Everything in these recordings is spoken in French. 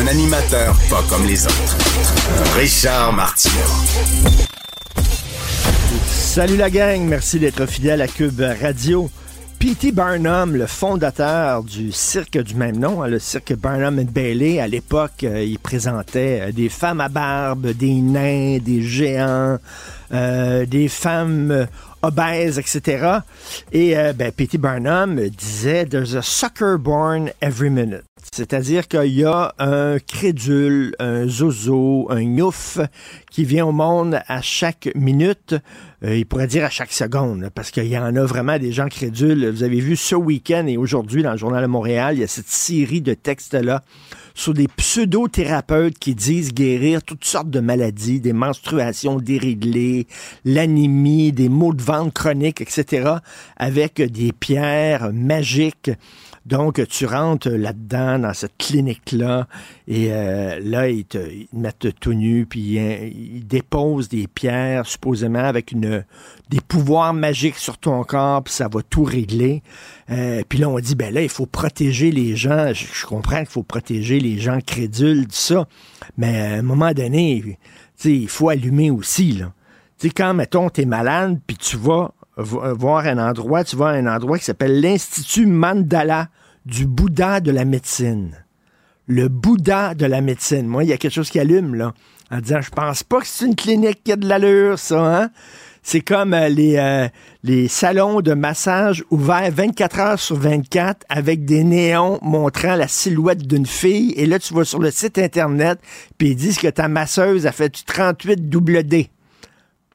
Un animateur pas comme les autres. Richard Martineau. Salut la gang, merci d'être fidèle à Cube Radio. P.T. Barnum, le fondateur du cirque du même nom, hein, le cirque Barnum and Bailey, à l'époque, euh, il présentait euh, des femmes à barbe, des nains, des géants, euh, des femmes obèses, etc. Et ben, P.T. Barnum disait There's a sucker born every minute. C'est-à-dire qu'il y a un crédule, un zozo, un youf qui vient au monde à chaque minute. Euh, il pourrait dire à chaque seconde, parce qu'il y en a vraiment des gens crédules. Vous avez vu ce week-end et aujourd'hui dans le Journal de Montréal, il y a cette série de textes-là sur des pseudo-thérapeutes qui disent guérir toutes sortes de maladies, des menstruations déréglées, l'anémie, des maux de ventre chroniques, etc., avec des pierres magiques donc, tu rentres là-dedans, dans cette clinique-là, et euh, là, ils te, mettent tout nu, puis ils, déposent des pierres, supposément, avec une, des pouvoirs magiques sur ton corps, puis ça va tout régler. Euh, puis là, on dit, ben là, il faut protéger les gens. Je, comprends qu'il faut protéger les gens crédules, tout ça. Mais à un moment donné, il faut allumer aussi, là. Tu sais, quand, mettons, t'es malade, puis tu vas voir un endroit, tu vas à un endroit qui s'appelle l'Institut Mandala du Bouddha de la médecine. Le Bouddha de la médecine. Moi, il y a quelque chose qui allume, là, en disant, je pense pas que c'est une clinique qui a de l'allure, ça, hein? C'est comme euh, les, euh, les salons de massage ouverts 24 heures sur 24 avec des néons montrant la silhouette d'une fille. Et là, tu vas sur le site Internet, puis ils disent que ta masseuse a fait du 38 double D.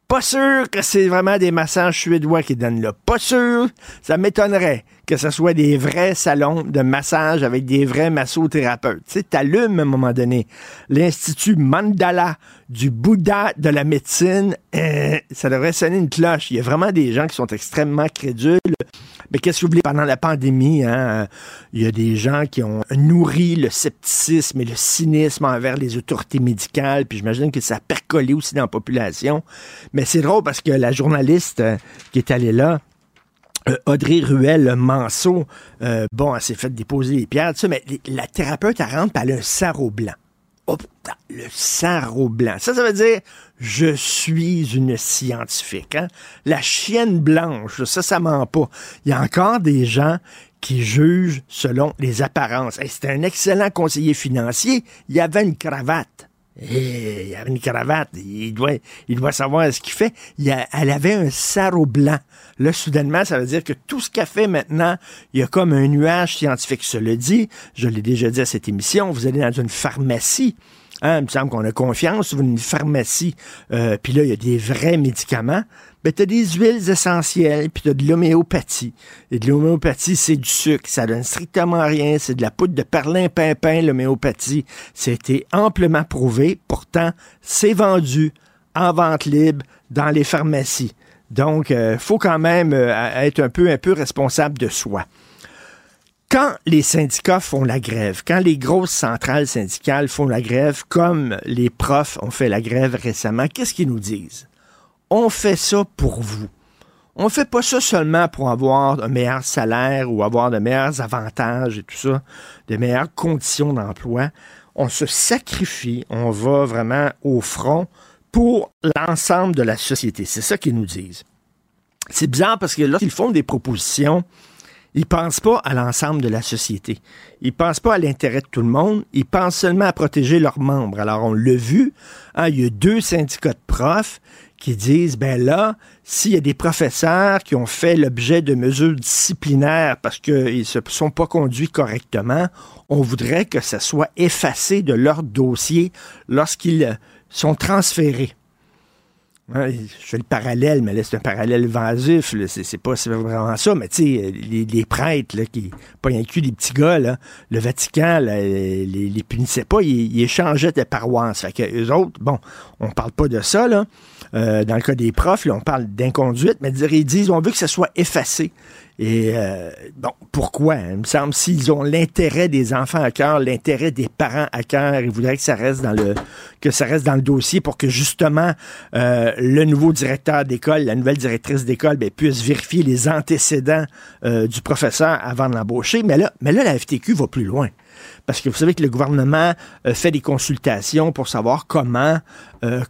Pas sûr que c'est vraiment des massages suédois qui donnent là. Pas sûr. Ça m'étonnerait que ce soit des vrais salons de massage avec des vrais massothérapeutes. Tu sais, t'allumes à un moment donné. L'Institut Mandala du Bouddha de la médecine, euh, ça devrait sonner une cloche. Il y a vraiment des gens qui sont extrêmement crédules. Mais qu'est-ce que vous voulez, pendant la pandémie, hein, il y a des gens qui ont nourri le scepticisme et le cynisme envers les autorités médicales, puis j'imagine que ça a percolé aussi dans la population. Mais c'est drôle parce que la journaliste euh, qui est allée là, euh, Audrey Ruel Manceau, euh, bon, elle s'est fait déposer les pierres, mais la thérapeute, elle rentre, par le sarreau blanc. Oh, le sarreau blanc. Ça, ça veut dire je suis une scientifique. Hein? La chienne blanche, ça, ça ment pas. Il y a encore des gens qui jugent selon les apparences. C'était un excellent conseiller financier. Il avait une cravate. Et il avait une cravate, il doit, il doit savoir ce qu'il fait. Il elle avait un sarreau blanc. Là, soudainement, ça veut dire que tout ce qu'elle fait maintenant, il y a comme un nuage scientifique. Je le dis, je l'ai déjà dit à cette émission, vous allez dans une pharmacie, hein, il me semble qu'on a confiance, vous une pharmacie, euh, puis là, il y a des vrais médicaments ben, tu as des huiles essentielles, puis tu as de l'homéopathie. Et de l'homéopathie, c'est du sucre. Ça donne strictement rien. C'est de la poudre de perlin-pimpin, l'homéopathie. C'était amplement prouvé. Pourtant, c'est vendu en vente libre dans les pharmacies. Donc, il euh, faut quand même euh, être un peu, un peu responsable de soi. Quand les syndicats font la grève, quand les grosses centrales syndicales font la grève, comme les profs ont fait la grève récemment, qu'est-ce qu'ils nous disent? On fait ça pour vous. On fait pas ça seulement pour avoir un meilleur salaire ou avoir de meilleurs avantages et tout ça, de meilleures conditions d'emploi. On se sacrifie, on va vraiment au front pour l'ensemble de la société. C'est ça qu'ils nous disent. C'est bizarre parce que lorsqu'ils font des propositions, ils pensent pas à l'ensemble de la société. Ils pensent pas à l'intérêt de tout le monde. Ils pensent seulement à protéger leurs membres. Alors, on l'a vu. Hein, il y a deux syndicats de profs qui disent, ben là, s'il y a des professeurs qui ont fait l'objet de mesures disciplinaires parce qu'ils ne se sont pas conduits correctement, on voudrait que ça soit effacé de leur dossier lorsqu'ils sont transférés. je fais le parallèle, mais là, c'est un parallèle vasif. C'est pas vraiment ça, mais tu sais, les, prêtres, là, qui, pas rien que des petits gars, là, le Vatican, les, les, punissait pas, ils, échangeaient des paroisses. Fait que eux autres, bon, on parle pas de ça, là. Euh, dans le cas des profs, là, on parle d'inconduite, mais ils disent, on veut que ça soit effacé. Et euh, bon, pourquoi? Il me semble s'ils ont l'intérêt des enfants à cœur, l'intérêt des parents à cœur, ils voudraient que ça reste dans le que ça reste dans le dossier pour que justement euh, le nouveau directeur d'école, la nouvelle directrice d'école, ben, puisse vérifier les antécédents du professeur avant de l'embaucher. Mais là, mais là, la FTQ va plus loin. Parce que vous savez que le gouvernement fait des consultations pour savoir comment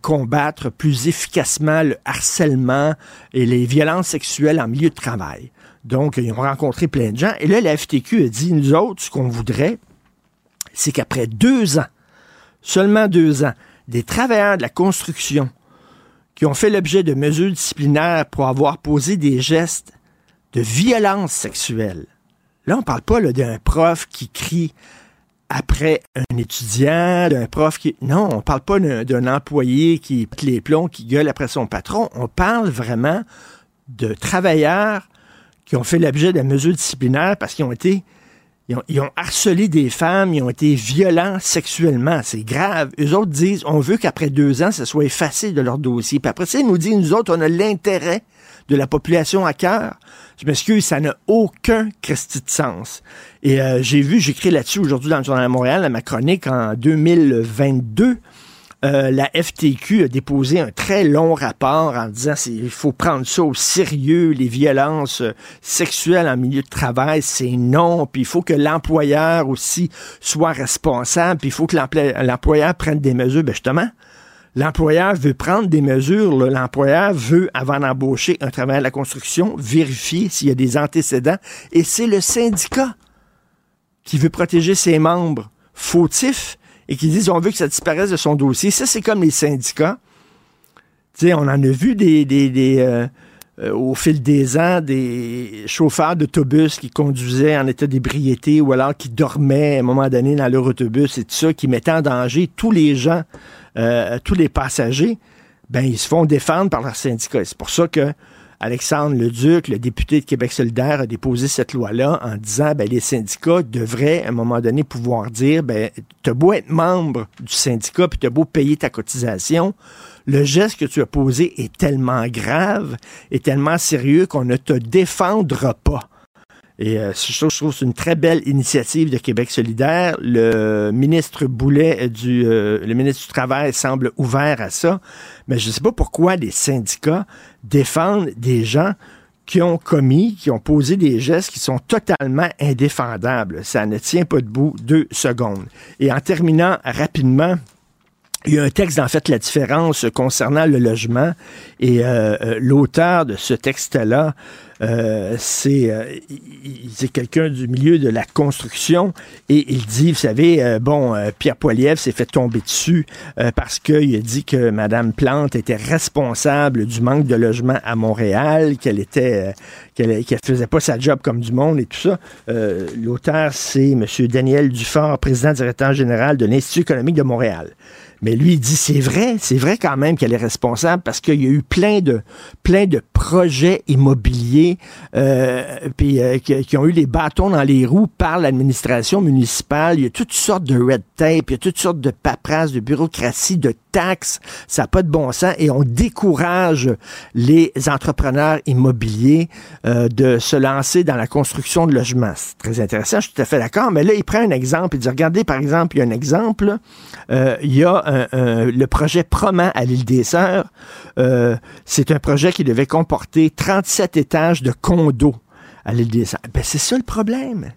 combattre plus efficacement le harcèlement et les violences sexuelles en milieu de travail. Donc, ils ont rencontré plein de gens. Et là, la FTQ a dit, nous autres, ce qu'on voudrait, c'est qu'après deux ans, seulement deux ans, des travailleurs de la construction qui ont fait l'objet de mesures disciplinaires pour avoir posé des gestes de violence sexuelle. Là, on ne parle pas d'un prof qui crie après un étudiant, d'un prof qui... Non, on ne parle pas d'un employé qui pète les plombs, qui gueule après son patron. On parle vraiment de travailleurs qui ont fait l'objet de mesures disciplinaires parce qu'ils ont été ils ont, harcelé des femmes, ils ont été violents sexuellement. C'est grave. Eux autres disent, on veut qu'après deux ans, ça soit effacé de leur dossier. Puis après ça, ils nous disent, nous autres, on a l'intérêt de la population à cœur. Je m'excuse, ça n'a aucun Christi de sens. Et euh, j'ai vu, j'écris là-dessus aujourd'hui dans le Journal de Montréal, à ma chronique en 2022. Euh, la FTQ a déposé un très long rapport en disant qu'il faut prendre ça au sérieux, les violences euh, sexuelles en milieu de travail, c'est non, puis il faut que l'employeur aussi soit responsable, puis il faut que l'employeur prenne des mesures. Ben justement, l'employeur veut prendre des mesures, l'employeur veut, avant d'embaucher un travail à la construction, vérifier s'il y a des antécédents, et c'est le syndicat qui veut protéger ses membres fautifs et qui disent on veut que ça disparaisse de son dossier. Ça, c'est comme les syndicats. on en a vu des, des, euh, euh, au fil des ans des chauffeurs d'autobus qui conduisaient en état d'ébriété ou alors qui dormaient à un moment donné dans leur autobus et tout ça, qui mettaient en danger tous les gens, euh, tous les passagers. Ben, ils se font défendre par leur syndicat. C'est pour ça que Alexandre Leduc, le député de Québec solidaire, a déposé cette loi-là en disant ben, les syndicats devraient, à un moment donné, pouvoir dire ben, as beau être membre du syndicat, puis as beau payer ta cotisation, le geste que tu as posé est tellement grave et tellement sérieux qu'on ne te défendra pas. Et euh, je trouve que c'est une très belle initiative de Québec solidaire. Le ministre Boulet du euh, le ministre du Travail semble ouvert à ça, mais je ne sais pas pourquoi les syndicats défendent des gens qui ont commis, qui ont posé des gestes qui sont totalement indéfendables. Ça ne tient pas debout deux secondes. Et en terminant rapidement, il y a un texte, en fait, la différence concernant le logement. Et euh, euh, l'auteur de ce texte-là, euh, c'est quelqu'un du milieu de la construction. Et il dit, vous savez, bon, Pierre Poilievre s'est fait tomber dessus parce qu'il a dit que Mme Plante était responsable du manque de logement à Montréal, qu'elle était qu'elle faisait pas sa job comme du monde et tout ça. L'auteur, c'est M. Daniel Dufort, président directeur général de l'Institut économique de Montréal. Mais lui, il dit c'est vrai, c'est vrai quand même qu'elle est responsable parce qu'il y a eu plein de plein de projets immobiliers euh, puis, euh, qui, ont eu les bâtons dans les roues par l'administration municipale. Il y a toutes sortes de red tape, il y a toutes sortes de paperasses, de bureaucratie, de taxes. Ça n'a pas de bon sens et on décourage les entrepreneurs immobiliers euh, de se lancer dans la construction de logements. C'est très intéressant, je suis tout à fait d'accord. Mais là, il prend un exemple. Il dit regardez, par exemple, il y a un exemple. il y a le projet Proman à l'île des Sœurs. Euh, c'est un projet qui devait comporter 37 étages de condos à l'île des Sœurs. Ben, c'est ça le problème.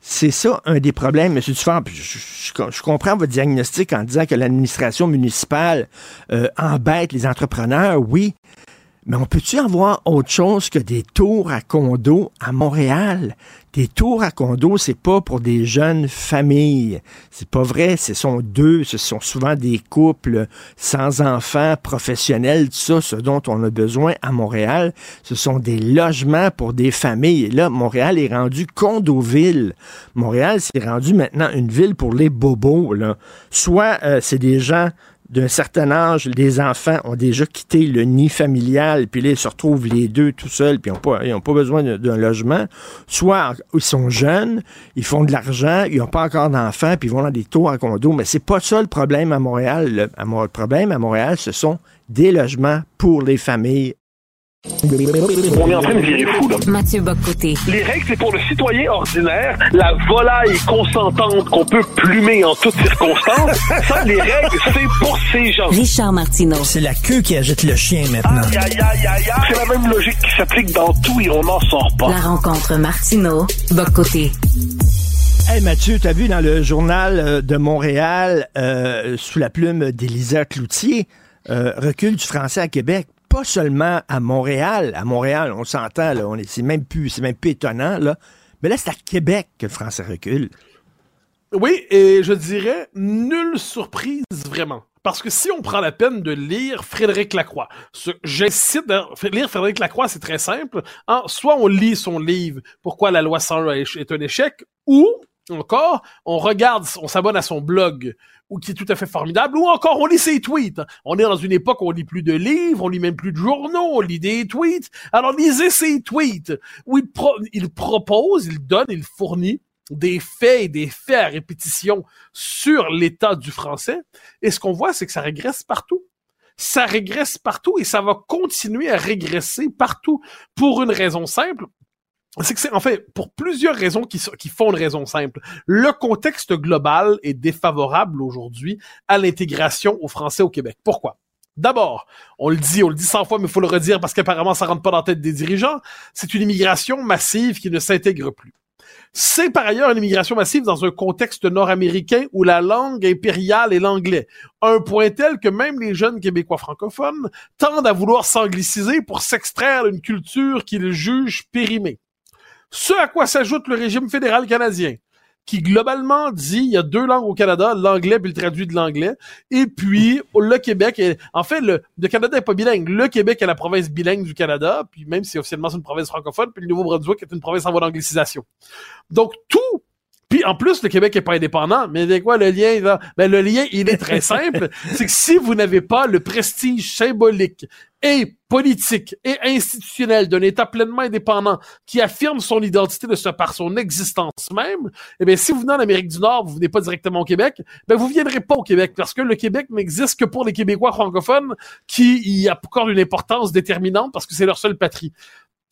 C'est ça un des problèmes, M. Dufort. Je, comprends votre diagnostic en disant que l'administration municipale euh, embête les entrepreneurs, oui. Mais on peut-tu avoir autre chose que des tours à condos à Montréal? Des tours à condos, c'est pas pour des jeunes familles. C'est pas vrai. Ce sont deux, ce sont souvent des couples sans enfants, professionnels, tout ça, ce dont on a besoin à Montréal. Ce sont des logements pour des familles. Et là, Montréal est rendu condo-ville. Montréal, c'est rendu maintenant une ville pour les bobos. Là. Soit euh, c'est des gens d'un certain âge, les enfants ont déjà quitté le nid familial, puis là, ils se retrouvent les deux tout seuls, puis ils n'ont pas, besoin d'un logement. Soit ils sont jeunes, ils font de l'argent, ils n'ont pas encore d'enfants, puis ils vont dans des tours à condo. Mais c'est pas ça le problème à Montréal. le problème à Montréal, ce sont des logements pour les familles on est en train de virer fou, là. Mathieu Bocoté. Les règles, c'est pour le citoyen ordinaire, la volaille consentante qu'on peut plumer en toutes circonstances. Ça, les règles, c'est pour ces gens. Richard Martineau. C'est la queue qui agite le chien maintenant. Aïe, aïe, aïe, aïe, aïe. C'est la même logique qui s'applique dans tout et on n'en sort pas. La rencontre Martineau, Bocoté. Hey Mathieu, t'as vu dans le journal euh, de Montréal, euh, sous la plume d'Élisa Cloutier, euh, recul du français à Québec seulement à Montréal. À Montréal, on s'entend, là, c'est même plus, c'est même plus étonnant. Mais là, c'est à Québec que le français recule. Oui, et je dirais nulle surprise vraiment. Parce que si on prend la peine de lire Frédéric Lacroix, j'incite de lire Frédéric Lacroix, c'est très simple. Soit on lit son livre Pourquoi la loi 101 est un échec, ou encore, on regarde, on s'abonne à son blog, ou qui est tout à fait formidable, ou encore on lit ses tweets. On est dans une époque où on lit plus de livres, on lit même plus de journaux, on lit des tweets. Alors lisez ses tweets, où il, propose, il donne, il fournit des faits et des faits à répétition sur l'état du français. Et ce qu'on voit, c'est que ça régresse partout ça régresse partout et ça va continuer à régresser partout pour une raison simple c'est que c'est en fait pour plusieurs raisons qui, font une raison simple. Le contexte global est défavorable aujourd'hui à l'intégration aux Français au Québec. Pourquoi? D'abord, on le dit, on le dit cent fois, mais il faut le redire parce qu'apparemment ça rentre pas dans la tête des dirigeants. C'est une immigration massive qui ne s'intègre plus. C'est par ailleurs une immigration massive dans un contexte nord-américain où la langue impériale est l'anglais. Un point tel que même les jeunes Québécois francophones tendent à vouloir s'angliciser pour s'extraire d'une culture qu'ils jugent périmée. Ce à quoi s'ajoute le régime fédéral canadien, qui globalement dit il y a deux langues au Canada, l'anglais puis le traduit de l'anglais, et puis le Québec est, en fait le, le Canada est pas bilingue, le Québec est la province bilingue du Canada, puis même si officiellement c'est une province francophone, puis le Nouveau-Brunswick est une province en voie d'anglicisation. Donc tout puis en plus, le Québec est pas indépendant, mais avec quoi le lien là? Ben, le lien, il est très simple. c'est que si vous n'avez pas le prestige symbolique et politique et institutionnel d'un État pleinement indépendant qui affirme son identité de ce par son existence même, eh bien, si vous venez en Amérique du Nord, vous venez pas directement au Québec, ben, vous viendrez pas au Québec parce que le Québec n'existe que pour les Québécois francophones qui y accordent une importance déterminante parce que c'est leur seule patrie.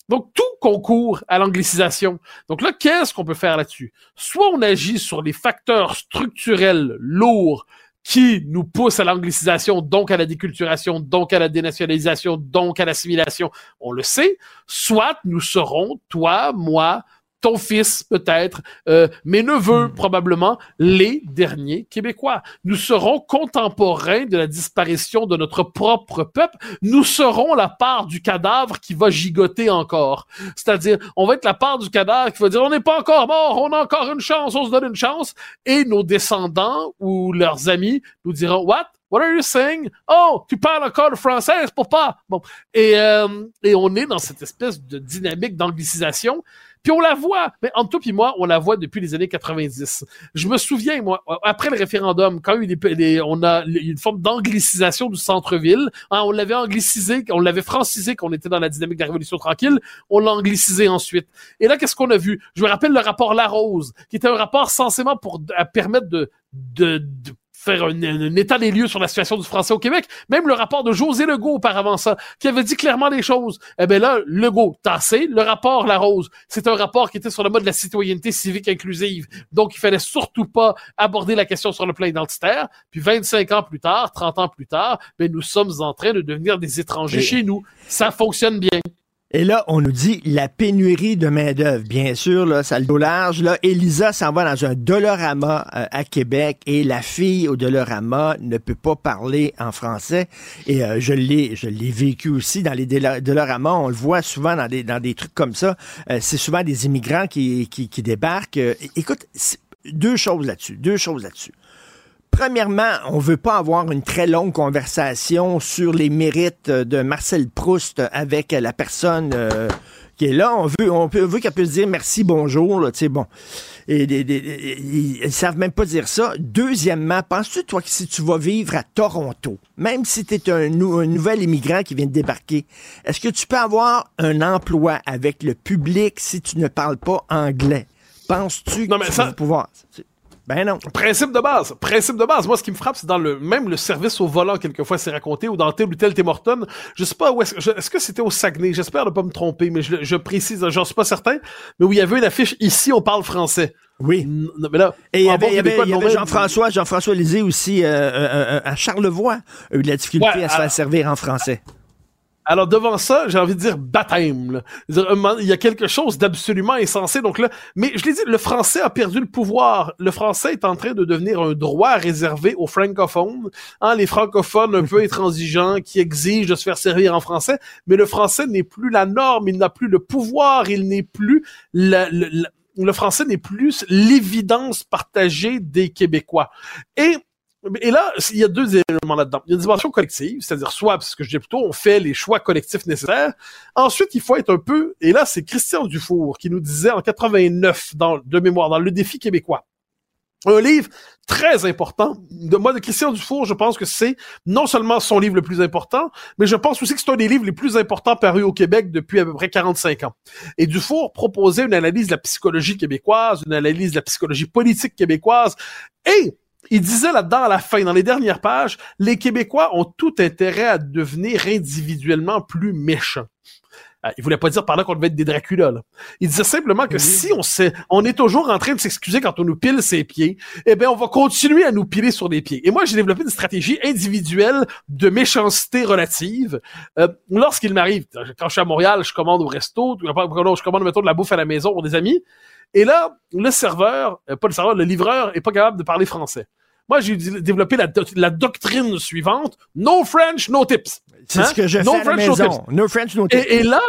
Donc, tout concourt à l'anglicisation. Donc là, qu'est-ce qu'on peut faire là-dessus? Soit on agit sur les facteurs structurels lourds qui nous poussent à l'anglicisation, donc à la déculturation, donc à la dénationalisation, donc à l'assimilation, on le sait, soit nous serons, toi, moi, ton fils peut-être, euh, mes neveux hmm. probablement, les derniers Québécois. Nous serons contemporains de la disparition de notre propre peuple. Nous serons la part du cadavre qui va gigoter encore. C'est-à-dire, on va être la part du cadavre qui va dire, on n'est pas encore mort, on a encore une chance, on se donne une chance. Et nos descendants ou leurs amis nous diront, what? What are you saying? Oh, tu parles encore le français, pour pas. Bon. Et, euh, et on est dans cette espèce de dynamique d'anglicisation puis on la voit, mais entre toi et moi, on la voit depuis les années 90. Je me souviens, moi, après le référendum, quand il y a eu on a une forme d'anglicisation du centre-ville, hein, on l'avait anglicisé, on l'avait francisé quand on était dans la dynamique de la Révolution tranquille, on l'a anglicisé ensuite. Et là, qu'est-ce qu'on a vu? Je me rappelle le rapport Larose, qui était un rapport censément pour permettre de, de, de faire un, état des lieux sur la situation du français au Québec. Même le rapport de José Legault auparavant ça, qui avait dit clairement des choses. Eh bien là, Legault, tassé. Le rapport La Rose, c'est un rapport qui était sur le mode de la citoyenneté civique inclusive. Donc, il fallait surtout pas aborder la question sur le plan identitaire. Puis 25 ans plus tard, 30 ans plus tard, ben, nous sommes en train de devenir des étrangers chez nous. Ça fonctionne bien. Et là, on nous dit la pénurie de main-d'œuvre. Bien sûr, là, ça le dos. Là, Elisa s'en va dans un Dolorama euh, à Québec et la fille au Dolorama ne peut pas parler en français. Et euh, je l'ai, je l'ai vécu aussi dans les Dolorama. On le voit souvent dans des, dans des trucs comme ça. Euh, c'est souvent des immigrants qui, qui, qui débarquent. écoute, deux choses là-dessus. Deux choses là-dessus. Premièrement, on veut pas avoir une très longue conversation sur les mérites de Marcel Proust avec la personne euh, qui est là. On veut, on peut- veut qu'elle puisse dire merci, bonjour, là, tu sais, bon. Et, ils, savent même pas dire ça. Deuxièmement, penses-tu, toi, que si tu vas vivre à Toronto, même si tu es un, nou- un nouvel immigrant qui vient de débarquer, est-ce que tu peux avoir un emploi avec le public si tu ne parles pas anglais? Penses-tu que Non, mais tu ça- vas pouvoir? Ben non. Principe de base, principe de base. Moi, ce qui me frappe, c'est dans le même le service au volant quelquefois, c'est raconté ou dans tel ou tel Tim Hortons. Je sais pas où est-ce, je- est-ce que c'était au Saguenay? J'espère ne pas me tromper, mais je, je précise, j'en suis pas certain. Mais où il y avait une affiche ici, on parle français. Oui. Mais là, Et il y avait, avait- Jean-François, Jean-François Lisée aussi euh, euh, euh, à Charlevoix a eu de la difficulté Ouais, à se à- faire servir en français. Alors devant ça, j'ai envie de dire baptême. là. Il y a quelque chose d'absolument insensé. Donc là, mais je l'ai dit, le français a perdu le pouvoir. Le français est en train de devenir un droit réservé aux francophones. Hein, les francophones un peu intransigeants qui exigent de se faire servir en français. Mais le français n'est plus la norme. Il n'a plus le pouvoir. Il n'est plus la- la- la- le français n'est plus l'évidence partagée des Québécois. Et et là, il y a deux éléments là-dedans. Il y a une dimension collective, c'est-à-dire soit, parce que je disais plutôt, on fait les choix collectifs nécessaires. Ensuite, il faut être un peu, et là, c'est Christian Dufour qui nous disait en 89, dans, de mémoire, dans Le Défi québécois. Un livre très important. De moi, de Christian Dufour, je pense que c'est non seulement son livre le plus important, mais je pense aussi que c'est un des livres les plus importants parus au Québec depuis à peu près 45 ans. Et Dufour proposait une analyse de la psychologie québécoise, une analyse de la psychologie politique québécoise, et il disait là-dedans, à la fin, dans les dernières pages, les Québécois ont tout intérêt à devenir individuellement plus méchants. Euh, Il voulait pas dire par là qu'on devait être des Dracula. Là. Il disait simplement que si on sait, on est toujours en train de s'excuser quand on nous pile ses pieds, eh bien, on va continuer à nous piler sur les pieds. Et moi, j'ai développé une stratégie individuelle de méchanceté relative. Euh, Lorsqu'il m'arrive, quand je suis à Montréal, je commande au resto, je commande, mettons, de la bouffe à la maison pour des amis. Et là, le serveur, euh, pas le serveur, le livreur est pas capable de parler français. Moi, j'ai développé la, do- la doctrine suivante. No French, no tips. C'est Hein? ce que je No fais à la French, no maison. tips. No French, no tips. Et, et là,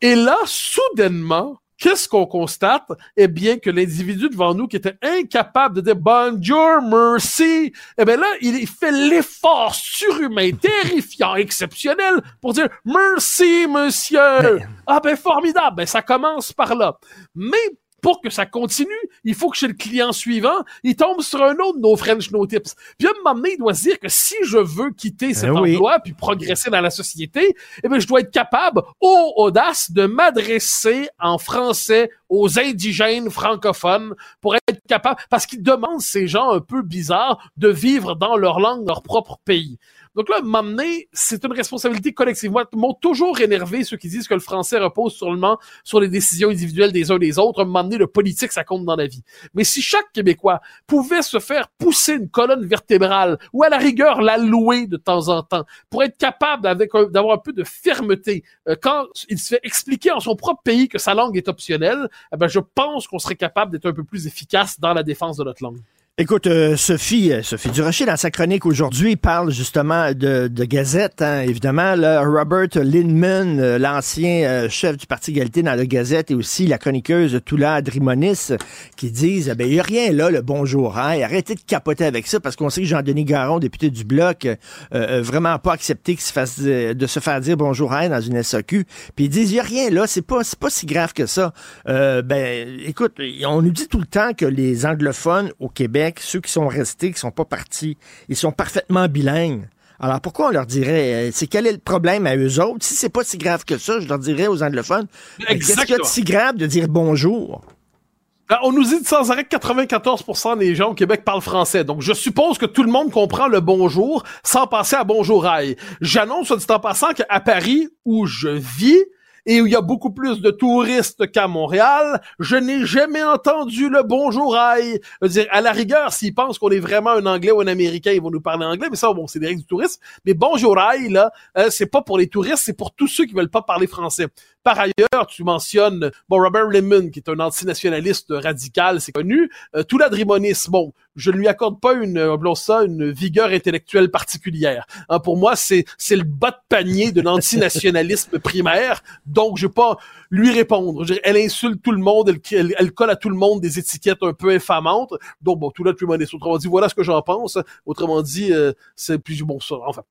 et là, soudainement, qu'est-ce qu'on constate? Eh bien, que l'individu devant nous qui était incapable de dire bonjour, merci, eh bien là, il, fait l'effort surhumain, terrifiant, exceptionnel pour dire merci, monsieur. Ah ben formidable, ben ça commence par là. Mais pour que ça continue, il faut que chez le client suivant, il tombe sur un autre No French No Tips. Puis à un moment donné, il doit se dire que si je veux quitter cet oui. emploi puis progresser dans la société, eh bien, je dois être capable, ô audace, de m'adresser en français aux indigènes francophones pour être capable, parce qu'ils demandent ces gens un peu bizarres de vivre dans leur langue, leur propre pays. Donc là, m'amener, c'est une responsabilité collective. Moi, m'ont toujours énervé ceux qui disent que le français repose seulement sur les décisions individuelles des uns des autres. M'amener le politique, ça compte dans la vie. Mais si chaque Québécois pouvait se faire pousser une colonne vertébrale ou à la rigueur la louer de temps en temps pour être capable d'avoir un peu de fermeté euh, quand il se fait expliquer en son propre pays que sa langue est optionnelle, eh ben je pense qu'on serait capable d'être un peu plus efficace dans la défense de notre langue. Écoute, euh, Sophie, euh, Sophie Durocher, dans sa chronique aujourd'hui, parle justement de, Gazette, hein, évidemment. Robert Lindman, euh, l'ancien chef du Parti égalité dans la Gazette, et aussi la chroniqueuse Toula Adrimonis, euh, qui disent, eh ben, il n'y a rien là, le bonjour, hein, et arrêtez de capoter avec ça, parce qu'on sait que Jean-Denis Garon, député du Bloc, vraiment pas accepté de se faire dire bonjour hein, dans une SAQ. Puis ils disent, il n'y a rien là, c'est pas, pas si grave que ça. Ben, écoute, on nous dit tout le temps que les anglophones au Québec, ceux qui sont restés, qui sont pas partis, ils sont parfaitement bilingues. Alors pourquoi on leur dirait, euh, c'est quel est le problème à eux autres? Si c'est pas si grave que ça, je leur dirais aux anglophones, ben, qu'est-ce qu'il y a de Exactement. si grave de dire bonjour? Ben, On nous dit sans arrêt que 94% des gens au Québec parlent français. Donc, je suppose que tout le monde comprend le bonjour sans passer à bonjour aïe. J'annonce, soit dit en passant, qu'à Paris, où je vis, et où il y a beaucoup plus de touristes qu'à Montréal, je n'ai jamais entendu le bonjour aïe. Dire, à la rigueur, s'ils pensent qu'on est vraiment un Anglais ou un Américain, ils vont nous parler anglais, mais ça, bon, c'est des règles du tourisme. Mais bonjour aïe, là, euh, c'est pas pour les touristes, c'est pour tous ceux qui veulent pas parler français. Par ailleurs, tu mentionnes bon Robert Lemon, qui est un antinationaliste radical, c'est connu. Euh, Toula Drimonis, bon, je ne lui accorde pas une, euh, appelons ça, une vigueur intellectuelle particulière. Hein, pour moi, c'est c'est le bas de panier de l'antinationalisme primaire, donc je vais pas lui répondre. Je elle insulte tout le monde, elle, elle, elle colle à tout le monde des étiquettes un peu infamantes. Donc bon, Toula Drimonis, autrement dit, voilà ce que j'en pense. Autrement dit, euh, c'est plus bon ça. Enfin.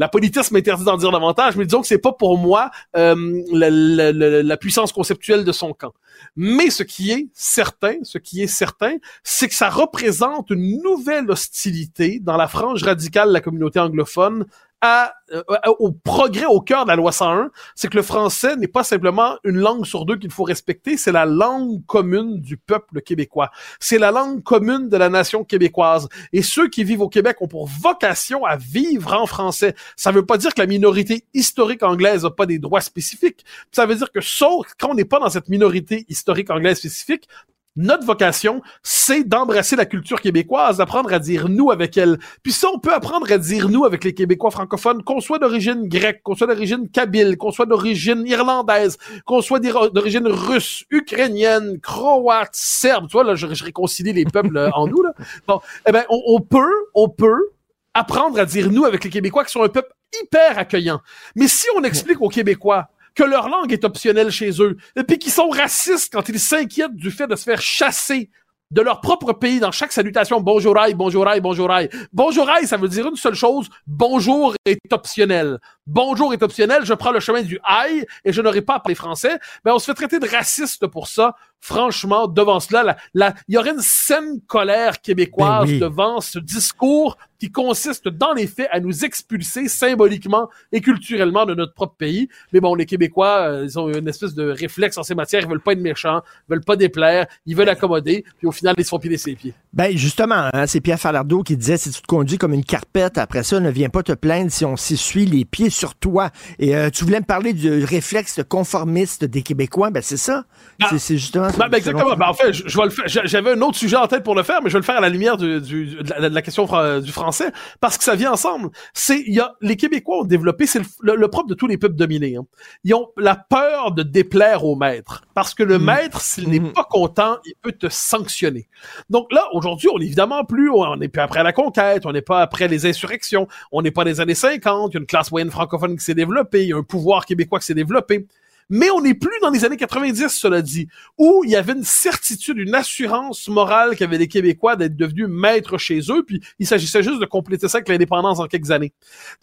La politisme m'interdit d'en dire davantage, mais disons que c'est pas pour moi euh, la, la puissance conceptuelle de son camp. Mais ce qui est certain, ce qui est certain, c'est que ça représente une nouvelle hostilité dans la frange radicale de la communauté anglophone à, euh, au progrès au cœur de la loi 101, c'est que le français n'est pas simplement une langue sur deux qu'il faut respecter, c'est la langue commune du peuple québécois. C'est la langue commune de la nation québécoise. Et ceux qui vivent au Québec ont pour vocation à vivre en français. Ça veut pas dire que la minorité historique anglaise n'a pas des droits spécifiques. Ça veut dire que sauf quand on n'est pas dans cette minorité historique anglaise spécifique, notre vocation, c'est d'embrasser la culture québécoise, d'apprendre à dire nous avec elle. Puis ça, on peut apprendre à dire nous avec les Québécois francophones, qu'on soit d'origine grecque, qu'on soit d'origine kabyle, qu'on soit d'origine irlandaise, qu'on soit d'origine russe, ukrainienne, croate, serbe. Tu vois, là, je, réconcilie les peuples euh, en nous, là. Bon, eh ben, on, on peut, on peut apprendre à dire nous avec les Québécois qui sont un peuple hyper accueillant. Mais si on explique aux Québécois que leur langue est optionnelle chez eux, et puis qu'ils sont racistes quand ils s'inquiètent du fait de se faire chasser de leur propre pays dans chaque salutation bonjour aïe, bonjour aïe, bonjour aïe. Bonjour aïe, ça veut dire une seule chose, bonjour est optionnel. Bonjour est optionnel, je prends le chemin du aïe et je n'aurai pas à parler français. Mais on se fait traiter de raciste pour ça. Franchement, devant cela, il y aurait une saine colère québécoise ben devant ce discours qui consiste dans les faits à nous expulser symboliquement et culturellement de notre propre pays. Mais bon, les Québécois, euh, ils ont une espèce de réflexe en ces matières. Ils veulent pas être méchants, ils veulent pas déplaire, ils veulent accommoder. Puis au final, ils se font piler ses pieds. Ben justement, hein, c'est Pierre Falardeau qui disait si tu te conduis comme une carpette, après ça, ne viens pas te plaindre si on s'essuie les pieds sur toi. Et euh, tu voulais me parler du réflexe conformiste des Québécois, ben c'est ça. Ah. C'est justement. Ben, ben exactement. Ben, en fait, je, vais le faire. J'avais un autre sujet en tête pour le faire, mais je vais le faire à la lumière du, du, de, la, question du français parce que ça vient ensemble. C'est il y a les Québécois ont développé, c'est le, propre de tous les peuples dominés. Hein. Ils ont la peur de déplaire au maître parce que le mm. maître, s'il n'est mm. pas content, il peut te sanctionner. Donc là, aujourd'hui, on est évidemment plus, on n'est plus après la conquête, on n'est pas après les insurrections, on n'est pas des années 50, il y a une classe moyenne francophone qui s'est développée, il y a un pouvoir québécois qui s'est développé. Mais on n'est plus dans les années 90, cela dit, où il y avait une certitude, une assurance morale qu'avaient les Québécois d'être devenus maîtres chez eux, puis il s'agissait juste de compléter ça avec l'indépendance en quelques années.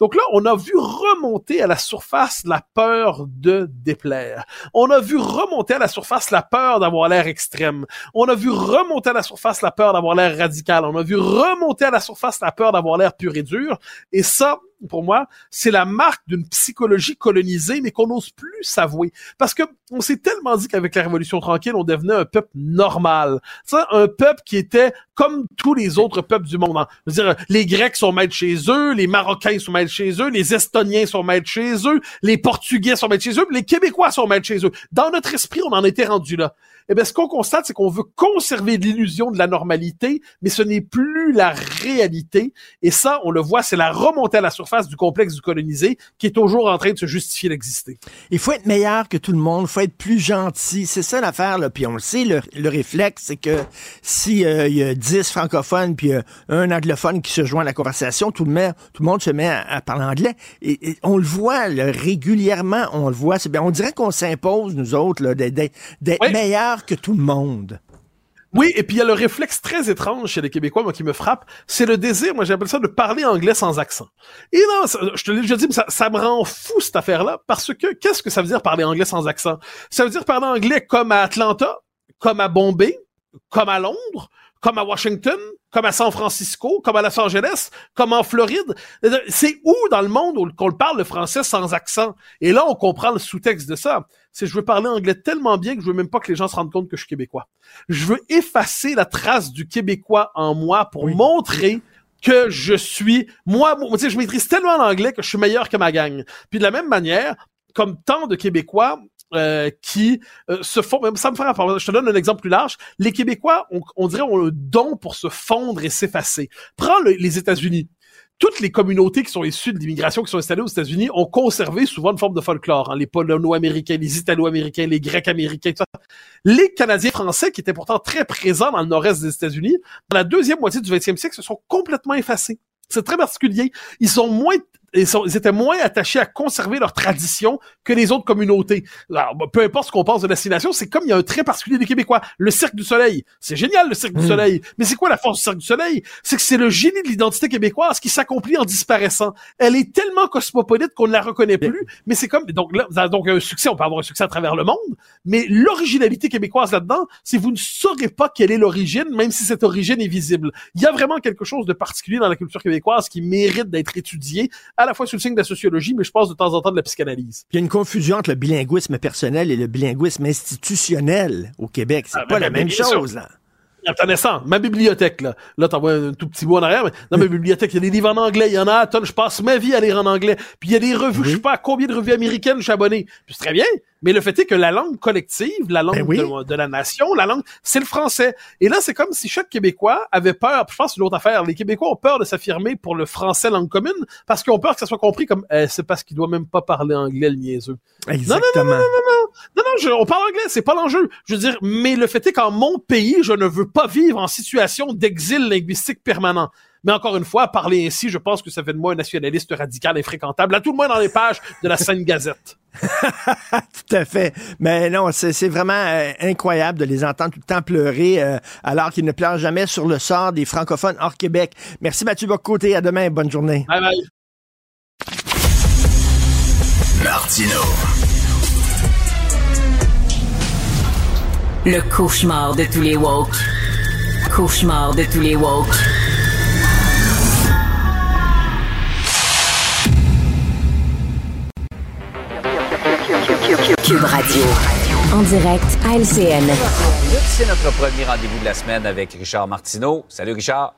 Donc là, on a vu remonter à la surface la peur de déplaire. On a vu remonter à la surface la peur d'avoir l'air extrême. On a vu remonter à la surface la peur d'avoir l'air radical. On a vu remonter à la surface la peur d'avoir l'air pur et dur. Et ça, pour moi, c'est la marque d'une psychologie colonisée, mais qu'on n'ose plus s'avouer. Parce que on s'est tellement dit qu'avec la Révolution tranquille, on devenait un peuple normal. Ça, un peuple qui était comme tous les autres peuples du monde. Hein. Je veux dire, les Grecs sont maîtres chez eux, les Marocains sont maîtres chez eux, les Estoniens sont maîtres chez eux, les Portugais sont maîtres chez eux, les Québécois sont maîtres chez eux. Dans notre esprit, on en était rendu là eh bien, ce qu'on constate, c'est qu'on veut conserver l'illusion de la normalité, mais ce n'est plus la réalité. Et ça, on le voit, c'est la remontée à la surface du complexe du colonisé qui est toujours en train de se justifier d'exister. Il faut être meilleur que tout le monde, il faut être plus gentil. C'est ça l'affaire, là. Puis on le sait, le, réflexe, c'est que si euh, il y a dix francophones puis euh, un anglophone qui se joint à la conversation, tout le, monde, tout le monde se met à, parler anglais. Et, on le voit régulièrement, on le voit. C'est bien, on dirait qu'on s'impose, nous autres, d'être que tout le monde. Oui, et puis il y a le réflexe très étrange chez les Québécois, moi, qui me frappe, c'est le désir, moi j'appelle ça de parler anglais sans accent. Et non, je te l'ai déjà dit, mais ça, ça, me rend fou cette affaire-là, parce que qu'est-ce que ça veut dire parler anglais sans accent? Ça veut dire parler anglais comme à Atlanta, comme à Bombay, comme à Londres, comme à Washington, comme à San Francisco, comme à Los Angeles, comme en Floride. C'est où dans le monde qu'on parle le français sans accent? Et là, on comprend le sous-texte de ça. C'est je veux parler anglais tellement bien que je veux même pas que les gens se rendent compte que je suis québécois. Je veux effacer la trace du québécois en moi pour montrer que je suis moi, moi je maîtrise tellement l'anglais que je suis meilleur que ma gang. Puis de la même manière, comme tant de Québécois, euh, qui euh, se font. Ça me fait Je te donne un exemple plus large. Les Québécois, on, on dirait, ont le don pour se fondre et s'effacer. Prends les États-Unis. Toutes les communautés qui sont issues de l'immigration, qui sont installées aux États-Unis, ont conservé souvent une forme de folklore. Hein. Les Polono-Américains, les Italo-Américains, les Grecs-Américains, tout ça. Les Canadiens français, qui étaient pourtant très présents dans le nord-est des États-Unis, dans la deuxième moitié du 20e siècle, se sont complètement effacés. C'est très particulier. Ils sont moins ils, sont- ils étaient moins attachés à conserver leur tradition que les autres communautés. Alors, bah, peu importe ce qu'on pense de destination, c'est comme il y a un trait particulier des Québécois. Le Cirque du Soleil, c'est génial le Cirque du Soleil. Mais c'est quoi la force du Cirque du Soleil? C'est que c'est le génie de l'identité québécoise qui s'accomplit en disparaissant. Elle est tellement cosmopolite qu'on ne la reconnaît plus. Mais c'est comme donc là, donc un succès. On peut avoir un succès à travers le monde. Mais l'originalité québécoise là-dedans, c'est vous ne saurez pas quelle est l'origine, même si cette origine est visible. Il y a vraiment quelque chose de particulier dans la culture québécoise qui mérite d'être étudié, à la fois sous le signe de la sociologie, mais je pense de temps en temps de la psychanalyse. Il y a une confusion entre le bilinguisme personnel et le bilinguisme institutionnel au Québec. C'est Ah, pas ben, la ben, même chose, là. Intéressant. Ma bibliothèque, là. Là, t'envoies un tout petit bout en arrière, mais dans ma bibliothèque, il y a des livres en anglais, il y en a à tonnes. Je passe ma vie à lire en anglais. Puis il y a des revues, je sais pas à combien de revues américaines je suis abonné. Puis c'est très bien. Mais le fait est que la langue collective, la langue Ben oui. de, de la nation, la langue, c'est le français. Et là, c'est comme si chaque Québécois avait peur. Je pense que c'est une autre affaire. Les Québécois ont peur de s'affirmer pour le français langue commune parce qu'ils ont peur que ça soit compris comme eh, c'est parce qu'il doit même pas parler anglais, le niaiseux. Exactement. Non, non, je- on parle anglais, c'est pas l'enjeu. Je veux dire, mais le fait est qu'en mon pays, je ne veux pas vivre en situation d'exil linguistique permanent. Mais encore une fois, parler ainsi, je pense que ça fait de moi un nationaliste radical infréquentable, à tout le moins dans les pages de la Sainte Gazette. Tout à fait. Mais non, c'est vraiment euh, incroyable de les entendre tout le temps pleurer euh, alors qu'ils ne pleurent jamais sur le sort des francophones hors Québec. Merci Mathieu Bocoté. À demain. Bonne journée. Bye bye. Martino. Le cauchemar de tous les woke. Cauchemar de tous les woke. Cube Radio. En direct à LCN. C'est notre premier rendez-vous de la semaine avec Richard Martineau. Salut Richard.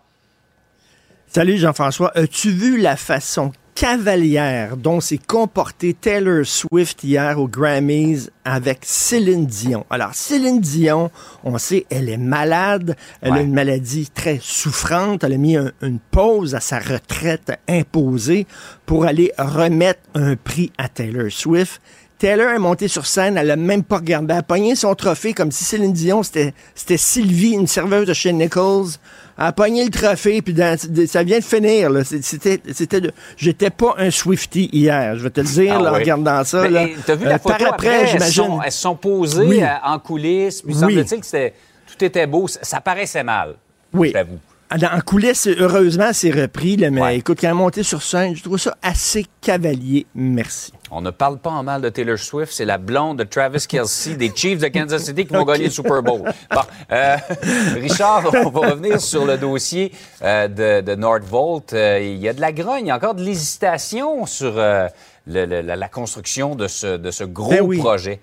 Salut Jean-François. As-tu vu la façon cavalière dont s'est comporté Taylor Swift hier aux Grammys avec Céline Dion? Alors, Céline Dion, on sait, elle est malade. Elle a une maladie très souffrante. Elle a mis un- une pause à sa retraite imposée pour aller remettre un prix à Taylor Swift. Taylor est montée sur scène, elle a même pas regardé. Elle a pogné son trophée comme si Céline Dion, c'était c'était Sylvie, une serveuse de chez Nichols. Elle a pogné le trophée, puis dans- ça vient de finir. là. C'était, c'était de- J'étais pas un Swifty hier, je vais te le dire, Ah là, en regardant ça. Mais, là. T'as vu Euh, la photo Par après, j'imagine. sont, elles sont posées Oui. euh, en coulisses. Puis Oui. semble-t-il que c'était- tout était beau. Ça, paraissait mal. Oui. J'avoue. Ah, En coulisses, heureusement, c'est repris, là, mais Ouais. écoute, quand elle est montée sur scène, je trouve ça assez cavalier. Merci. On ne parle pas en mal de Taylor Swift. C'est la blonde de Travis Kelsey des Chiefs de Kansas City qui vont gagner le Super Bowl. Bon, euh, Richard, on va revenir sur le dossier euh, de, de Nordvolt. Euh, il y a de la grogne, il y a encore de l'hésitation sur euh, le- le- la, la construction de ce, de ce gros Ben oui. projet.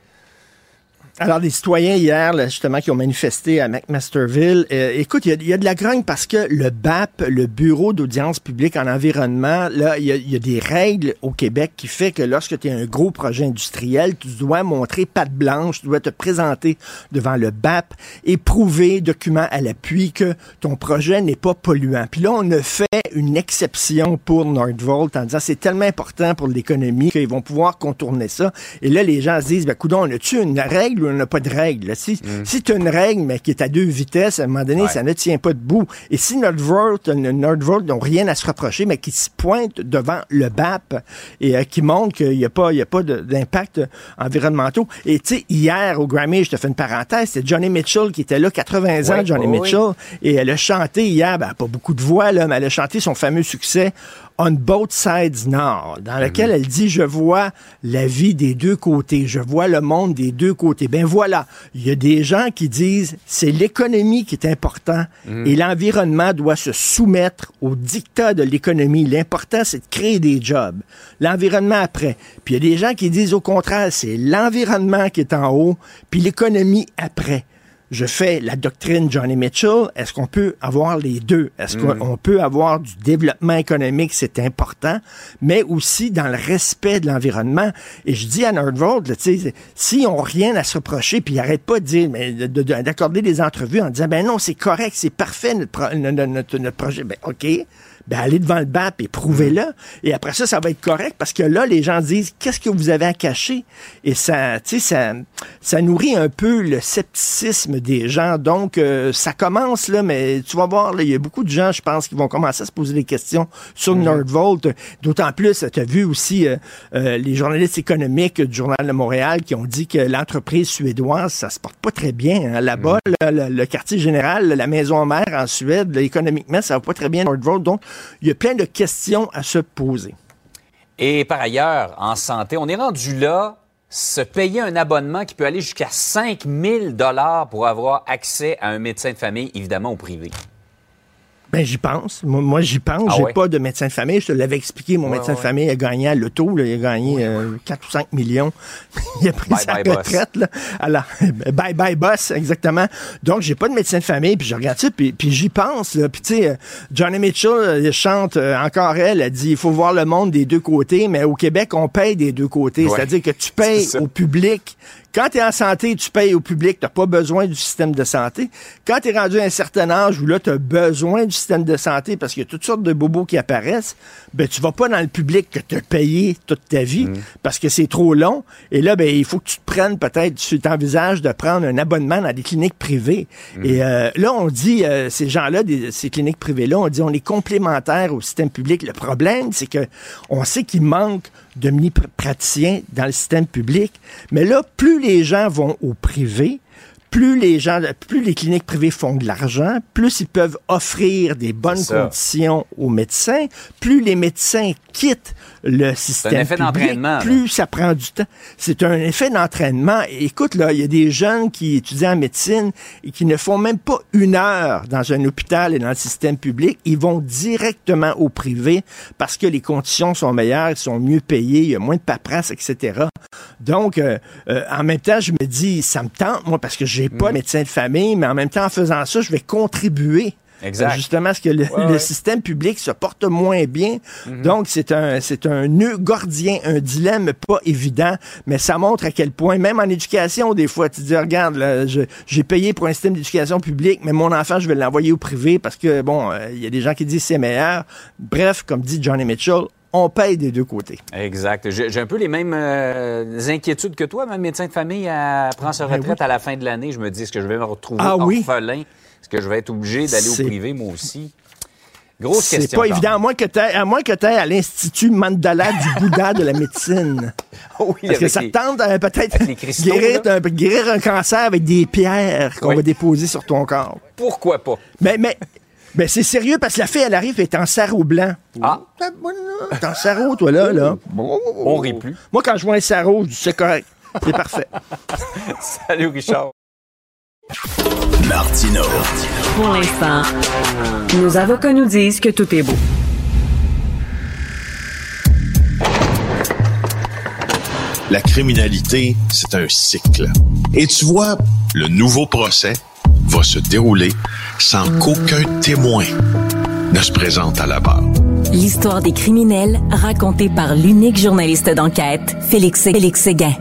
Alors, les citoyens hier, là, justement, qui ont manifesté à McMasterville, euh, écoute, il y y, a de la grogne parce que le BAP, le Bureau d'audience publique en environnement, là, il y, y a des règles au Québec qui fait que lorsque tu as un gros projet industriel, tu dois montrer patte blanche, tu dois te présenter devant le BAP et prouver, document à l'appui, que ton projet n'est pas polluant. Puis là, on a fait une exception pour Nordvolt en disant c'est tellement important pour l'économie qu'ils vont pouvoir contourner ça. Et là, les gens se disent, ben, coudon, on a-tu une règle on n'a pas de règle? Si, si tu as une règle, mais qui est à deux vitesses, à un moment donné, Ouais. ça ne tient pas debout. Et si Nordvolt, Nordvolt n'ont rien à se reprocher, mais qui se pointent devant le BAP et euh, qui montrent qu'il n'y a pas, il y a pas d'impact environnementaux. Et tu sais, hier au Grammy, je te fais une parenthèse, c'est Johnny Mitchell qui était là, 80 ans, Johnny oui. Mitchell. Et elle a chanté hier, ben, pas beaucoup de voix, là, mais elle a chanté son fameux succès On Both Sides Now, dans lequel elle dit Je vois la vie des deux côtés, je vois le monde des deux côtés. Ben voilà, il y a des gens qui disent c'est l'économie qui est important et l'environnement doit se soumettre au dictat de l'économie. L'important, c'est de créer des jobs. L'environnement après. Puis il y a des gens qui disent au contraire, c'est l'environnement qui est en haut, puis l'économie après je fais la doctrine Johnny Mitchell. Est-ce qu'on peut avoir les deux? Est-ce qu'on peut avoir du développement économique? C'est important, mais aussi dans le respect de l'environnement. Et je dis à sais, si on rien à se reprocher, puis arrête pas de dire, mais de- de- d'accorder des entrevues en disant, ben non, c'est correct, c'est parfait notre, pro- notre, notre- notre projet. Ben OK. Ben allez devant le BAP et prouvez-le. Et après ça, ça va être correct parce que là, les gens disent qu'est-ce que vous avez à cacher? Et ça, tu sais, ça, ça nourrit un peu le scepticisme des gens. Donc, euh, ça commence là, mais tu vas voir, il y a beaucoup de gens, je pense, qui vont commencer à se poser des questions sur Mhm. Nordvolt. D'autant plus, tu as vu aussi euh, euh, les journalistes économiques du Journal de Montréal qui ont dit que l'entreprise suédoise, ça se porte pas très bien. hein. Là-bas, là, le, le quartier général, la maison mère en Suède, là, économiquement, ça va pas très bien Nordvolt. Donc, il y a plein de questions à se poser. Et par ailleurs, en santé, on est rendu là, se payer un abonnement qui peut aller jusqu'à 5 000 pour avoir accès à un médecin de famille, évidemment au privé. Ben, j'y pense. Moi, moi, j'y pense. Ah J'ai ouais? pas de médecin de famille. Je te l'avais expliqué. Mon Ouais, médecin de famille a gagné à l'auto. Il a gagné euh, 4 ou 5 millions. il a pris Bye sa bye, boss. retraite. Là. Alors, bye bye boss, exactement. Donc, j'ai pas de médecin de famille. Puis je regarde ça, puis, puis j'y pense. Là. Puis tu sais, euh, Johnny Mitchell euh, chante euh, encore elle. Elle dit, il faut voir le monde des deux côtés. Mais au Québec, on paye des deux côtés. C'est-à-dire que tu payes au public. Quand tu es en santé, tu payes au public, tu pas besoin du système de santé. Quand tu es rendu à un certain âge où là, tu as besoin du système de santé parce qu'il y a toutes sortes de bobos qui apparaissent, ben tu vas pas dans le public que tu as payé toute ta vie parce que c'est trop long. Et là, ben il faut que tu te prennes peut-être, tu t'envisages de prendre un abonnement dans des cliniques privées. Et euh, là, on dit, euh, ces gens-là, ces cliniques privées-là, on dit on est complémentaires au système public. Le problème, c'est que on sait qu'il manque de praticiens dans le système public. Mais là, plus les gens vont au privé, plus les gens, plus les cliniques privées font de l'argent, plus ils peuvent offrir des bonnes conditions aux médecins, plus les médecins quittent le système effet public, d'entraînement, là. plus ça prend du temps. C'est un effet d'entraînement. Écoute, là, il y a des jeunes qui étudient en médecine et qui ne font même pas une heure dans un hôpital et dans le système public. Ils vont directement au privé parce que les conditions sont meilleures, ils sont mieux payés, il y a moins de paperasse, etc. Donc, euh, euh, en même temps, je me dis, ça me tente, moi, parce que j'ai Mm. pas de médecin de famille, mais en même temps, en faisant ça, je vais contribuer Exact. euh, Justement, parce que le, Ouais, le ouais. système public se porte moins bien. Mhm. Donc, c'est un, c'est un nœud gordien, un dilemme pas évident, mais ça montre à quel point, même en éducation, des fois, tu te dis, regarde, j'ai payé pour un système d'éducation publique, mais mon enfant, je vais l'envoyer au privé parce que, bon, euh, il y a des gens qui disent c'est meilleur. Bref, comme dit Johnny Mitchell, on paye des deux côtés. Exact. J'ai un peu les mêmes euh, inquiétudes que toi. Ma médecin de famille elle prend sa Ben retraite à la fin de l'année. Je me dis, est-ce que je vais me retrouver Ah oui? Est-ce que je vais être obligé d'aller au C'est- privé, moi aussi? Grosse C'est question. pas quand évident, à moins que tu à moins que t'aies à l'Institut Mandala du Bouddha de la médecine. Oui, Parce que ça les- tente euh, peut-être guérir, un, guérir un cancer avec des pierres qu'on Oui. va déposer sur ton corps. Pourquoi pas? Mais, mais, mais c'est sérieux parce que la fille, elle arrive, elle est en sarrau blanc. Ah, T'es en sarrau, toi, là, là. on rit plus. Moi, quand je vois un sarrau, je dis c'est correct. C'est parfait. Salut, Richard. Martino. Pour l'instant, nos avocats nous disent que tout est beau. La criminalité, c'est un cycle. Et tu vois, le nouveau procès va se dérouler sans qu'aucun témoin ne se présente à la barre. L'histoire des criminels racontée par l'unique journaliste d'enquête, Félix, Félix Séguin.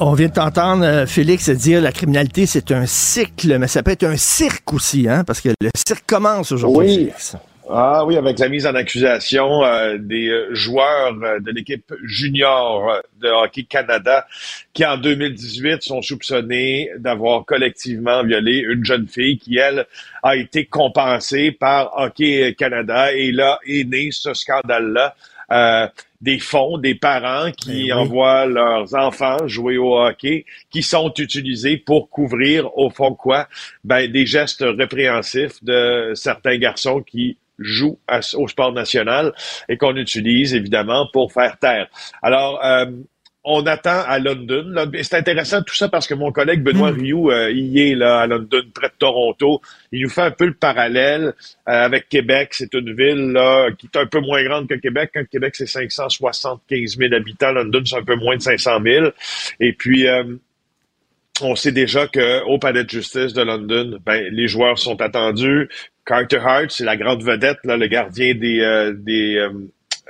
On vient de t'entendre, euh, Félix, dire la criminalité, c'est un cycle, mais ça peut être un cirque aussi, hein, parce que le cirque commence aujourd'hui. Oui. Félix. Ah oui, avec la mise en accusation euh, des euh, joueurs euh, de l'équipe junior de Hockey Canada qui, en 2018, sont soupçonnés d'avoir collectivement violé une jeune fille qui, elle, a été compensée par Hockey Canada. Et là est né ce scandale-là. Euh, des fonds, des parents qui Ben oui. envoient leurs enfants jouer au hockey, qui sont utilisés pour couvrir, au fond quoi, ben, des gestes répréhensifs de certains garçons qui jouent à- au sport national et qu'on utilise évidemment pour faire taire. Alors, euh, on attend à London. C'est intéressant tout ça parce que mon collègue Benoît Rioux, euh, il est là à London, près de Toronto. Il nous fait un peu le parallèle euh, avec Québec. C'est une ville là, qui est un peu moins grande que Québec. Quand Québec, c'est 575 000 habitants. London, c'est un peu moins de 500 000. Et puis, euh, on sait déjà que au palais de justice de London, ben, les joueurs sont attendus. Carter Hart, c'est la grande vedette, là, le gardien des, euh, des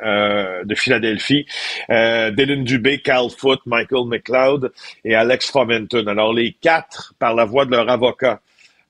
euh, de Philadelphie. Euh, Dylan Dubé, Cal Foot, Michael McLeod et Alex Fomenton. Alors les quatre, par la voix de leur avocat,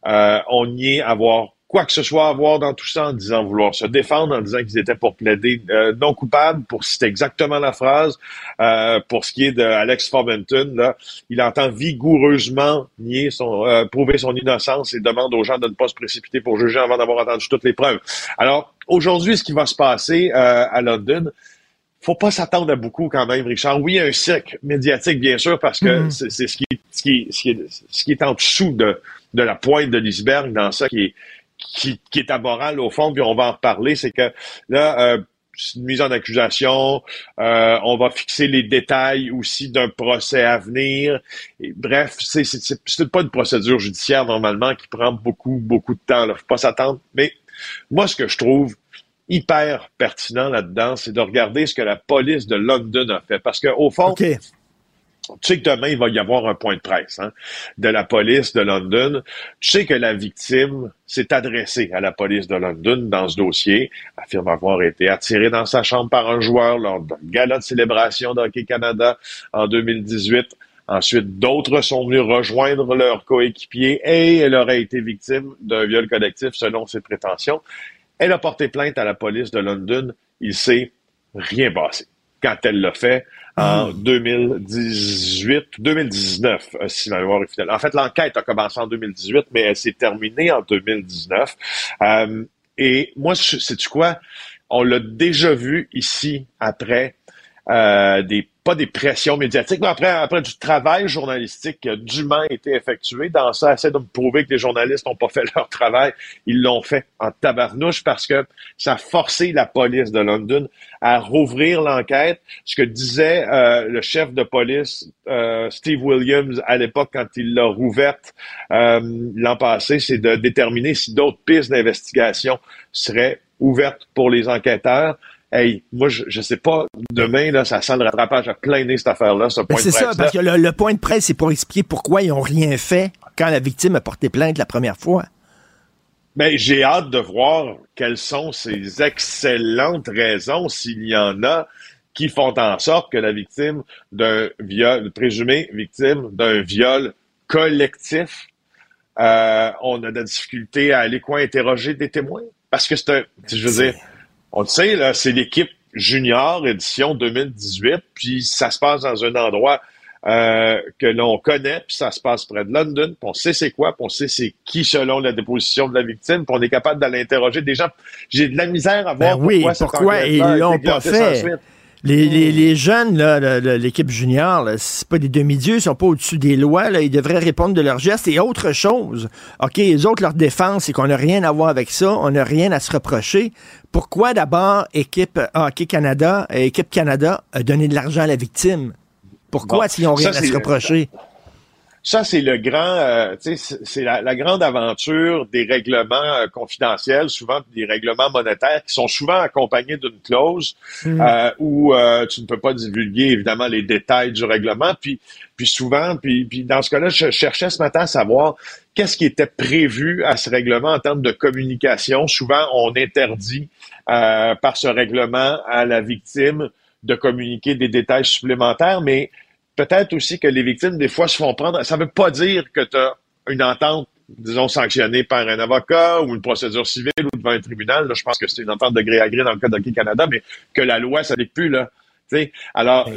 euh, ont nié avoir quoi que ce soit à voir dans tout ça en disant vouloir se défendre, en disant qu'ils étaient pour plaider euh, non coupable, pour citer exactement la phrase. Euh, pour ce qui est de Alex Formenton, là, il entend vigoureusement nier son, euh, prouver son innocence et demande aux gens de ne pas se précipiter pour juger avant d'avoir entendu toutes les preuves. Alors, aujourd'hui, ce qui va se passer à London, faut pas s'attendre à beaucoup quand même, Richard. Oui, un cirque médiatique, bien sûr, parce que mm-hmm. c'est ce qui, ce, qui, ce, qui est, ce qui est en dessous de, de la pointe de l'iceberg dans ça qui est, qui, qui est amoral au fond, puis on va en reparler, c'est que là, euh, c'est une mise en accusation, euh, on va fixer les détails aussi d'un procès à venir. Et, bref, c'est, c'est, pas une procédure judiciaire normalement qui prend beaucoup, beaucoup de temps. Il faut pas s'attendre. Mais moi, ce que je trouve hyper pertinent là-dedans, c'est de regarder ce que la police de London a fait. Parce qu'au fond, tu sais que demain, il va y avoir un point de presse hein, de la police de London. Tu sais que la victime s'est adressée à la police de London dans ce dossier, affirme avoir été attirée dans sa chambre par un joueur lors d'un gala de célébration d'Hockey Canada en 2018. Ensuite, d'autres sont venus rejoindre leur coéquipier et elle aurait été victime d'un viol collectif selon ses prétentions. Elle a porté plainte à la police de London. Il s'est rien passé quand elle l'a fait en 2018, 2019, euh, si ma mémoire est fidèle. En fait, l'enquête a commencé en 2018, mais elle s'est terminée en 2019. Euh, et moi, sais-tu quoi? On l'a déjà vu ici après euh, pas des pressions médiatiques, mais après, après du travail journalistique qui a dûment été effectué. Dans ça, essaie de me prouver que les journalistes n'ont pas fait leur travail. Ils l'ont fait en tabarnouche parce que ça a forcé la police de London à rouvrir l'enquête. Ce que disait euh, le chef de police euh, Steve Williams à l'époque quand il l'a rouverte euh, l'an passé, c'est de déterminer si d'autres pistes d'investigation seraient ouvertes pour les enquêteurs hey, moi, je, je sais pas, demain, là, ça sent le rattrapage à plein nez, cette affaire-là, ce point C'est ça, parce que le, point de presse, c'est pour expliquer pourquoi ils ont rien fait quand la victime a porté plainte la première fois. Ben, j'ai hâte de voir quelles sont ces excellentes raisons, s'il y en a, qui font en sorte que la victime d'un viol, présumée victime d'un viol collectif, euh, on a de la difficulté à aller quoi interroger des témoins? Parce que c'est un, je veux dire, on le sait, là, c'est l'équipe junior édition 2018, puis ça se passe dans un endroit euh, que l'on connaît, puis ça se passe près de London, puis on sait c'est quoi, puis on sait c'est qui selon la déposition de la victime, puis on est capable d'aller interroger des gens. J'ai de la misère à voir ben oui, pourquoi, ils l'ont pas fait. Les, les, les, jeunes, l'équipe junior, c'est pas des demi-dieux, ils sont pas au-dessus des lois, là, ils devraient répondre de leurs gestes et autre chose. OK, les autres, leur défense, c'est qu'on n'a rien à voir avec ça, on n'a rien à se reprocher. Pourquoi d'abord équipe Hockey Canada, équipe Canada a donné de l'argent à la victime? Pourquoi s'ils n'ont rien à se reprocher? Ça, c'est le grand, euh, c'est la, la, grande aventure des règlements euh, confidentiels, souvent des règlements monétaires, qui sont souvent accompagnés d'une clause mm. euh, où euh, tu ne peux pas divulguer évidemment les détails du règlement. Puis, puis souvent, puis, puis dans ce cas-là, je cherchais ce matin à savoir qu'est-ce qui était prévu à ce règlement en termes de communication. Souvent, on interdit par ce règlement à la victime de communiquer des détails supplémentaires, mais peut-être aussi que les victimes, des fois, se font prendre. Ça ne veut pas dire que tu as une entente, disons, sanctionnée par un avocat ou une procédure civile ou devant un tribunal. Là, je pense que c'est une entente de gré à gré dans le cas d'Hockey Canada, mais que la loi, ça n'est plus, là. T'sais, alors,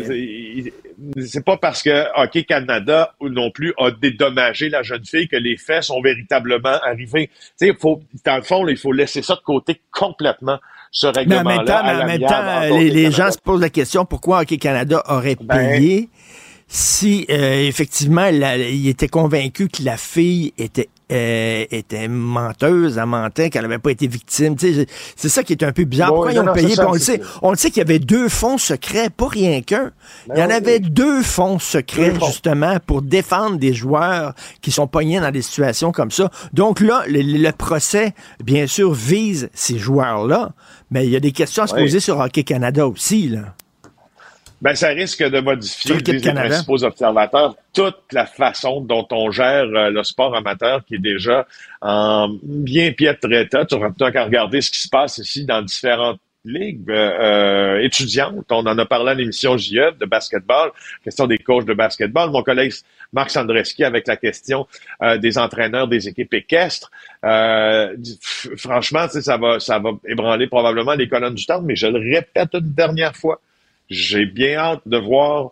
c'est pas parce que Hockey Canada ou non plus a dédommagé la jeune fille que les faits sont véritablement arrivés. T'sais, faut, dans le fond, il faut laisser ça de côté complètement ce règlement-là. Mais en même temps, en même temps les, gens se posent la question pourquoi Hockey Canada aurait ben, payé si euh, effectivement il était convaincu que la fille était euh, était menteuse, elle mentait, qu'elle n'avait pas été victime. C'est ça qui est un peu bizarre. Pourquoi ils ont payé? on, le sait, on le sait qu'il y avait deux fonds secrets, pas rien qu'un. Ben il y en avait deux fonds secrets, justement, pour défendre des joueurs qui sont pognés dans des situations comme ça. Donc là, le, procès, bien sûr, vise ces joueurs-là, mais il y a des questions à se poser sur Hockey Canada aussi. Là. Ben, ça risque de modifier, les principaux observateurs, toute la façon dont on gère euh, le sport amateur qui est déjà en bien piètre état. Tu plus qu'à regarder ce qui se passe ici dans différentes ligue euh, étudiante. On en a parlé à l'émission JE de basketball, question des coachs de basketball. Mon collègue Marc Sandreski avec la question des entraîneurs des équipes équestres. franchement, ça va, ça va ébranler probablement les colonnes du temps, mais je le répète une dernière fois. J'ai bien hâte de voir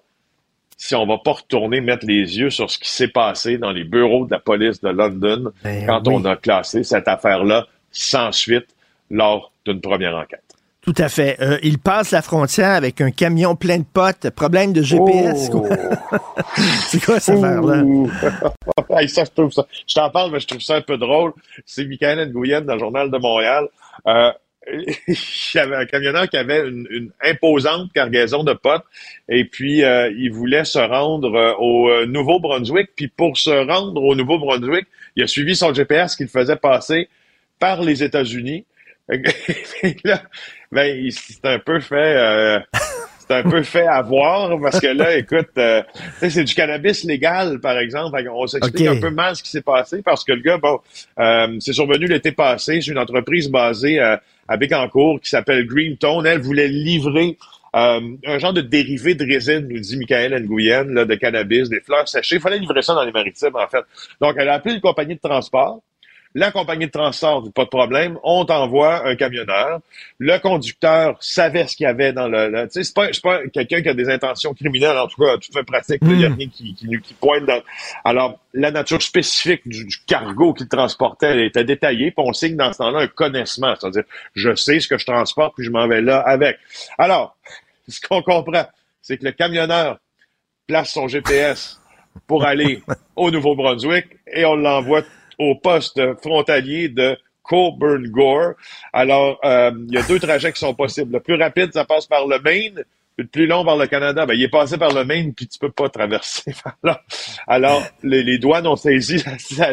si on va pas retourner mettre les yeux sur ce qui s'est passé dans les bureaux de la police de London ben quand on a classé cette affaire-là sans suite lors d'une première enquête. Tout à fait. Euh, il passe la frontière avec un camion plein de potes. Problème de GPS. Oh! c'est quoi cette affaire-là? ça, je trouve ça. Je t'en parle, mais je trouve ça un peu drôle. C'est Michael Nguyen dans le Journal de Montréal. Euh, il y avait un camionneur qui avait une, imposante cargaison de potes et puis euh, il voulait se rendre euh, au euh, Nouveau-Brunswick. Puis pour se rendre au Nouveau-Brunswick, il a suivi son GPS qu'il faisait passer par les États-Unis. là, ben, c'est un peu fait c'est un peu fait avoir parce que là, écoute, euh, c'est du cannabis légal, par exemple. On s'explique un peu mal ce qui s'est passé parce que le gars, bon, euh, c'est survenu l'été passé. C'est une entreprise basée euh, à Bécancourt qui s'appelle Green Tone. Elle voulait livrer euh, un genre de dérivé de résine, nous dit Michael Nguyen, là, de cannabis, des fleurs séchées. Il fallait livrer ça dans les maritimes, en fait. Donc, elle a appelé une compagnie de transport. La compagnie de transport dit pas de problème, on t'envoie un camionneur. Le conducteur savait ce qu'il y avait dans le. tu sais, c'est pas, pas quelqu'un qui a des intentions criminelles, en tout cas, tout fait pratique. Il n'y a hmm. rien qui, qui, qui, pointe dans. Alors, la nature spécifique du, cargo qu'il transportait elle était détaillée, puis on signe dans ce temps-là un connaissement. C'est-à-dire, je sais ce que je transporte, puis je m'en vais là avec. Alors, ce qu'on comprend, c'est que le camionneur place son GPS pour aller au Nouveau-Brunswick et on l'envoie au poste frontalier de Coburn Gore. Alors, euh, il y a deux trajets qui sont possibles. Le plus rapide, ça passe par le Maine. Le plus long par le Canada, ben, il est passé par le Maine, puis tu peux pas traverser Alors, les, douanes ont saisi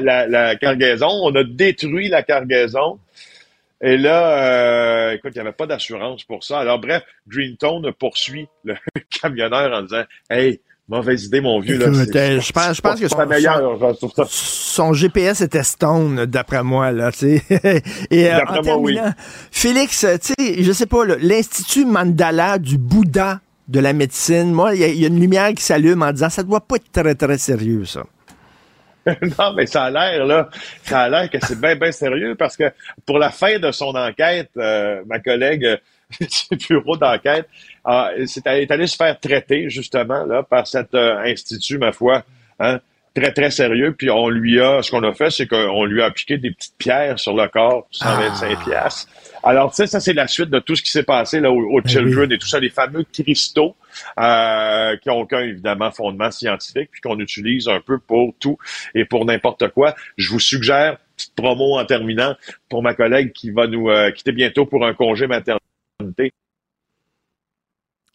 la, cargaison. On a détruit la cargaison. Et là, euh, écoute, il n'y avait pas d'assurance pour ça. Alors, bref, Greenton poursuit le camionneur en disant Hey, Mauvaise idée, mon vieux. là, euh, je pense, je pense que son, meilleur, son, GPS était stone, d'après moi. Là, Et euh, en terminant, Félix, tu sais, je sais pas, l'Institut Mandala du Bouddha de la médecine, moi, il y, a une lumière qui s'allume en disant ça doit pas être très, très sérieux, ça. non, mais ça a l'air, là, ça a l'air que c'est bien, bien sérieux parce que pour la fin de son enquête, euh, ma collègue du bureau d'enquête est allé se faire traiter, justement, là, par cet euh, institut, ma foi, hein, très, très sérieux. Puis on lui a, ce qu'on a fait, c'est qu'on lui a appliqué des petites pierres sur le corps, 125 ah. piastres. Alors, tu sais, ça, c'est la suite de tout ce qui s'est passé là, au, ben Children et tout ça, les fameux cristaux euh, qui ont aucun, évidemment, fondement scientifique, puis qu'on utilise un peu pour tout et pour n'importe quoi. Je vous suggère, petite promo en terminant, pour ma collègue qui va nous euh, quitter bientôt pour un congé maternité.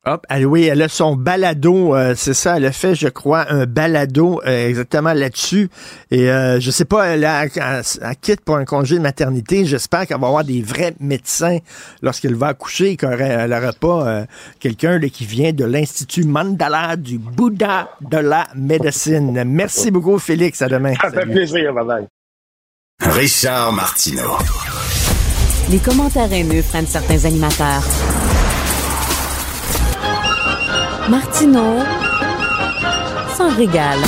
Hop, oui, elle a son balado, euh, c'est ça, elle a fait, je crois, un balado euh, exactement là-dessus. Et euh, je sais pas, elle, a, quitte pour un congé de maternité. J'espère qu'elle va avoir des vrais médecins lorsqu'elle va accoucher, qu'elle n'aura pas quelqu'un qui vient de l'Institut Mandala du Bouddha de la médecine. Merci beaucoup, Félix. À demain. Ça fait plaisir, bye Richard Martineau. Les commentaires haineux prennent certains animateurs. Martineau s'en régale.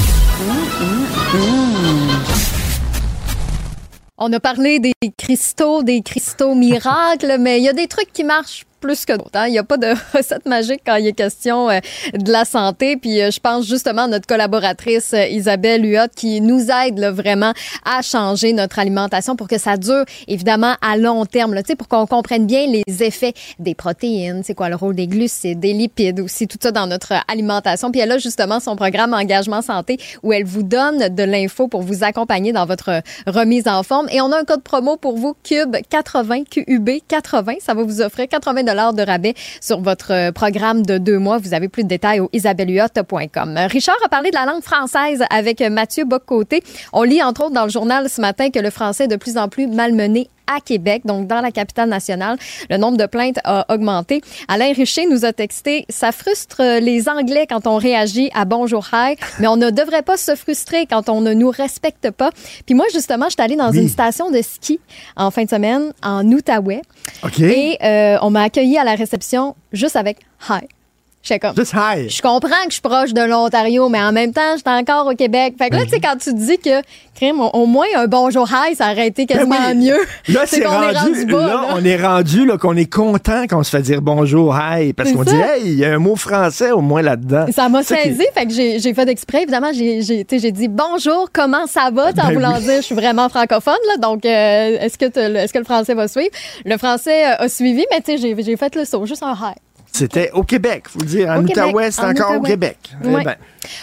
On a parlé des cristaux, des cristaux miracles, mais il y a des trucs qui marchent plus que d'autres. Hein. Il n'y a pas de recette magique quand il est question euh, de la santé. Puis euh, je pense justement à notre collaboratrice euh, Isabelle Huot qui nous aide vraiment à changer notre alimentation pour que ça dure évidemment à long terme. Là, pour qu'on comprenne bien les effets des protéines, c'est quoi le rôle des glucides, des lipides aussi, tout ça dans notre alimentation. Puis elle a justement son programme Engagement Santé où elle vous donne de l'info pour vous accompagner dans votre remise en forme. Et on a un code promo pour vous, Cube 80, QUB 80. Ça va vous offrir 80 de rabais sur votre euh, programme de deux mois. Vous avez plus de détails au isabelluot.com. Richard a parlé de la langue française avec Mathieu Boccoté. On lit entre autres dans le journal ce matin que le français est de plus en plus malmené à Québec, donc dans la capitale nationale. Le nombre de plaintes a augmenté. Alain Richer nous a texté, ça frustre les Anglais quand on réagit à Bonjour Hi, mais on ne devrait pas se frustrer quand on ne nous respecte pas. Puis moi, justement, je suis allée dans Oui. une station de ski en fin de semaine en Outaouais. OK. Et euh, on m'a accueilli à la réception juste avec Hi. J'étais comme. Just hi. Je comprends que je suis proche de l'Ontario, mais en même temps, j'étais encore au Québec. Fait que là, tu sais, quand tu te dis que, crime, au, moins un bonjour hi, ça aurait été quasiment Ben oui. mieux. Là, C'est est rendu, bas, là, là. on est rendu là qu'on est content qu'on se fait dire bonjour, hi, parce qu'on dit, hey, il y a un mot français au moins là-dedans. Ça m'a saisi, fait que j'ai fait exprès. Évidemment, j'ai dit bonjour, comment ça va? En Ben voulant oui. dire, je suis vraiment francophone, là, donc euh, est-ce que, le français va suivre? Le français euh, a suivi, mais tu sais, j'ai j'ai fait le saut, juste un hi. C'était au Québec, faut le dire. En Outaouais, c'est en encore au. Québec. Eh ben,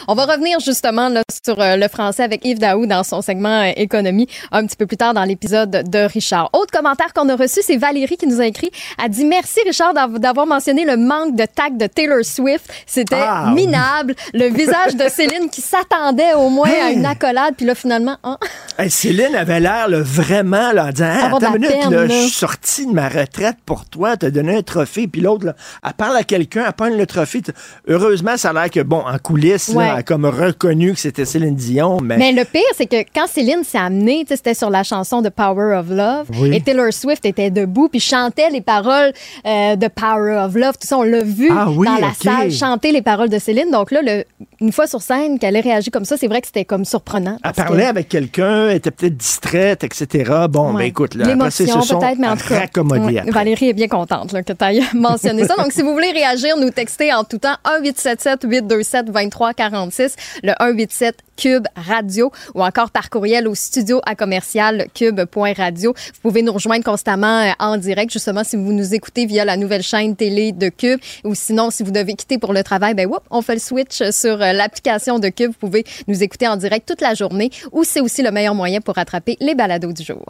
On va revenir justement là, sur euh, le français avec Yves Daou dans son segment euh, économie un petit peu plus tard dans l'épisode de Richard. Autre commentaire qu'on a reçu, c'est Valérie qui nous a écrit. Elle dit merci Richard d'av- d'avoir mentionné le manque de tact de Taylor Swift. C'était Ah, minable. Le visage de Céline qui s'attendait au moins à Hey. une accolade, puis là finalement, hein? hey, Céline avait l'air vraiment là, en disant de Attends une minute, peine, là, là. je suis sorti de ma retraite pour toi, t'as donné un trophée, puis l'autre, elle parle à quelqu'un, elle pogne le trophée. Heureusement, ça a l'air que, bon, en coulisses, là, elle a comme reconnu que c'était Céline Dion, mais. Mais le pire, c'est que quand Céline s'est amenée, tu sais, c'était sur la chanson de Power of Love, Oui. et Taylor Swift était debout puis chantait les paroles euh, de Power of Love. Tout ça, on l'a vu Ah oui, dans la salle chanter les paroles de Céline. Donc là, le- une fois sur scène, qu'elle ait réagi comme ça, c'est vrai que c'était comme surprenant. Elle que- parlait avec quelqu'un, elle était peut-être distraite, etc. Bon, ben écoute, là, L'émotion, peut-être, mais en tout cas. raccommodés ouais, après. Valérie est bien contente là, que tu aies mentionné ça. Donc, si vous voulez réagir, nous texter en tout temps 1-877-827-2346, le 187 Cube Radio ou encore par courriel au studio à commercial cube.radio. Vous pouvez nous rejoindre constamment euh, en direct, justement, si vous nous écoutez via la nouvelle chaîne télé de Cube ou sinon, si vous devez quitter pour le travail, ben, whoop, on fait le switch sur euh, l'application de Cube. Vous pouvez nous écouter en direct toute la journée ou c'est aussi le meilleur moyen pour rattraper les balados du jour.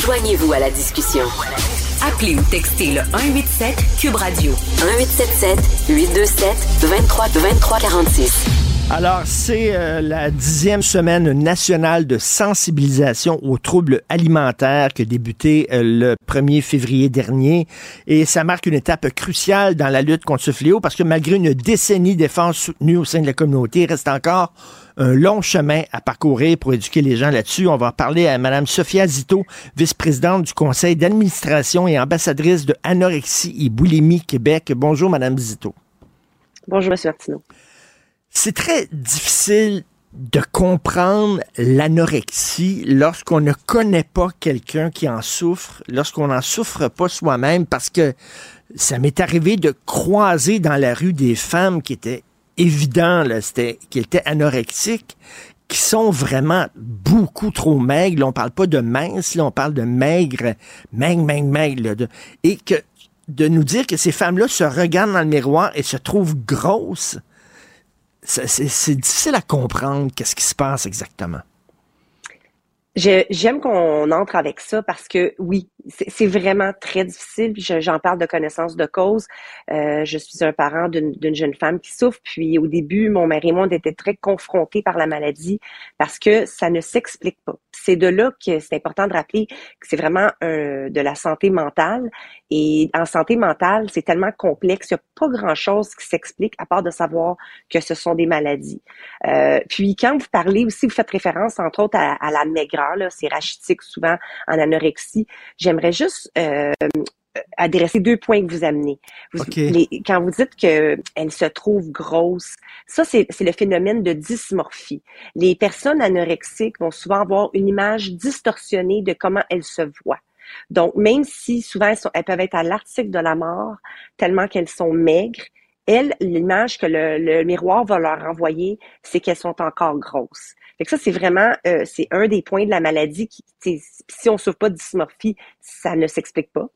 Joignez-vous à la discussion. Appelez ou textez le 187 Cube Radio 1877 827 23 23 46. Alors, c'est euh, la dixième semaine nationale de sensibilisation aux troubles alimentaires qui a débuté euh, le 1er février dernier. Et ça marque une étape cruciale dans la lutte contre ce fléau parce que malgré une décennie d'efforts soutenus au sein de la communauté, il reste encore un long chemin à parcourir pour éduquer les gens là-dessus. On va parler à Mme Sophia Zito, vice-présidente du conseil d'administration et ambassadrice de Anorexie et Boulimie Québec. Bonjour, Mme Zito. Bonjour, M. Martineau. C'est très difficile de comprendre l'anorexie lorsqu'on ne connaît pas quelqu'un qui en souffre, lorsqu'on n'en souffre pas soi-même, parce que ça m'est arrivé de croiser dans la rue des femmes qui étaient évidents, là, c'était, qui étaient anorexiques, qui sont vraiment beaucoup trop maigres. On parle pas de minces, là, on parle de maigres, maigres, maigres, maigres. là, et que de nous dire que ces femmes-là se regardent dans le miroir et se trouvent grosses, c'est c'est difficile à comprendre qu'est-ce qui se passe exactement. J'aime qu'on entre avec ça parce que oui, c'est vraiment très difficile. J'en parle de connaissance de cause. Euh, je suis un parent d'une jeune femme qui souffre. Puis au début, mon mari et moi, on était très confrontés par la maladie parce que ça ne s'explique pas. C'est de là que c'est important de rappeler que c'est vraiment un- de la santé mentale. Et en santé mentale, c'est tellement complexe. Il n'y a pas grand-chose qui s'explique à part de savoir que ce sont des maladies. Euh, puis quand vous parlez aussi, vous faites référence entre autres à, à la maigreur, c'est rachitique souvent en anorexie. J'aimerais juste euh, adresser deux points que vous amenez. Vous- OK. les- quand vous dites qu'elle se trouve grosse, ça c'est le phénomène de dysmorphie. Les personnes anorexiques vont souvent avoir une image distorsionnée de comment elles se voient. Donc, même si souvent elles, sont- elles peuvent être à l'article de la mort, tellement qu'elles sont maigres, elles, l'image que le, le miroir va leur renvoyer, c'est qu'elles sont encore grosses. Fait que ça, c'est vraiment, euh, c'est un des points de la maladie qui, si on souffre pas de dysmorphie, ça ne s'explique pas.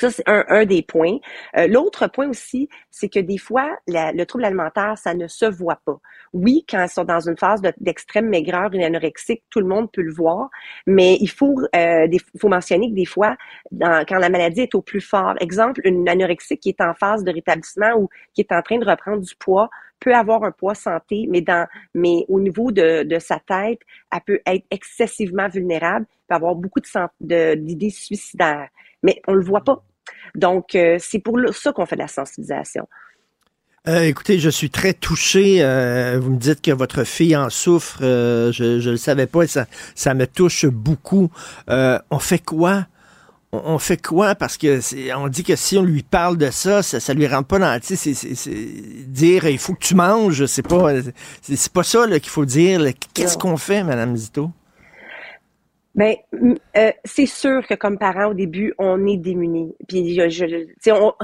ça, c'est un, un, des points. Euh, L'autre point aussi, c'est que des fois, le trouble alimentaire, ça ne se voit pas. Oui, quand ils sont dans une phase d'extrême maigreur, une anorexique, tout le monde peut le voir, mais il faut, euh, des, faut mentionner que des fois, dans, quand la maladie est au plus fort, exemple, une anorexique qui est en phase de rétablissement ou qui est en train de reprendre du poids, peut avoir un poids santé, mais dans, mais au niveau de, de sa tête, elle peut être excessivement vulnérable, peut avoir beaucoup de d'idées suicidaires mais on le voit pas. Donc, euh, c'est pour ça qu'on fait de la sensibilisation. Euh, écoutez, je suis très touché. Euh, vous me dites que votre fille en souffre. je ne le savais pas ça, ça me touche beaucoup. on fait quoi? On, fait quoi? Parce que on dit que si on lui parle de ça, ça, ça lui rentre pas dans. Tu c'est dire il faut que tu manges. C'est pas, c'est pas ça qu'il faut dire. Qu'est-ce qu'on fait, Madame Zito? Ben, euh, c'est sûr que comme parents au début, on est démunis. Puis je, je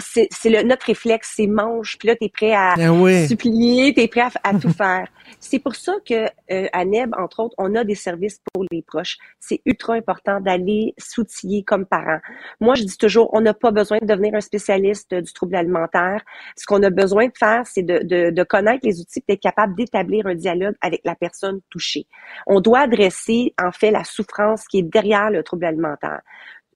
c'est le notre réflexe, c'est mange. Puis là, t'es prêt à ben supplier, t'es prêt à, tout faire. C'est pour ça que euh, à NEB, entre autres, on a des services pour les proches. C'est ultra important d'aller s'outiller comme parents. Moi, je dis toujours, on n'a pas besoin de devenir un spécialiste du trouble alimentaire. Ce qu'on a besoin de faire, c'est de, de, de connaître les outils, d'être capable d'établir un dialogue avec la personne touchée. On doit adresser en fait la souffrance qui est derrière le trouble alimentaire.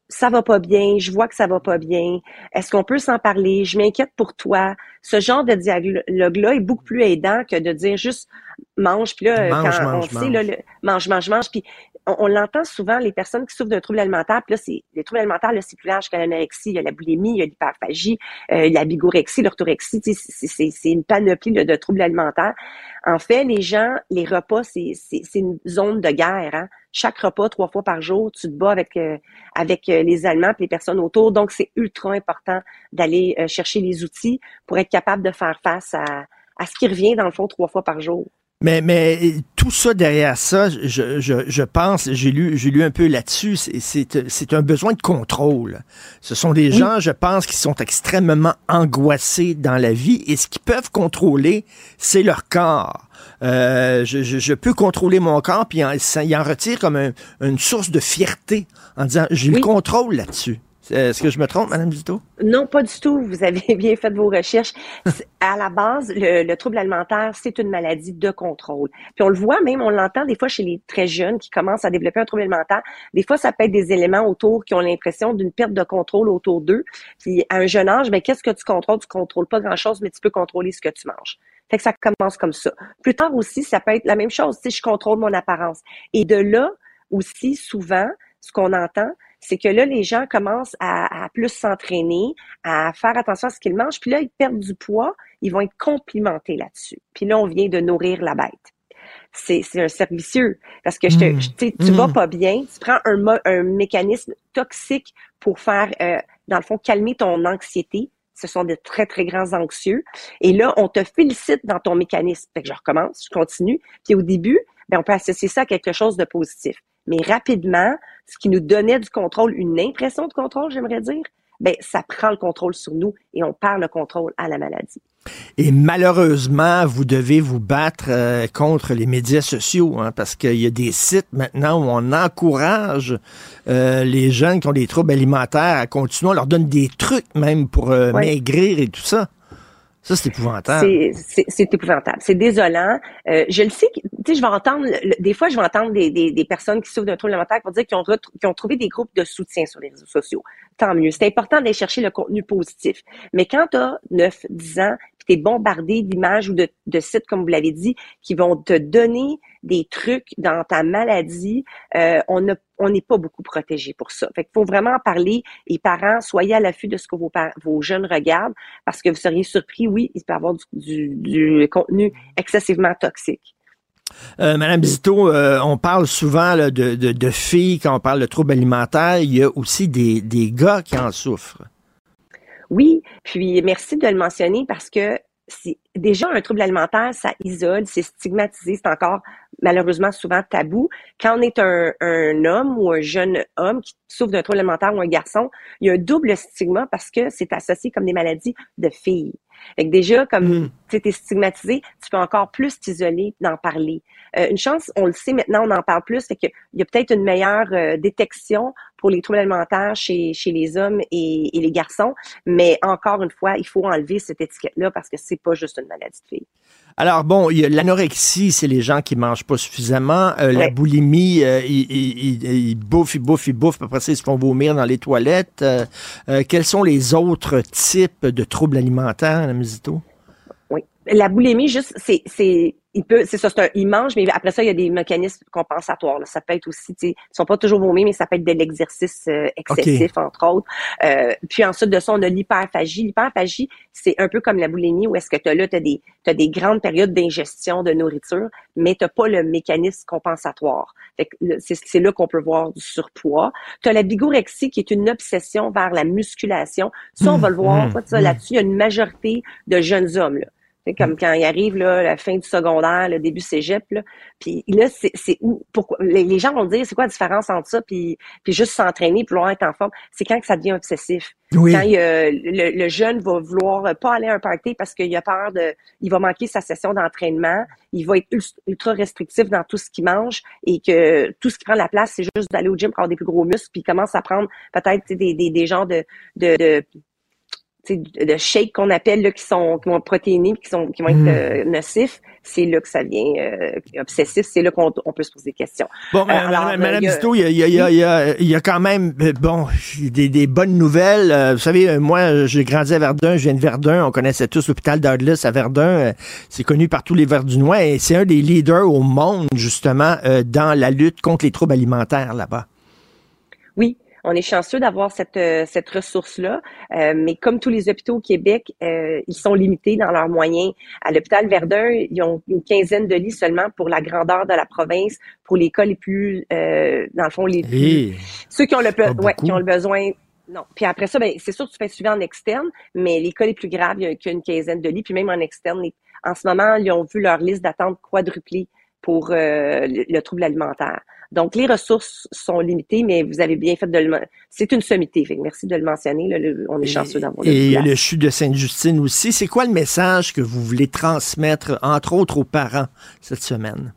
Ça va pas bien, je vois que ça va pas bien. Est-ce qu'on peut s'en parler? Je m'inquiète pour toi. Ce genre de dialogue-là est beaucoup plus aidant que de dire juste mange, puis là, mange, quand mange, on sait, là, le, mange, mange, mange, puis on, l'entend souvent, les personnes qui souffrent d'un trouble alimentaire, puis là, c'est, les troubles alimentaires, là, c'est plus large que l'anorexie, il y a la boulimie, il y a l'hyperphagie, euh, la bigorexie, l'orthorexie, c'est, c'est une panoplie de troubles alimentaires. En fait, les gens, les repas, c'est, c'est, une zone de guerre, hein? Chaque repas trois fois par jour, tu te bats avec euh, avec euh, les Allemands et les personnes autour. Donc, c'est ultra important d'aller euh, chercher les outils pour être capable de faire face à, à ce qui revient, dans le fond, trois fois par jour. Mais, mais tout ça derrière ça, je, je, je pense, j'ai lu, j'ai lu un peu là-dessus, c'est un besoin de contrôle. Ce sont des gens, je pense, qui sont extrêmement angoissés dans la vie et ce qu'ils peuvent contrôler, c'est leur corps. Euh, je, je, peux contrôler mon corps, puis il en retire comme une source de fierté en disant, j'ai le contrôle là-dessus. Est-ce que je me trompe, Madame Zito? Non, pas du tout. Vous avez bien fait vos recherches. à la base, le, trouble alimentaire, c'est une maladie de contrôle. Puis on le voit même, on l'entend des fois chez les très jeunes qui commencent à développer un trouble alimentaire. Des fois, ça peut être des éléments autour qui ont l'impression d'une perte de contrôle autour d'eux. Puis à un jeune âge, ben qu'est-ce que tu contrôles? Tu contrôles pas grand-chose, mais tu peux contrôler ce que tu manges. Fait que ça commence comme ça. Plus tard aussi, ça peut être la même chose. Si je contrôle mon apparence. Et de là aussi, souvent, ce qu'on entend, c'est que là, les gens commencent à, plus s'entraîner, à faire attention à ce qu'ils mangent, puis là, ils perdent du poids, ils vont être complimentés là-dessus. Puis là, on vient de nourrir la bête. C'est, un servicieux parce que je te, mmh. tu vas mmh. pas bien, tu prends un, un mécanisme toxique pour faire, euh, dans le fond, calmer ton anxiété. Ce sont des très, très grands anxieux. Et là, on te félicite dans ton mécanisme. Fait que je recommence, je continue. Puis au début, ben, on peut associer ça à quelque chose de positif mais rapidement, ce qui nous donnait du contrôle, une impression de contrôle, j'aimerais dire, ben, ça prend le contrôle sur nous et on perd le contrôle à la maladie. Et malheureusement, vous devez vous battre euh, contre les médias sociaux, hein, parce qu'il y a des sites maintenant où on encourage euh, les jeunes qui ont des troubles alimentaires à continuer, on leur donne des trucs même pour euh, maigrir et tout ça. Ça, c'est épouvantable. C'est épouvantable. C'est désolant. Euh, je le sais, tu sais, je vais entendre, des fois, je vais entendre des, des, des personnes qui souffrent d'un trouble alimentaire qui vont dire qu'ils ont, ont trouvé des groupes de soutien sur les réseaux sociaux. Tant mieux. C'est important d'aller chercher le contenu positif. Mais quand tu as 9, 10 ans, puis tu es bombardé d'images ou de, de sites, comme vous l'avez dit, qui vont te donner des trucs dans ta maladie, euh, on n'est pas beaucoup protégé pour ça. Fait qu'il faut vraiment en parler. Et parents, soyez à l'affût de ce que vos, vos jeunes regardent parce que vous seriez surpris, oui, il peut y avoir du, du, contenu excessivement toxique. Euh, Madame Zito, euh, on parle souvent de, de, de, filles quand on parle de troubles alimentaires. Il y a aussi des, des gars qui en souffrent. Oui, puis merci de le mentionner parce que déjà, un trouble alimentaire, ça isole, c'est stigmatisé, c'est encore malheureusement souvent tabou. Quand on est un, un homme ou un jeune homme qui souffre d'un trouble alimentaire ou un garçon, il y a un double stigma parce que c'est associé comme des maladies de filles. Fait que déjà, comme Mm. tu es stigmatisé, tu peux encore plus t'isoler d'en parler. Euh, une chance, on le sait maintenant, on en parle plus, fait qu'il y a peut-être une meilleure euh, détection pour les troubles alimentaires chez, chez les hommes et, et les garçons, mais encore une fois, il faut enlever cette étiquette-là parce que c'est pas juste une maladie de filles. Alors bon, l'anorexie, c'est les gens qui mangent pas suffisamment. Euh, La boulimie, euh, ils, ils- ils- ils bouffent, ils bouffent, ils bouffent, après ça, ils se font vomir dans les toilettes. Euh, euh, quels sont les autres types de troubles alimentaires, la Musito? Oui. La boulimie, juste, c'est, c'est, il peut, c'est ça, c'est un, il mange, mais après ça, il y a des mécanismes compensatoires. là. Ça peut être aussi, ils sont pas toujours vomis, mais ça peut être de l'exercice euh, excessif, entre autres. Euh, puis ensuite de ça, on a l'hyperphagie. L'hyperphagie, c'est un peu comme la boulimie, où est-ce que tu as là, tu as des, t'as des grandes périodes d'ingestion de nourriture, mais tu pas le mécanisme compensatoire. Fait que c'est, c'est là qu'on peut voir du surpoids. Tu as la bigorexie, qui est une obsession vers la musculation. Ça, on va le voir, Mmh, toi, ça, mmh. là-dessus, il y a une majorité de jeunes hommes, là. C'est comme quand il arrive là, la fin du secondaire, le début cégep, là. Puis là, c'est c'est où pourquoi les, les gens vont dire c'est quoi la différence entre ça puis puis juste s'entraîner puis vouloir être en forme, c'est quand que ça devient obsessif. Oui. Quand il a- le, le jeune va vouloir pas aller à un party parce qu'il a peur de il va manquer sa session d'entraînement, il va être ul- ultra restrictif dans tout ce qu'il mange et que tout ce qui prend la place, c'est juste d'aller au gym pour avoir des plus gros muscles puis il commence à prendre peut-être des, des, des genres de, de, de de shakes qu'on appelle là, qui sont qui vont être protéinés, qui sont qui vont être Mm. euh, nocifs, c'est là que ça vient euh, obsessif, c'est là qu'on on peut se poser des questions. Bon, Euh, Madame, alors, Madame il y a- Zito, il y a, il y a- il y a- quand même, euh, bon, des, des bonnes nouvelles. Euh, Vous savez, moi, j'ai grandi à Verdun, je viens de Verdun, on connaissait tous l'hôpital Douglas à Verdun. C'est connu par tous les Verdunois et c'est un des leaders au monde, justement, dans la lutte contre les troubles alimentaires là-bas. Oui, on est chanceux d'avoir cette, euh, cette ressource-là, euh, mais comme tous les hôpitaux au Québec, euh, ils sont limités dans leurs moyens. À l'hôpital Verdun, ils ont une quinzaine de lits seulement pour la grandeur de la province, pour les cas les plus, euh, dans le fond, les plus, ceux qui ont le, ouais, qui ont le besoin. Non. Puis après ça, ben, c'est sûr que tu fais suivre en externe, mais les cas les plus graves, il y a qu'une quinzaine de lits. Puis même en externe, les- en ce moment, ils ont vu leur liste d'attente quadruplée pour euh, le, le trouble alimentaire. Donc, les ressources sont limitées, mais vous avez bien fait de le... C'est une sommité, fait merci de le mentionner. là, le- on est chanceux d'avoir le Et il y a place. le CHU de Sainte-Justine aussi. C'est quoi le message que vous voulez transmettre, entre autres, aux parents cette semaine?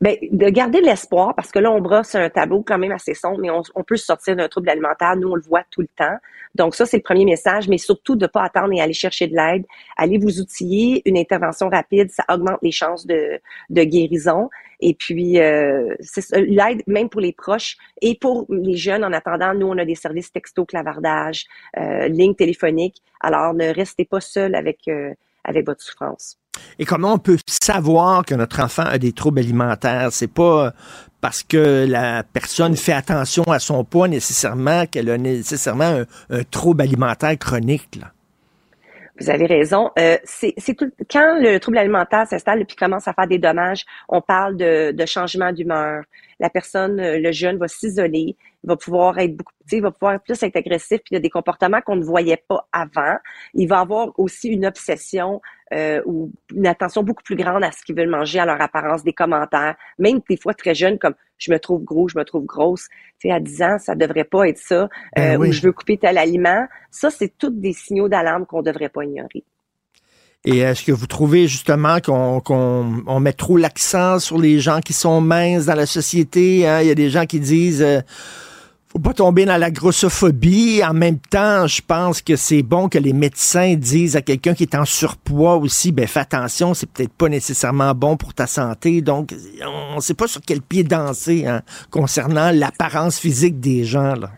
Ben, de garder de l'espoir, parce que là, on brosse un tableau quand même assez sombre, mais on, on peut sortir d'un trouble alimentaire. Nous, on le voit tout le temps. Donc, ça, c'est le premier message, mais surtout de pas attendre et aller chercher de l'aide. Allez vous outiller. Une intervention rapide, ça augmente les chances de, de guérison. Et puis, euh, l'aide, même pour les proches et pour les jeunes, en attendant, nous, on a des services texto, clavardage, euh, ligne téléphonique. Alors, ne restez pas seul avec, euh, avec votre souffrance. Et comment on peut savoir que notre enfant a des troubles alimentaires? C'est pas parce que la personne fait attention à son poids nécessairement qu'elle a nécessairement un, trouble alimentaire chronique. Vous avez raison. Euh, c'est quand le trouble alimentaire s'installe et puis commence à faire des dommages, on parle de, de changement d'humeur. La personne, euh, le jeune, va s'isoler, va pouvoir être beaucoup, tu sais, va pouvoir plus être agressif, puis il y a des comportements qu'on ne voyait pas avant. Il va avoir aussi une obsession euh, ou une attention beaucoup plus grande à ce qu'ils veulent manger, à leur apparence, des commentaires, même des fois très jeunes comme je me trouve gros, je me trouve grosse. Tu sais, à 10 ans, ça devrait pas être ça. Ben Euh, oui. Ou je veux couper tel aliment. Ça, c'est tous des signaux d'alarme qu'on devrait pas ignorer. Et est-ce que vous trouvez justement qu'on qu'on on met trop l'accent sur les gens qui sont minces dans la société? hein? Il y a des gens qui disent euh, faut pas tomber dans la grossophobie. En même temps, je pense que c'est bon que les médecins disent à quelqu'un qui est en surpoids aussi, ben fais attention, c'est peut-être pas nécessairement bon pour ta santé. Donc, on ne sait pas sur quel pied danser hein, concernant l'apparence physique des gens. Là.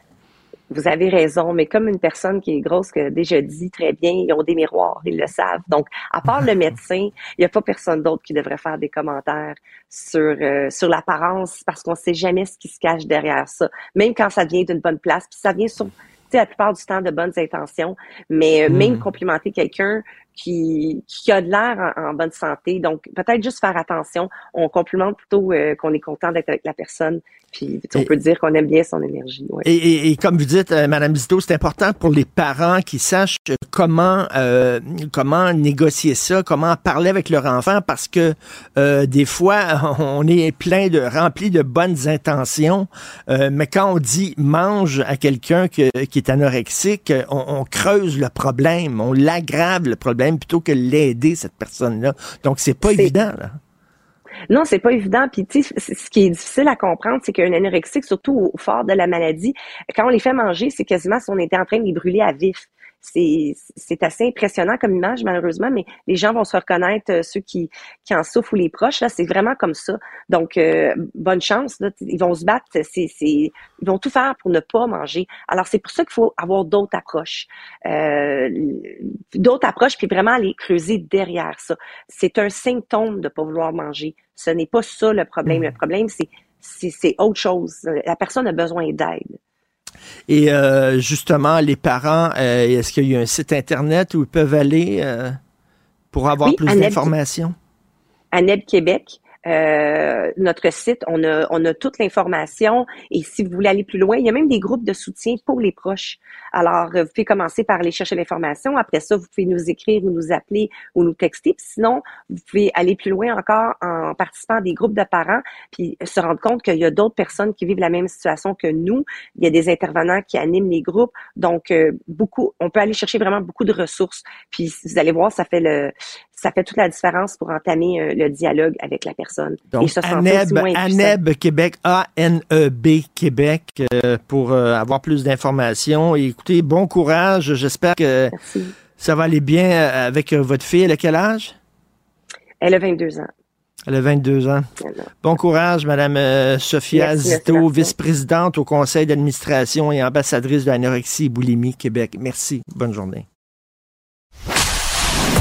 Vous avez raison, mais comme une personne qui est grosse, que déjà dit très bien, ils ont des miroirs, ils le savent. Donc, à part le médecin, il n'y a pas personne d'autre qui devrait faire des commentaires sur euh, sur l'apparence parce qu'on ne sait jamais ce qui se cache derrière ça. Même quand ça vient d'une bonne place, puis ça vient sur tu sais, la plupart du temps de bonnes intentions, mais euh, Mm. même complimenter quelqu'un qui, qui a de l'air en, bonne santé. Donc, peut-être juste faire attention. On complimente plutôt euh, qu'on est content d'être avec la personne. Puis, on peut dire qu'on aime bien son énergie. Et, et, comme vous dites, euh, Madame Zito, c'est important pour les parents qui sachent comment euh, comment négocier ça, comment parler avec leur enfant, parce que des fois, on est plein de rempli de bonnes intentions, mais quand on dit mange à quelqu'un qui est anorexique, on, on creuse le problème, on l'aggrave le problème plutôt que l'aider, cette personne-là. Donc, c'est pas évident, là. Non, c'est pas évident. Puis, tu sais, ce qui est difficile à comprendre, c'est qu'un anorexique, surtout au fort de la maladie, quand on les fait manger, c'est quasiment si on était en train de les brûler à vif c'est assez impressionnant comme image, malheureusement, mais les gens vont se reconnaître, euh, ceux qui, qui en souffrent ou les proches, là, c'est vraiment comme ça. Donc, euh, bonne chance, là, ils vont se battre, c'est, ils vont tout faire pour ne pas manger. Alors, c'est pour ça qu'il faut avoir d'autres approches. Euh, d'autres approches, puis vraiment aller creuser derrière ça. C'est un symptôme de pas vouloir manger. Ce n'est pas ça le problème. Le mmh. problème, c'est c'est autre chose. La personne a besoin d'aide. Et euh, justement, les parents, euh, est-ce qu'il y a un site Internet où ils peuvent aller euh, pour avoir plus d'informations? ANEB Québec. Euh, notre site, on a, on a toute l'information et si vous voulez aller plus loin, il y a même des groupes de soutien pour les proches. Alors, vous pouvez commencer par aller chercher l'information. Après ça, vous pouvez nous écrire ou nous appeler ou nous texter. Sinon, vous pouvez aller plus loin encore en participant à des groupes de parents puis se rendre compte qu'il y a d'autres personnes qui vivent la même situation que nous. Il y a des intervenants qui animent les groupes. Donc, euh, beaucoup, on peut aller chercher vraiment beaucoup de ressources. Puis vous allez voir, ça fait le, ça fait toute la différence pour entamer euh, le dialogue avec la personne. Donc, ANEB, ANEB Québec, A-N-E-B Québec, euh, pour euh, avoir plus d'informations. écoutez, bon courage. J'espère que ça va aller bien avec votre fille. Elle a quel âge? Elle a 22 ans. Elle a 22 ans. Bon courage, Madame Sophia Zito, vice-présidente au conseil d'administration et ambassadrice de l'anorexie et boulimie Québec. Merci. Bonne journée.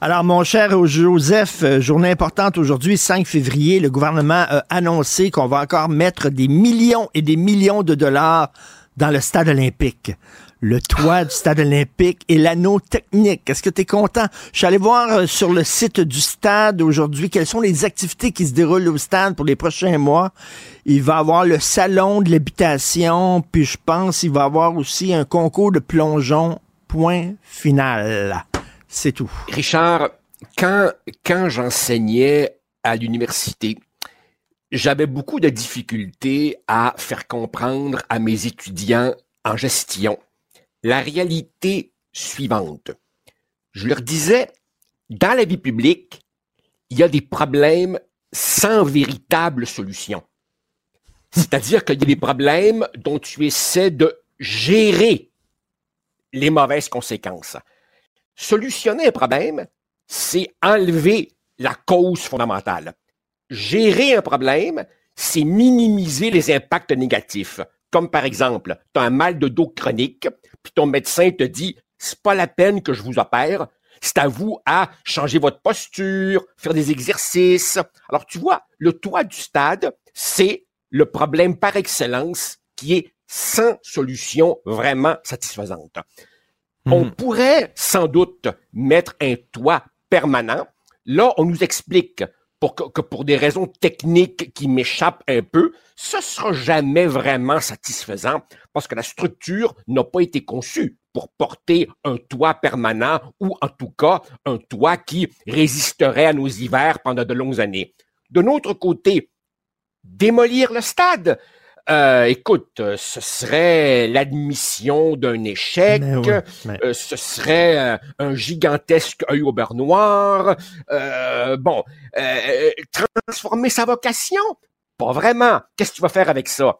Alors, mon cher Joseph, euh, journée importante aujourd'hui, 5 février, le gouvernement a annoncé qu'on va encore mettre des millions et des millions de dollars dans le stade olympique. Le toit du stade olympique et l'anneau technique. Est-ce que tu es content? Je suis allé voir euh, sur le site du stade aujourd'hui quelles sont les activités qui se déroulent au stade pour les prochains mois. Il va y avoir le salon de l'habitation, puis je pense qu'il va y avoir aussi un concours de plongeon. Point final. C'est tout. Richard, quand, j'enseignais à l'université, j'avais beaucoup de difficultés à faire comprendre à mes étudiants en gestion la réalité suivante. Je leur disais, dans la vie publique, il y a des problèmes sans véritable solution. C'est-à-dire qu'il y a des problèmes dont tu essaies de gérer les mauvaises conséquences. Solutionner un problème, c'est enlever la cause fondamentale. Gérer un problème, c'est minimiser les impacts négatifs. Comme par exemple, tu as un mal de dos chronique, puis ton médecin te dit, c'est pas la peine que je vous opère, c'est à vous à changer votre posture, faire des exercices. Alors tu vois, le toit du stade, c'est le problème par excellence qui est sans solution vraiment satisfaisante. On mhm. pourrait sans doute mettre un toit permanent. Là, on nous explique pour que, pour des raisons techniques qui m'échappent un peu, ce sera jamais vraiment satisfaisant parce que la structure n'a pas été conçue pour porter un toit permanent ou en tout cas un toit qui résisterait à nos hivers pendant de longues années. De notre côté, démolir le stade, euh, écoute, euh, ce serait l'admission d'un échec, euh, ce serait un gigantesque œil au beurre noir. bon, transformer sa vocation, pas vraiment. Qu'est-ce que tu vas faire avec ça?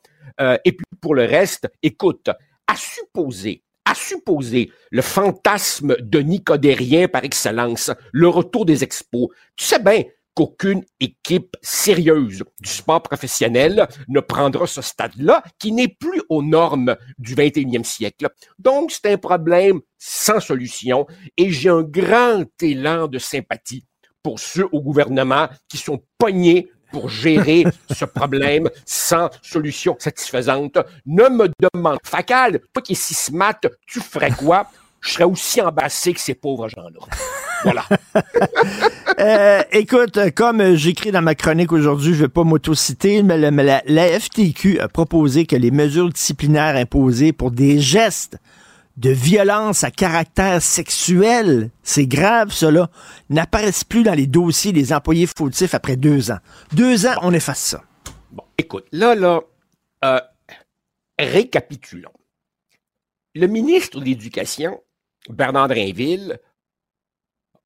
Et puis pour le reste, écoute, à supposer, à supposer le fantasme de Nicodérien par excellence, le retour des expos. Tu sais bien qu'aucune équipe sérieuse du sport professionnel ne prendra ce stade-là, qui n'est plus aux normes du 21e siècle. Donc, c'est un problème sans solution et j'ai un grand élan de sympathie pour ceux au gouvernement qui sont pognés pour gérer ce problème sans solution satisfaisante. Ne me demande, Facal, toi qui es si smart, tu ferais quoi? Je serais aussi embassé que ces pauvres gens-là. Voilà. Euh, écoute, comme j'écris dans ma chronique aujourd'hui, je vais pas m'auto-citer, mais, la, mais la- la FTQ a proposé que les mesures disciplinaires imposées pour des gestes de violence à caractère sexuel, c'est grave cela, n'apparaissent plus dans les dossiers des employés fautifs après deux ans. Deux ans, on efface ça. Bon, écoute, là, là, euh, récapitulons. Le ministre de l'Éducation, Bernard Drainville,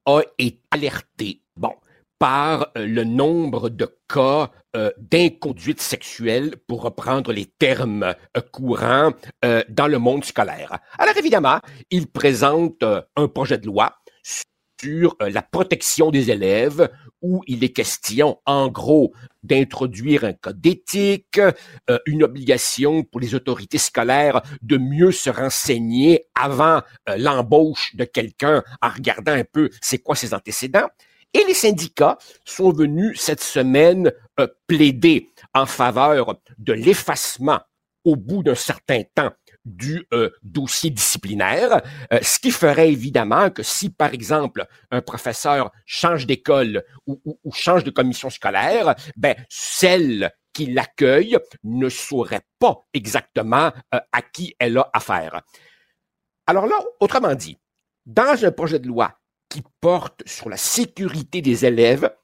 a été alerté, bon, par euh, le nombre de cas euh, d'inconduite sexuelle, pour reprendre les termes euh, courants dans le monde scolaire. Alors évidemment, il présente un projet de loi sur la protection des élèves, où il est question, en gros, d'introduire un code d'éthique, euh, une obligation pour les autorités scolaires de mieux se renseigner avant euh, l'embauche de quelqu'un en regardant un peu c'est quoi ses antécédents. Et les syndicats sont venus cette semaine euh, plaider en faveur de l'effacement au bout d'un certain temps du euh, dossier disciplinaire, euh, ce qui ferait évidemment que si, par exemple, un professeur change d'école ou, change de commission scolaire, ben, celle qui l'accueille ne saurait pas exactement euh, à qui elle a affaire. Alors là, autrement dit, dans un projet de loi qui porte sur la sécurité des élèves,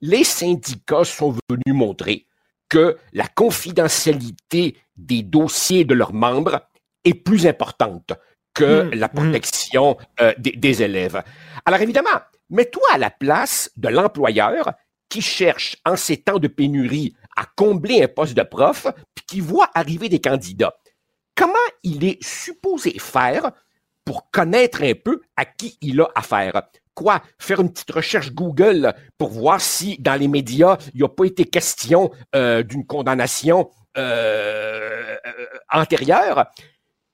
les syndicats sont venus montrer que la confidentialité des dossiers de leurs membres est plus importante que Mm, la mm. protection euh, des, des élèves. Alors évidemment, mets-toi à la place de l'employeur qui cherche en ces temps de pénurie à combler un poste de prof, puis qui voit arriver des candidats. Comment il est supposé faire pour connaître un peu à qui il a affaire? Quoi? Faire une petite recherche Google pour voir si dans les médias, il n'y a pas été question euh, d'une condamnation euh, antérieure?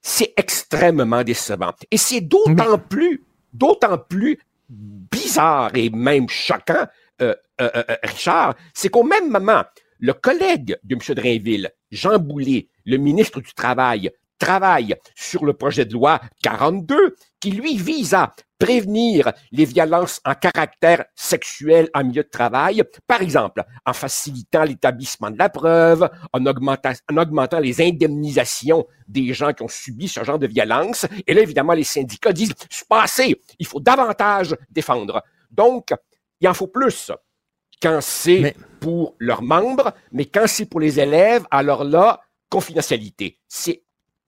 C'est extrêmement décevant. Et c'est d'autant plus, d'autant plus bizarre et même choquant, euh, euh, euh, Richard, c'est qu'au même moment, le collègue de M. Drainville, Jean Boulet, le ministre du Travail, travaille sur le projet de loi 42 qui, lui, vise à prévenir les violences en caractère sexuel en milieu de travail, par exemple en facilitant l'établissement de la preuve, en augmentant, en augmentant les indemnisations des gens qui ont subi ce genre de violence. Et là, évidemment, les syndicats disent, c'est pas assez, il faut davantage défendre. Donc, il en faut plus quand c'est Mais- pour leurs membres, mais quand c'est pour les élèves, alors là, confidentialité. C'est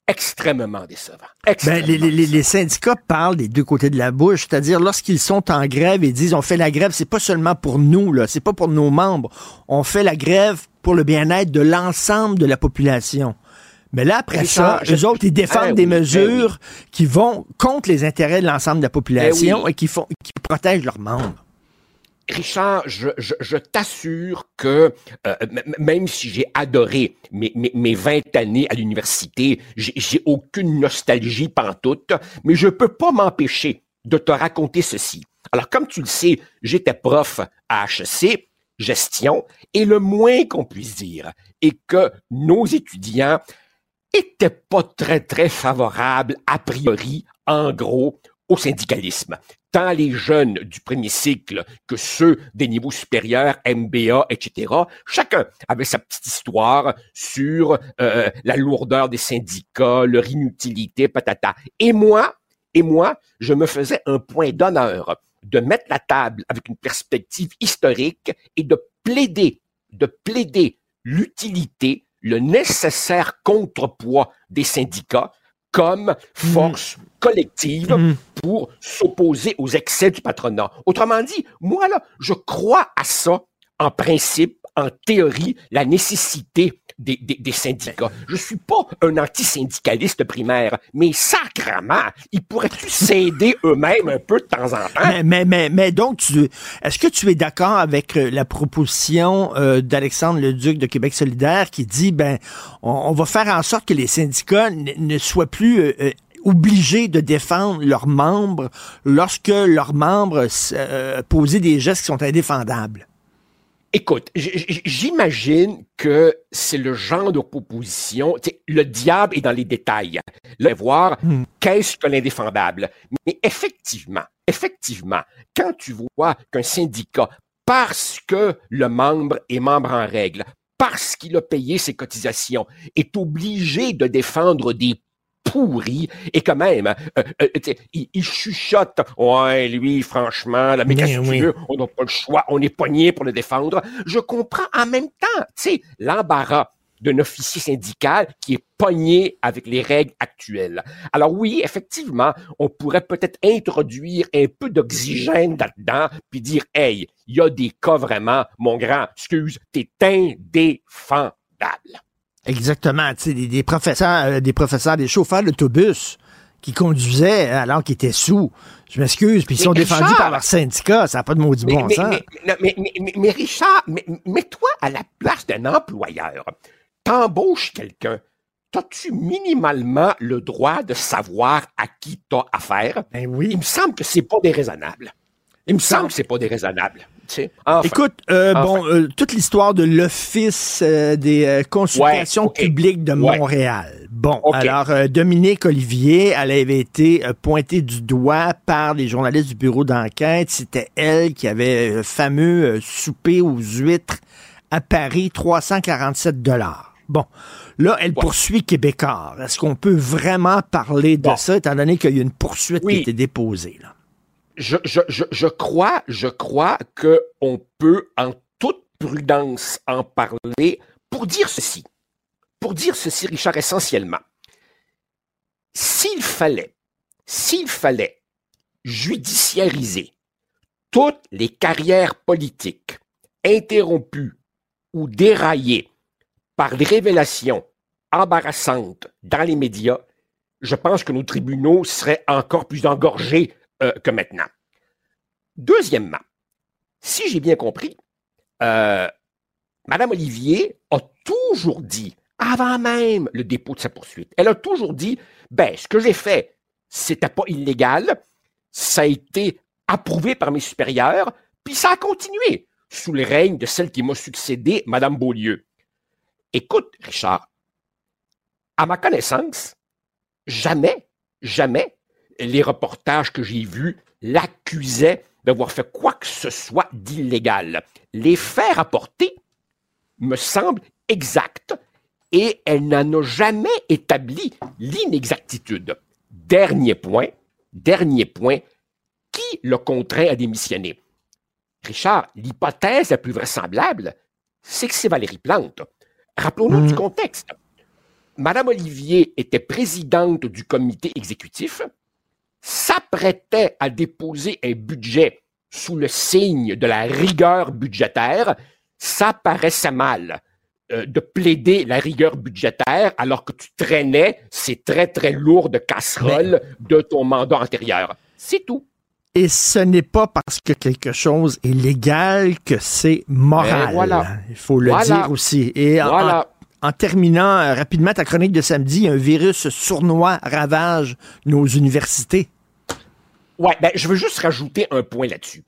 extrêmement décevant. Ben, Extrêmement les, les- les- décevant. les syndicats parlent des deux côtés de la bouche, c'est-à-dire lorsqu'ils sont en grève et disent on fait la grève, c'est pas seulement pour nous, là, c'est pas pour nos membres, on fait la grève pour le bien-être de l'ensemble de la population. Mais là, après ça, eux autres, ils défendent Ah des oui, ben mesures qui vont contre les intérêts de l'ensemble de la population oui. et qui font, qui protègent leurs membres. Richard, je, t'assure que euh, même si j'ai adoré mes, mes, mes 20 années à l'université, j'ai j'ai aucune nostalgie pantoute, mais je peux pas m'empêcher de te raconter ceci. Alors, comme tu le sais, j'étais prof à HEC, gestion, et le moins qu'on puisse dire est que nos étudiants étaient pas très, très favorables, a priori, en gros, au syndicalisme. Tant les jeunes du premier cycle que ceux des niveaux supérieurs, MBA, etc., chacun avait sa petite histoire sur euh, la lourdeur des syndicats, leur inutilité, patata. Et moi, et moi, je me faisais un point d'honneur de mettre la table avec une perspective historique et de plaider, de plaider l'utilité, le nécessaire contrepoids des syndicats comme force collective Mhm. pour s'opposer aux excès du patronat. Autrement dit, moi, là, je crois à ça en principe, en théorie, la nécessité des, des, des syndicats. Je suis pas un antisyndicaliste primaire, mais sacrement, ils pourraient-tu s'aider eux-mêmes un peu de temps en temps? Mais, mais, mais, mais donc, tu, est-ce que tu es d'accord avec euh, la proposition euh, d'Alexandre Leduc de Québec solidaire qui dit, ben, on, on va faire en sorte que les syndicats ne soient plus euh, euh, obligés de défendre leurs membres lorsque leurs membres euh, posaient des gestes qui sont indéfendables? Écoute, j'imagine que c'est le genre de proposition. Le diable est dans les détails. Là, voir qu'est-ce que l'indéfendable. Mais effectivement, effectivement, quand tu vois qu'un syndicat, parce que le membre est membre en règle, parce qu'il a payé ses cotisations, est obligé de défendre des pourris et quand même, euh, euh, il, il chuchote. Ouais, lui, franchement, la mais Mais qu'est-ce que tu oui. veux? on n'a pas le choix, on est pogné pour le défendre. Je comprends en même temps, tu sais, l'embarras d'un officier syndical qui est pogné avec les règles actuelles. Alors oui, effectivement, on pourrait peut-être introduire un peu d'oxygène là-dedans, puis dire, hey, il y a des cas vraiment, mon grand, excuse, t'es indéfendable. Exactement. Des, des professeurs, euh, des professeurs, des chauffeurs d'autobus qui conduisaient alors qu'ils étaient sous. Je m'excuse, puis ils Mais sont défendus Richard! par leur syndicat. Ça n'a pas de maudit Mais, bon mais, sens. mais, Richard, mais- mets-toi à la place d'un employeur. T'embauches quelqu'un. T'as-tu minimalement le droit de savoir à qui t'as affaire? Ben oui. Il me semble que c'est pas déraisonnable. Il me semble que c'est pas déraisonnable. Enfin. Écoute, euh, Enfin. bon, euh, toute l'histoire de l'Office euh, des euh, consultations Ouais, publiques de Ouais. Montréal. Bon, alors, euh, Dominique Olivier, elle avait été pointée du doigt par les journalistes du bureau d'enquête. C'était elle qui avait le fameux souper aux huîtres à Paris, 347 dollars. Bon, là, elle poursuit Québécois. Est-ce qu'on peut vraiment parler de Bon. ça, étant donné qu'il y a une poursuite qui a été déposée? Là? Je, je, crois, je crois que on peut en toute prudence en parler pour dire ceci. Pour dire ceci, Richard, essentiellement. S'il fallait, s'il fallait judiciariser toutes les carrières politiques interrompues ou déraillées par des révélations embarrassantes dans les médias, je pense que nos tribunaux seraient encore plus engorgés euh, que maintenant. Deuxièmement, si j'ai bien compris, euh, Madame Olivier a toujours dit, avant même le dépôt de sa poursuite, elle a toujours dit, ben, ce que j'ai fait, c'était pas illégal, ça a été approuvé par mes supérieurs, puis ça a continué sous le règne de celle qui m'a succédé, Madame Beaulieu. Écoute, Richard, à ma connaissance, jamais, jamais les reportages que j'ai vus l'accusaient d'avoir fait quoi que ce soit d'illégal. Les faits rapportés me semblent exacts et elle n'en a jamais établi l'inexactitude. Dernier point, dernier point, qui l'a contraint à démissionner? Richard, l'hypothèse la plus vraisemblable, c'est que c'est Valérie Plante. Rappelons-nous du contexte. Madame Olivier était présidente du comité exécutif, s'apprêtait à déposer un budget sous le signe de la rigueur budgétaire, ça paraissait mal euh, de plaider la rigueur budgétaire alors que tu traînais ces très très lourdes casseroles de ton mandat antérieur. C'est tout. Et ce n'est pas parce que quelque chose est légal que c'est moral. Voilà. Il faut le Voilà. dire aussi. Et en- Voilà. en, en terminant euh, rapidement ta chronique de samedi, un virus sournois ravage nos universités. Ouais, ben, je veux juste rajouter un point là-dessus.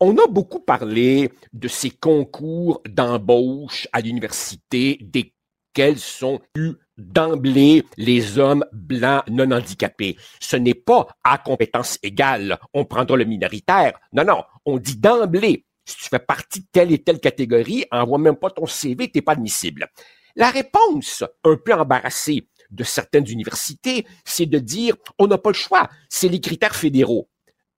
On a beaucoup parlé de ces concours d'embauche à l'université desquels sont eus d'emblée les hommes blancs non handicapés. Ce n'est pas à compétence égale, on prendra le minoritaire. Non, non, on dit d'emblée, si tu fais partie de telle et telle catégorie, envoie même pas ton CV, t'es pas admissible. La réponse, un peu embarrassée de certaines universités, c'est de dire, on n'a pas le choix, c'est les critères fédéraux.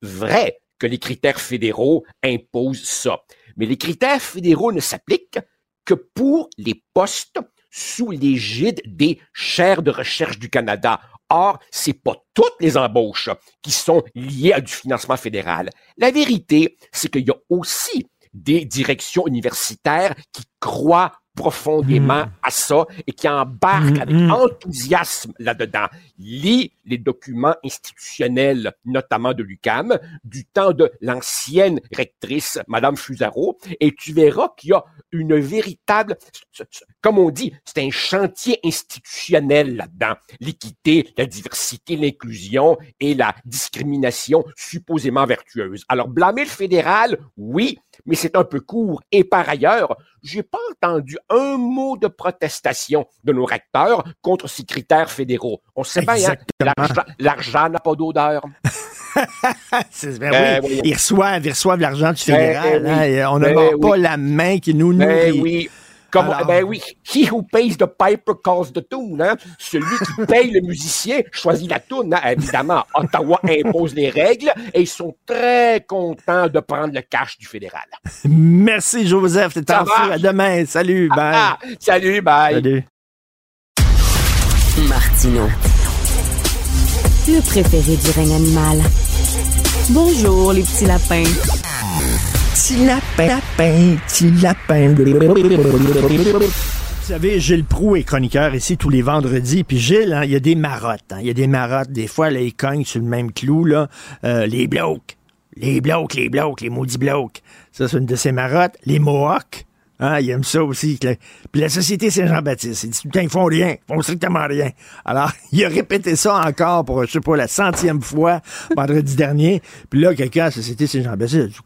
Vrai que les critères fédéraux imposent ça. Mais les critères fédéraux ne s'appliquent que pour les postes sous l'égide des chaires de recherche du Canada. Or, c'est pas toutes les embauches qui sont liées à du financement fédéral. La vérité, c'est qu'il y a aussi des directions universitaires qui croient profondément à ça et qui embarque avec enthousiasme là-dedans. Lis les documents institutionnels, notamment de l'UCAM, du temps de l'ancienne rectrice, Madame Fusaro, et tu verras qu'il y a une véritable, comme on dit, c'est un chantier institutionnel là-dedans. L'équité, la diversité, l'inclusion et la discrimination supposément vertueuse. Alors, blâmer le fédéral, oui, mais c'est un peu court. Et par ailleurs, j'ai pas entendu un mot de protestation de nos recteurs contre ces critères fédéraux. On sait bien, hein, l'argent n'a pas d'odeur. ben oui. Ils reçoivent, ils reçoivent l'argent du fédéral. Ben hein, on ne ben pas la main qui nous nourrit. Oui. Comme, ben oui, he who pays the piper calls the tune. Hein? Celui qui paye le musicien choisit la tune. Hein? Évidemment, Ottawa impose les règles et ils sont très contents de prendre le cash du fédéral. Merci Joseph, t'es en feu. À demain. Salut, bye. Ah, salut, bye. Salut. Martino. Le préféré du règne animal. Bonjour les petits lapins petit lapin, lapin, petit lapin. Vous savez, Gilles Proux est chroniqueur ici tous les vendredis. Puis Gilles, hein, il y a des marottes. Hein. Il y a des marottes. Des fois, là, il cogne sur le même clou. Là. Euh, les blocs. Les blocs, les blocs, les maudits blocs. Ça, c'est une de ces marottes. Les mohawks. Hein, il aime ça aussi. Puis la Société Saint-Jean-Baptiste, il dit, putain, ils font rien, ils font strictement rien. Alors, il a répété ça encore pour, je sais pas, la centième fois vendredi dernier. Puis là, quelqu'un à la Société Saint-Jean-Baptiste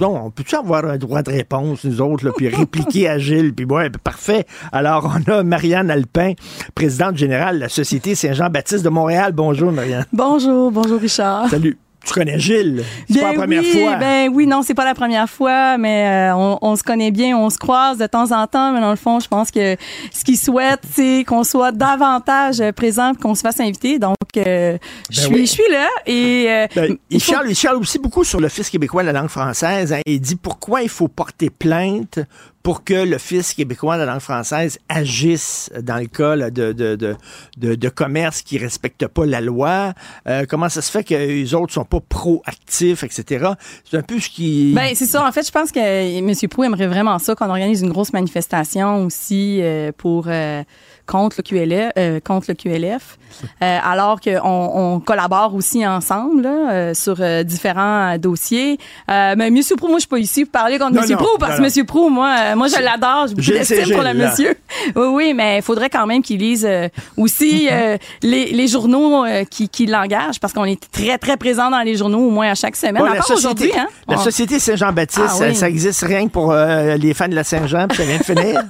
donc, on peut-tu avoir un droit de réponse, nous autres, là, puis répliquer à Gilles, puis ouais, parfait. Alors, on a Marianne Alpin, présidente générale de la Société Saint-Jean-Baptiste de Montréal. Bonjour, Marianne. Bonjour, bonjour, Richard. Salut. Tu connais Gilles? C'est pas la première oui, fois. Ben oui, non, c'est pas la première fois, mais euh, on, se connaît bien, on se croise de temps en temps, mais dans le fond, je pense que ce qu'il souhaite, c'est qu'on soit davantage présent, qu'on se fasse inviter. Donc, euh, je, ben suis, je suis là. Et, euh, ben, il, charle, aussi beaucoup sur le fils québécois de la langue française. Hein. il dit pourquoi il faut porter plainte pour que l'Office québécois de la langue française agisse dans le cas de, de, de, commerce qui ne respecte pas la loi. Euh, comment ça se fait que les autres sont pas proactifs, etc. C'est un peu ce qui... Ben, c'est ça. En fait, je pense que M. Prou aimerait vraiment ça qu'on organise une grosse manifestation aussi euh, pour... Euh, contre le QLF, euh, contre le QLF euh, alors qu'on on collabore aussi ensemble là, euh, sur euh, différents dossiers. mais Monsieur Prou, moi je suis pas ici pour parler contre Monsieur Prou parce que Monsieur Prou, moi, moi je l'adore, j'ai beaucoup d'estime pour le monsieur. Oui, oui, mais il faudrait quand même qu'il lise aussi les, les, journaux qui, qui l'engagent parce qu'on est très très présent dans les journaux au moins à chaque semaine. la société, hein? La société Saint-Jean-Baptiste, ah ça, ça, existe rien que pour les fans de la Saint-Jean, puis ça vient de finir.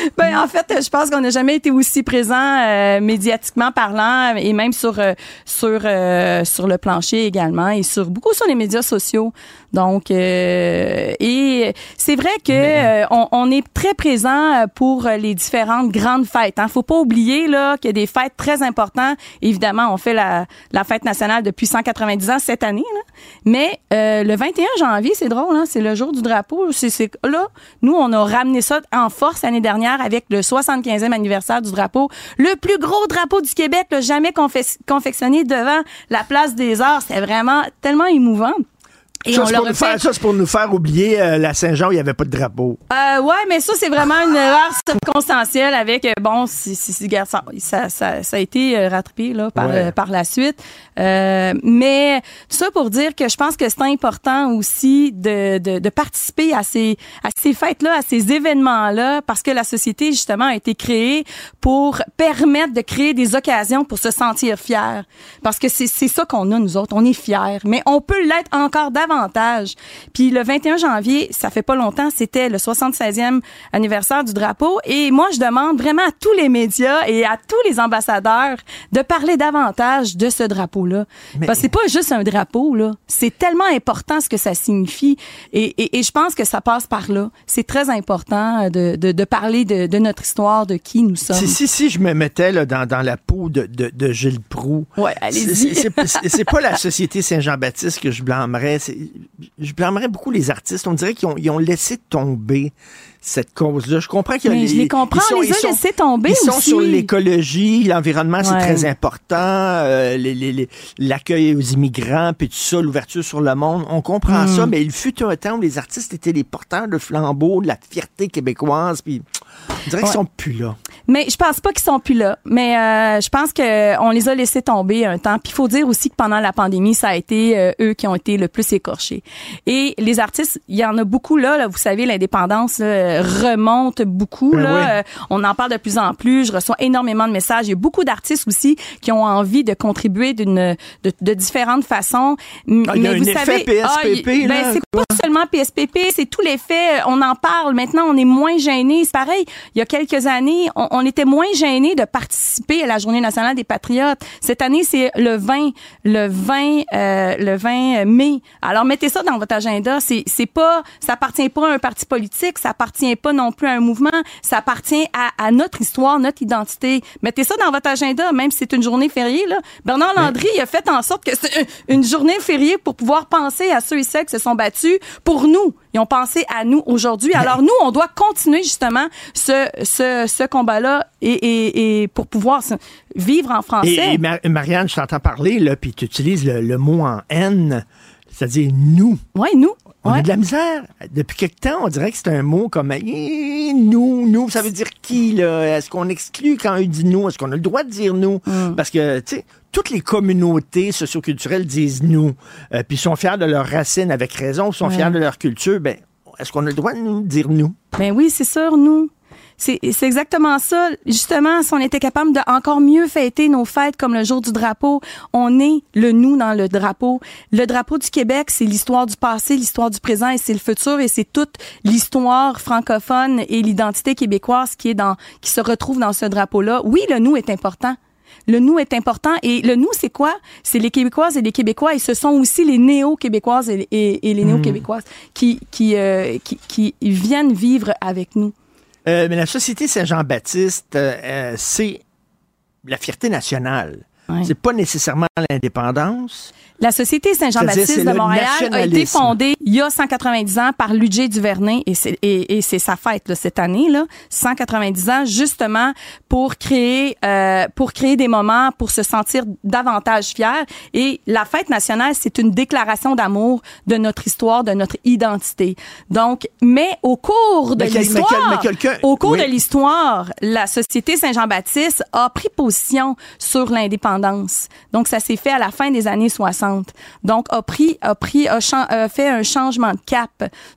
ben, en fait, je pense qu'on n'a jamais été aussi présent euh, médiatiquement parlant et même sur euh, sur euh, sur le plancher également et sur beaucoup sur les médias sociaux. Donc et c'est vrai que on, on, est très présent pour les différentes grandes fêtes. Hein. Faut pas oublier là qu'il y a des fêtes très importantes. Évidemment, on fait la, la fête nationale depuis 190 ans cette année. Là. Mais le 21 janvier, c'est drôle, hein, c'est le jour du drapeau. C'est là, nous on a ramené ça en force l'année dernière avec le 75e anniversaire du drapeau. Le plus gros drapeau du Québec, le jamais confectionné devant la place des Arts. C'était vraiment tellement émouvant. Et ça, c'est pour, faire, ça, c'est pour nous faire oublier euh, la Saint-Jean où il n'y avait pas de drapeau. Euh, ouais, mais ça, c'est vraiment une erreur circonstancielle avec, euh, bon, si, si, ça, ça, ça, a été euh, rattrapé là, par, par la suite. mais tout ça pour dire que je pense que c'est important aussi de, de, de, participer à ces, à ces fêtes-là, à ces événements-là, parce que la société, justement, a été créée pour permettre de créer des occasions pour se sentir fier. Parce que c'est, c'est ça qu'on a, nous autres. On est fiers. Mais on peut l'être encore davantage puis le 21 janvier, ça fait pas longtemps, c'était le 76e anniversaire du drapeau. Et moi, je demande vraiment à tous les médias et à tous les ambassadeurs de parler davantage de ce drapeau-là. Parce que c'est pas juste un drapeau, là. C'est tellement important ce que ça signifie. Et, et, je pense que ça passe par là. C'est très important de, de, de parler de, de, notre histoire, de qui nous sommes. Si, si, si je me mettais là, dans, dans la peau de, de, de Gilles Proux, ouais, allez-y. C'est pas la Société Saint-Jean-Baptiste que je blâmerais je blâmerais beaucoup les artistes. On dirait qu'ils ont, ils ont laissé tomber cette cause-là. Je comprends qu'il y a Mais je les comprends, ils les a laissés tomber Ils sont sur l'écologie, l'environnement, c'est très important, euh, l'accueil aux immigrants, puis tout ça, l'ouverture sur le monde. On comprend hmm. ça, mais il fut un temps où les artistes étaient les porteurs de flambeaux, de la fierté québécoise, puis On dirait qu'ils sont plus là. Mais je pense pas qu'ils sont plus là. Mais euh, je pense que on les a laissés tomber un temps. Puis il faut dire aussi que pendant la pandémie, ça a été euh, eux qui ont été le plus écorchés. Et les artistes, il y en a beaucoup là. là vous savez, l'indépendance remonte beaucoup. Ben là. oui. Euh, on en parle de plus en plus. Je reçois énormément de messages. Il y a beaucoup d'artistes aussi qui ont envie de contribuer d'une de, de différentes façons. Ah, il y a Mais un vous effet savez, PSPP, ah, ben, c'est pas seulement PSPP, c'est tout l'effet. On en parle maintenant. On est moins gêné. C'est pareil. Il y a quelques années, on, on était moins gêné de participer à la Journée nationale des patriotes. Cette année, c'est le 20, le 20, euh, le 20 mai. Alors mettez ça dans votre agenda. C'est, c'est pas, ça appartient pas à un parti politique, ça appartient pas non plus à un mouvement, ça appartient à, à notre histoire, notre identité. Mettez ça dans votre agenda, même si c'est une journée fériée. Là. Bernard Landry il a fait en sorte que c'est une journée fériée pour pouvoir penser à ceux et celles qui se sont battus pour nous. Ils ont pensé à nous aujourd'hui. Alors nous, on doit continuer justement ce, ce, ce combat-là et, et, et pour pouvoir vivre en français. Et, et Mar- Marianne, je t'entends parler, là, puis tu utilises le, le mot en N, c'est-à-dire nous. Oui, nous. On a de la misère. Depuis quelque temps, on dirait que c'est un mot comme eh, nous, nous, ça veut dire qui, là? Est-ce qu'on exclut quand on dit nous? Est-ce qu'on a le droit de dire nous? Mm. Parce que, tu sais, toutes les communautés socioculturelles disent nous, euh, puis sont fiers de leurs racines avec raison, sont Ouais. fiers de leur culture. Ben, est-ce qu'on a le droit de nous dire nous? Ben oui, c'est sûr, nous. C'est exactement ça. Justement, si on était capable de encore mieux fêter nos fêtes comme le jour du drapeau, on est le nous dans le drapeau. Le drapeau du Québec, c'est l'histoire du passé, l'histoire du présent et c'est le futur et c'est toute l'histoire francophone et l'identité québécoise qui est dans qui se retrouve dans ce drapeau-là. Oui, le nous est important. Le nous est important et le nous, c'est quoi? C'est les Québécoises et les Québécois et ce sont aussi les néo-Québécoises et, et- et les néo-Québécoises qui, qui, euh, qui, qui viennent vivre avec nous. Euh, mais la Société Saint-Jean-Baptiste, euh, c'est la fierté nationale. Ouais. C'est pas nécessairement l'indépendance. La Société Saint-Jean-Baptiste de Montréal a été fondée il y a 190 ans par Ludger Duvernay et c'est et, et c'est sa fête là, cette année là, 190 ans justement pour créer euh, pour créer des moments pour se sentir davantage fier et la fête nationale c'est une déclaration d'amour de notre histoire, de notre identité. Donc mais au cours de Mais quel- mais l'histoire mais au cours oui. de l'histoire, la Société Saint-Jean-Baptiste a pris position sur l'indépendance. Donc, ça s'est fait à la fin des années 60. Donc, a pris, a pris, a, fait un changement de cap.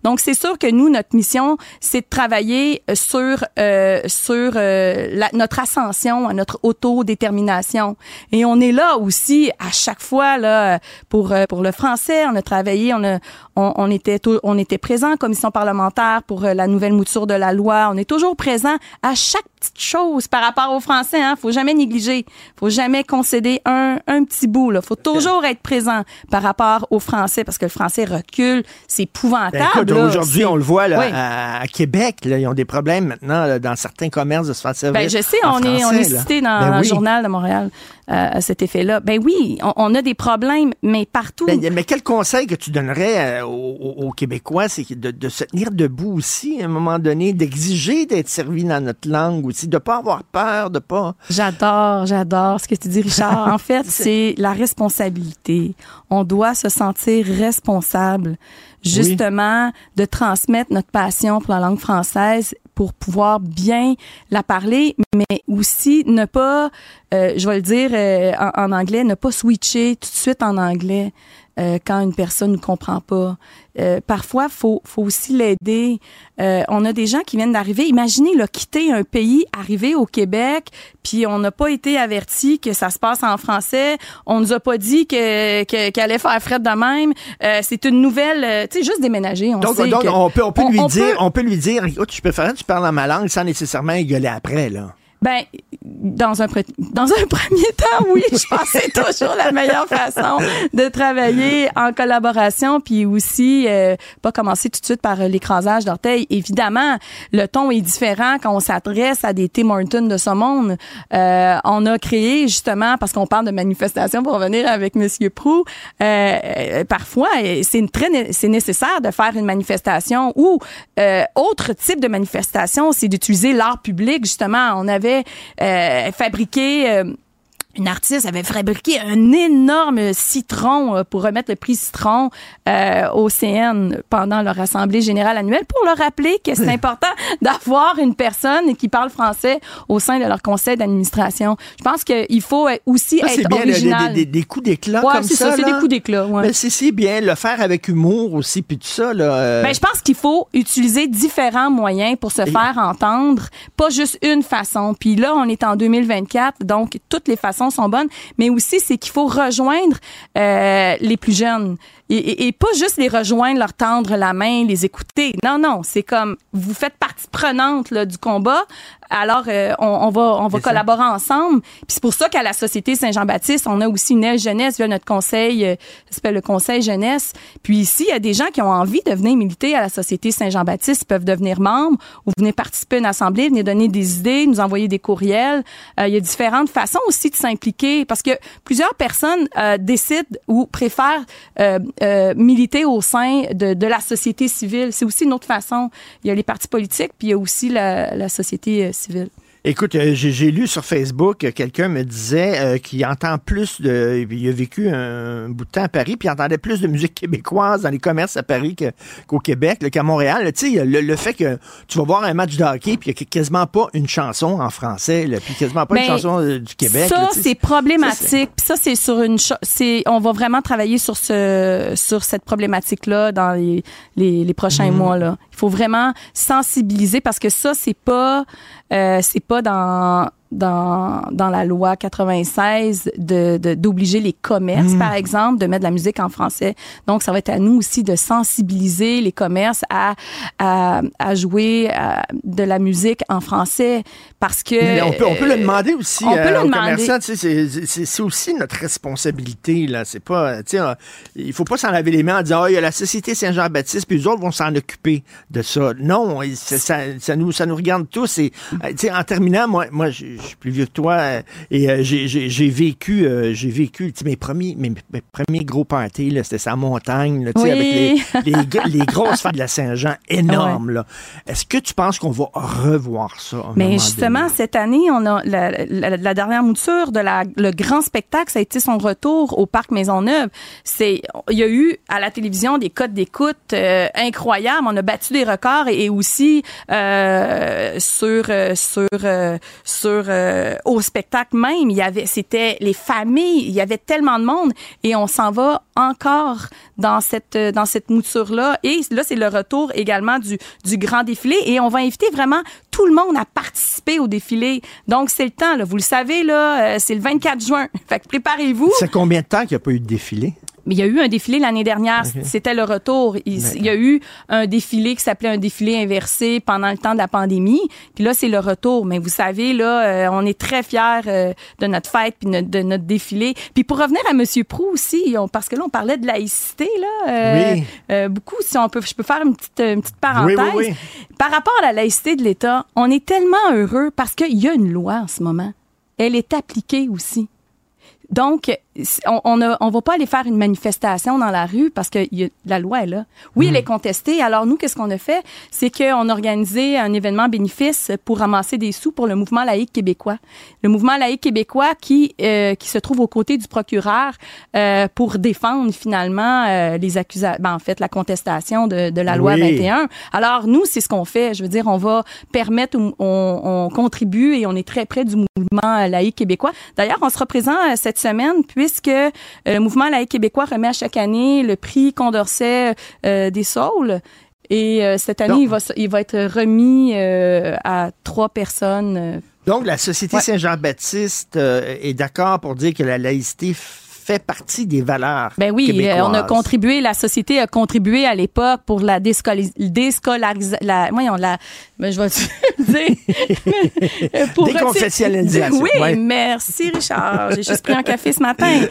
Donc, c'est sûr que nous, notre mission, c'est de travailler sur, euh, sur euh, notre ascension à notre autodétermination. Et on est là aussi à chaque fois là pour euh, pour le français. On a travaillé, on a on, on était on était présent en commission parlementaire pour euh, la nouvelle mouture de la loi. On est toujours présent à chaque petite chose par rapport au français. Hein, faut jamais négliger, faut jamais concéder un un petit bout. Là, faut toujours être présent par rapport au français parce que le français recule, c'est épouvantable. Ben, là. Aujourd'hui, on le voit là, Oui. à, Québec. Là, ils ont des problèmes maintenant là, dans certains commerces de se faire servir. Ben, je sais, en on est, on est cité dans, Ben dans le oui. journal de Montréal euh, à cet effet-là. Ben oui, on, on a des problèmes, mais partout. Ben, mais quel conseil que tu donnerais euh, aux, aux- aux Québécois, c'est de, de se tenir debout aussi à un moment donné, d'exiger d'être servi dans notre langue aussi, de pas avoir peur, de pas. J'adore, j'adore ce que tu dis, Richard. En fait, c'est la responsabilité. On doit se sentir responsable, justement, de transmettre notre passion pour la langue française pour pouvoir bien la parler, mais aussi ne pas, euh, je vais le dire euh, en, en anglais, ne pas switcher tout de suite en anglais euh, quand une personne ne comprend pas. Euh, parfois, faut faut aussi l'aider. Euh, on a des gens qui viennent d'arriver. Imaginez là, quitter un pays, arriver au Québec, puis on n'a pas été averti que ça se passe en français. On nous a pas dit que que- qu'elle allait faire fret de même. Euh, c'est une nouvelle, euh, tu sais, juste déménager. On Donc, sait donc, que- on peut, on peut on- lui on dire, peut- on peut lui dire, écoute, je préfère que tu parles dans ma langue sans nécessairement gueuler après, là. Ben, dans un, dans un premier temps, oui, je pense que c'est toujours la meilleure façon de travailler en collaboration, puis aussi euh, pas commencer tout de suite par euh, l'écrasage d'orteils. Évidemment, le ton est différent quand on s'adresse à des Tim Hortons de ce monde. Euh, on a créé justement, parce qu'on parle de manifestation pour revenir avec Monsieur Prou, euh, euh, parfois c'est très c'est nécessaire de faire une manifestation ou euh, autre type de manifestation, c'est d'utiliser l'art public justement. On avait euh, fabriqué euh, une artiste avait fabriqué un énorme citron euh, pour remettre le prix citron euh, au CN pendant leur assemblée générale annuelle pour leur rappeler que c'est important d'avoir une personne qui parle français au sein de leur conseil d'administration. Je pense qu'il faut aussi Ça, être bien le- original. des, des- des coups d'éclat Ouais, comme c'est ça, c'est des coups d'éclat, ouais. Mais c'est c'est bien le faire avec humour aussi, puis tout ça. Là, euh, Ben, je pense qu'il faut utiliser différents moyens pour se faire entendre, pas juste une façon. Puis là, on est en 2024, donc toutes les façons sont bonnes, mais aussi c'est qu'il faut rejoindre euh, les plus jeunes et, et- et pas juste les rejoindre, leur tendre la main, les écouter. Non, non, c'est comme vous faites partie prenante là, du combat. Alors, euh, on, on va on va ça. collaborer ensemble. Puis c'est pour ça qu'à la Société Saint-Jean-Baptiste, on a aussi une aile jeunesse via notre conseil, euh, ça s'appelle le conseil jeunesse. Puis ici, il y a des gens qui ont envie de venir militer à la Société Saint-Jean-Baptiste, ils peuvent devenir membres ou venir participer à une assemblée, venir donner des idées, nous envoyer des courriels. Euh, il y a différentes façons aussi de s'impliquer parce que plusieurs personnes euh, décident ou préfèrent euh, militer au sein de, la société civile. C'est aussi une autre façon. Il y a les partis politiques, puis il y a aussi la, la société euh, civile. Écoute, euh, j'ai lu sur Facebook, euh, quelqu'un me disait euh, qu'il entend plus de... Il a vécu un bout de temps à Paris, puis il entendait plus de musique québécoise dans les commerces à Paris qu'au Québec, qu'à Montréal. Tu sais, le, le fait que tu vas voir un match de hockey, puis il n'y a quasiment pas une chanson en français, là, puis quasiment pas une Ben, chanson du Québec. Ça, c'est problématique. Puis ça, c'est sur une c'est on va vraiment travailler sur ce sur cette problématique là dans les les, les prochains Mhm. mois là. Il faut vraiment sensibiliser parce que ça c'est pas euh, c'est pas dans dans, dans la loi 96 de de- d'obliger les commerces Mhm. par exemple de mettre de la musique en français. Donc ça va être à nous aussi de sensibiliser les commerces à à, à jouer euh, de la musique en français parce que Mais on peut, on peut le euh, demander aussi on peut euh, le aux demander. commerçants. tu sais, C'est aussi notre responsabilité. Là. C'est pas, tu sais, euh, il faut pas s'en laver les mains en disant, Ah, il y a la Société Saint-Jean-Baptiste, puis les autres vont s'en occuper de ça. Non, ça, ça, nous, ça nous regarde tous. Et, euh, tu sais, en terminant, moi, moi je je suis plus vieux que toi euh, et euh, j'ai- vécu, euh, j'ai vécu tu sais, mes premiers, mes, mes premiers gros parties, c'était sa montagne, là, tu sais, avec les, Oui. les, gr- les grosses fêtes de la Saint-Jean énormes. là. Est-ce que tu penses qu'on va revoir ça? Mais justement, cette année, on a la, la- la dernière mouture de la, le grand spectacle, ça a été son retour au parc Maisonneuve. C'est, il y a eu à la télévision des codes d'écoute euh, incroyables. On a battu des records et, et aussi euh, sur euh, sur euh, sur euh, au spectacle même, il y avait, c'était les familles, il y avait tellement de monde et on s'en va encore dans cette euh, dans cette mouture là. Et là, c'est le retour également du du grand défilé et on va inviter vraiment tout le monde à participer au défilé. Donc c'est le temps là, vous le savez là, euh, c'est le 24 juin. Fait que préparez-vous. C'est combien de temps qu'il n'y a pas eu de défilé? Mais il y a eu un défilé l'année dernière, c'était le retour. Il, il y a eu un défilé qui s'appelait un défilé inversé pendant le temps de la pandémie. Puis là, c'est le retour. Mais vous savez, là, euh, on est très fiers euh, de notre fête puis notre- de notre défilé. Puis pour revenir à Monsieur Prou aussi, on- parce que là, on parlait de laïcité, là. euh, Oui. euh, beaucoup, si on peut, je peux faire une petite, une petite parenthèse. Oui, oui. Par rapport à la laïcité de l'État, on est tellement heureux parce qu'il y a une loi en ce moment. Elle est appliquée aussi. Donc, on on, a- on va pas aller faire une manifestation dans la rue parce que y a- la loi est là. Oui, elle est contestée. Alors nous, qu'est-ce qu'on a fait? C'est qu'on a organisé un événement bénéfice pour ramasser des sous pour le mouvement laïque québécois. Le mouvement laïque québécois qui euh, qui se trouve aux côtés du procureur euh, pour défendre finalement euh, les accusations, ben, en fait la contestation de, de la loi Oui. 21. Alors nous, c'est ce qu'on fait. Je veux dire, on va permettre, on, on contribue et on est très près du mouvement laïque québécois. D'ailleurs, on sera présent euh, cette semaine puisque euh, le mouvement laïque québécois remet à chaque année le prix Condorcet euh, des Saules. Et euh, cette année, il va, il va être remis à trois personnes. Donc, la Société Saint-Jean-Baptiste est d'accord pour dire que la laïcité fait partie des valeurs Ben oui, québécoises. euh, on a contribué, la société a contribué à l'époque pour la déscolarisation, la, voyons, la, ben, je vais dire, pour Déconfessionnalisation, Oui, ouais. merci Richard, j'ai juste pris un café ce matin.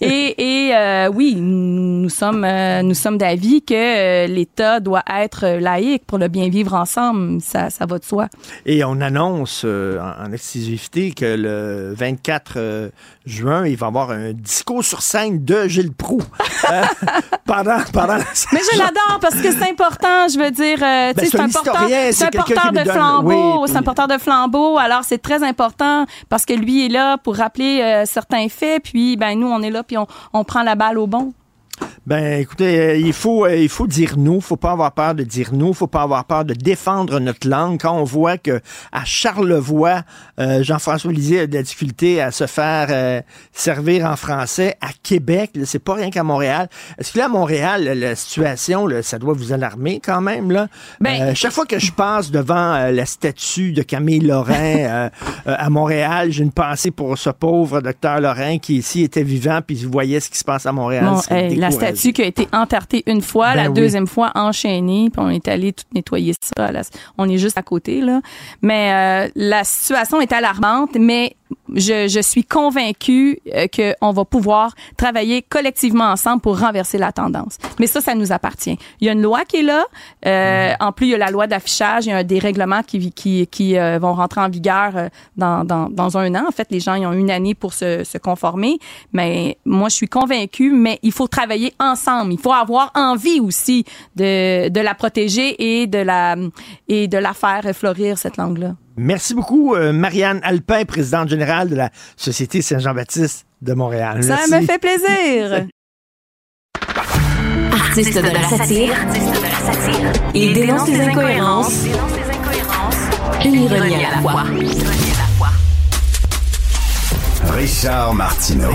Et, et euh, oui, nous sommes, euh, nous sommes d'avis que euh, l'État doit être laïque pour le bien vivre ensemble, ça, ça va de soi. Et on annonce en, en exclusivité que le 24 euh, juin, il va y avoir un discours sur scène de Gilles Proux euh, pendant, pendant la Mais je l'adore parce que c'est important, je veux dire, euh, Ben, c'est un porteur, c'est un porteur de flambeau, c'est un porteur de flambeau. Alors, c'est très important parce que lui est là pour rappeler euh, certains faits. Puis, ben, nous, on est là puis on, on prend la balle au bon. Ben, écoutez, euh, il faut, euh, il faut dire nous. Faut pas avoir peur de dire nous. Faut pas avoir peur de défendre notre langue. Quand on voit que à Charlevoix, euh, Jean-François Lisée a de la difficulté à se faire euh, servir en français, à Québec, c'est pas rien qu'à Montréal. Est-ce que là, à Montréal, la- situation, là, ça doit vous alarmer quand même là? Ben- Euh, Chaque fois que je passe devant la statue de Camille Lorrain à Montréal, j'ai une pensée pour ce pauvre docteur Lorrain qui ici était vivant puis il voyait ce qui se passe à Montréal. Bon, la statue qui a été entartée une fois, Ben la oui. deuxième fois enchaînée, puis on est allé tout nettoyer ça. on est juste à côté là. Mais euh, la situation est alarmante, mais je, je suis convaincue euh, qu'on va pouvoir travailler collectivement ensemble pour renverser la tendance. Mais ça, ça nous appartient. Il y a une loi qui est là. Euh, En plus, il y a la loi d'affichage. Il y a des règlements qui, qui, qui euh, vont rentrer en vigueur euh, dans, dans, dans un an. En fait, les gens ils ont une année pour se, se conformer. Mais moi, je suis convaincue, mais il faut travailler ensemble. Il faut avoir envie aussi de, de la protéger et de la, et de la faire fleurir, cette langue-là. Merci beaucoup, euh, Marianne Alpin, présidente générale de la Société Saint-Jean-Baptiste de Montréal. Ça Merci. me fait plaisir. Artiste de la satire, il dénonce les incohérences et l'ironie à la fois. Richard Martineau.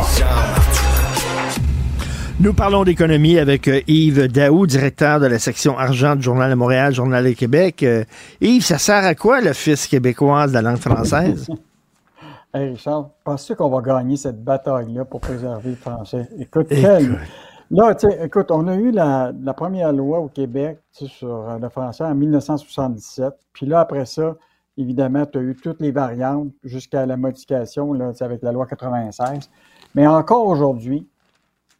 Nous parlons d'économie avec euh, Yves Daou, directeur de la section argent du Journal de Montréal, Journal de Québec. Euh, Yves, ça sert à quoi l'Office québécoise de la langue française? Hey Richard, penses-tu qu'on va gagner cette bataille-là pour préserver le français? Écoute, Écoute. quel- Là, écoute, on a eu la, la première loi au Québec sur euh, le français en 1977. Puis là, après ça, évidemment, tu as eu toutes les variantes jusqu'à la modification là, avec la loi 96. Mais encore aujourd'hui,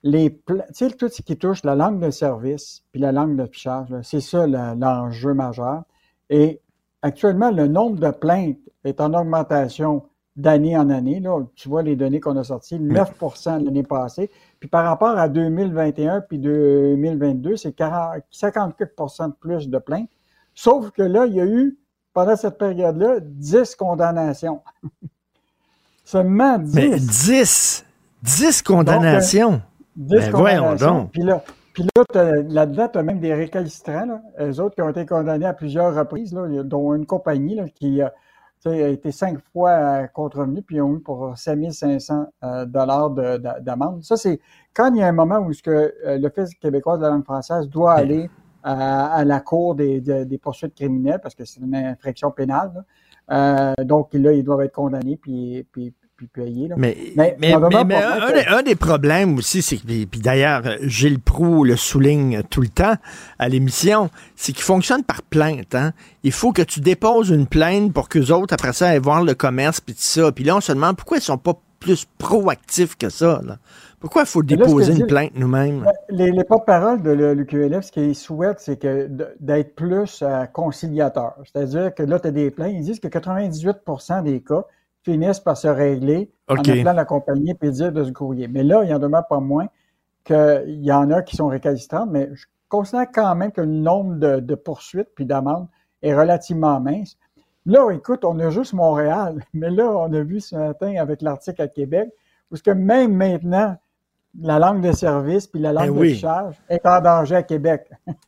les pla- tu sais, tout ce qui touche la langue de service puis la langue d'affichage, là, c'est ça l'enjeu majeur. Et actuellement, le nombre de plaintes est en augmentation d'année en année. Là. Tu vois les données qu'on a sorties, 9% l'année passée. Puis par rapport à 2021 puis 2022, c'est 40 54% de plus de plaintes. Sauf que là, il y a eu, pendant cette période-là, 10 condamnations. Seulement 10. Mais 10! 10 condamnations! 10 Ben, voyons condamnations. donc. Puis là, puis là là-dedans, tu as même des récalcitrants, là, eux autres qui ont été condamnés à plusieurs reprises, là, dont une compagnie là, qui a, été cinq fois euh, contrevenue, puis ils ont eu pour 5500 euh, dollars de- de- d'amende. Ça, c'est quand il y a un moment où ce que, euh, l'Office québécois de la langue française doit aller à, à la cour des, des- des poursuites criminelles, parce que c'est une infraction pénale. là. Euh, donc là, ils doivent être condamnés puis, puis, puis là. Mais, un, des- que- un des problèmes aussi, c'est que, puis d'ailleurs, euh, Gilles Proux le souligne tout le temps à l'émission, c'est qu'il fonctionne par plainte. Hein? Il faut que tu déposes une plainte pour qu'eux autres, après ça, aillent voir le commerce, puis tout ça. Puis là, on se demande pourquoi ils sont pas plus proactifs que ça. Là? Pourquoi il faut là, déposer une plainte nous-mêmes? Les, les porte-paroles de l'UQLF, ce qu'ils souhaitent, c'est que d'être plus euh, conciliateur. C'est-à-dire que là, tu as des plaintes. Ils disent que 98% des cas finissent par se régler en appelant la compagnie et dire de se grouiller. Mais là, il en demeure pas moins qu'il y en a qui sont récalcitrantes, mais je considère quand même que le nombre de, de poursuites puis d'amendes est relativement mince. Là, écoute, on a juste Montréal, mais là, on a vu ce matin avec l'article à Québec, parce que même maintenant, la langue de service puis la langue Eh oui. d'affichage est en danger à Québec.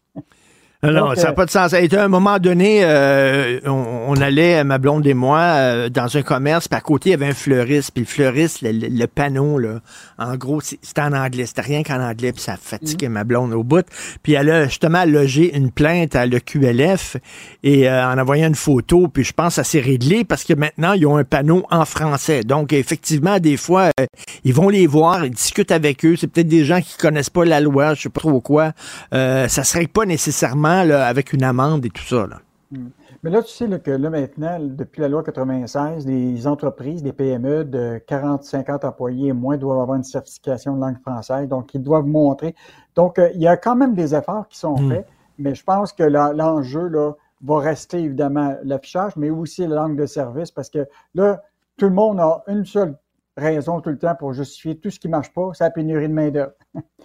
Non, ça n'a euh, pas de sens. À un moment donné, euh, on, on allait, ma blonde et moi, euh, dans un commerce, puis à côté, il y avait un fleuriste. Puis le fleuriste, le, le- le panneau, là, en gros, c'est- c'était en anglais. C'était rien qu'en anglais, puis ça fatiguait ma blonde au bout. Puis elle a justement logé une plainte à l'EQLF et euh, en envoyant une photo, puis je pense que ça s'est réglé parce que maintenant, ils ont un panneau en français. Donc, effectivement, des fois, euh, ils vont les voir, ils discutent avec eux. C'est peut-être des gens qui connaissent pas la loi, je sais pas trop quoi. Euh, ça serait pas nécessairement là, avec une amende et tout ça. Là. Hmm. Mais là, tu sais là, que là, maintenant, depuis la loi 96, les entreprises, les PME de 40-50 employés et moins doivent avoir une certification de langue française. Donc, ils doivent montrer. Donc, euh, il y a quand même des efforts qui sont Hmm. faits, mais je pense que l'enjeu là, va rester évidemment l'affichage, mais aussi la langue de service, parce que là, tout le monde a une seule raison tout le temps pour justifier tout ce qui ne marche pas, c'est la pénurie de main-d'œuvre.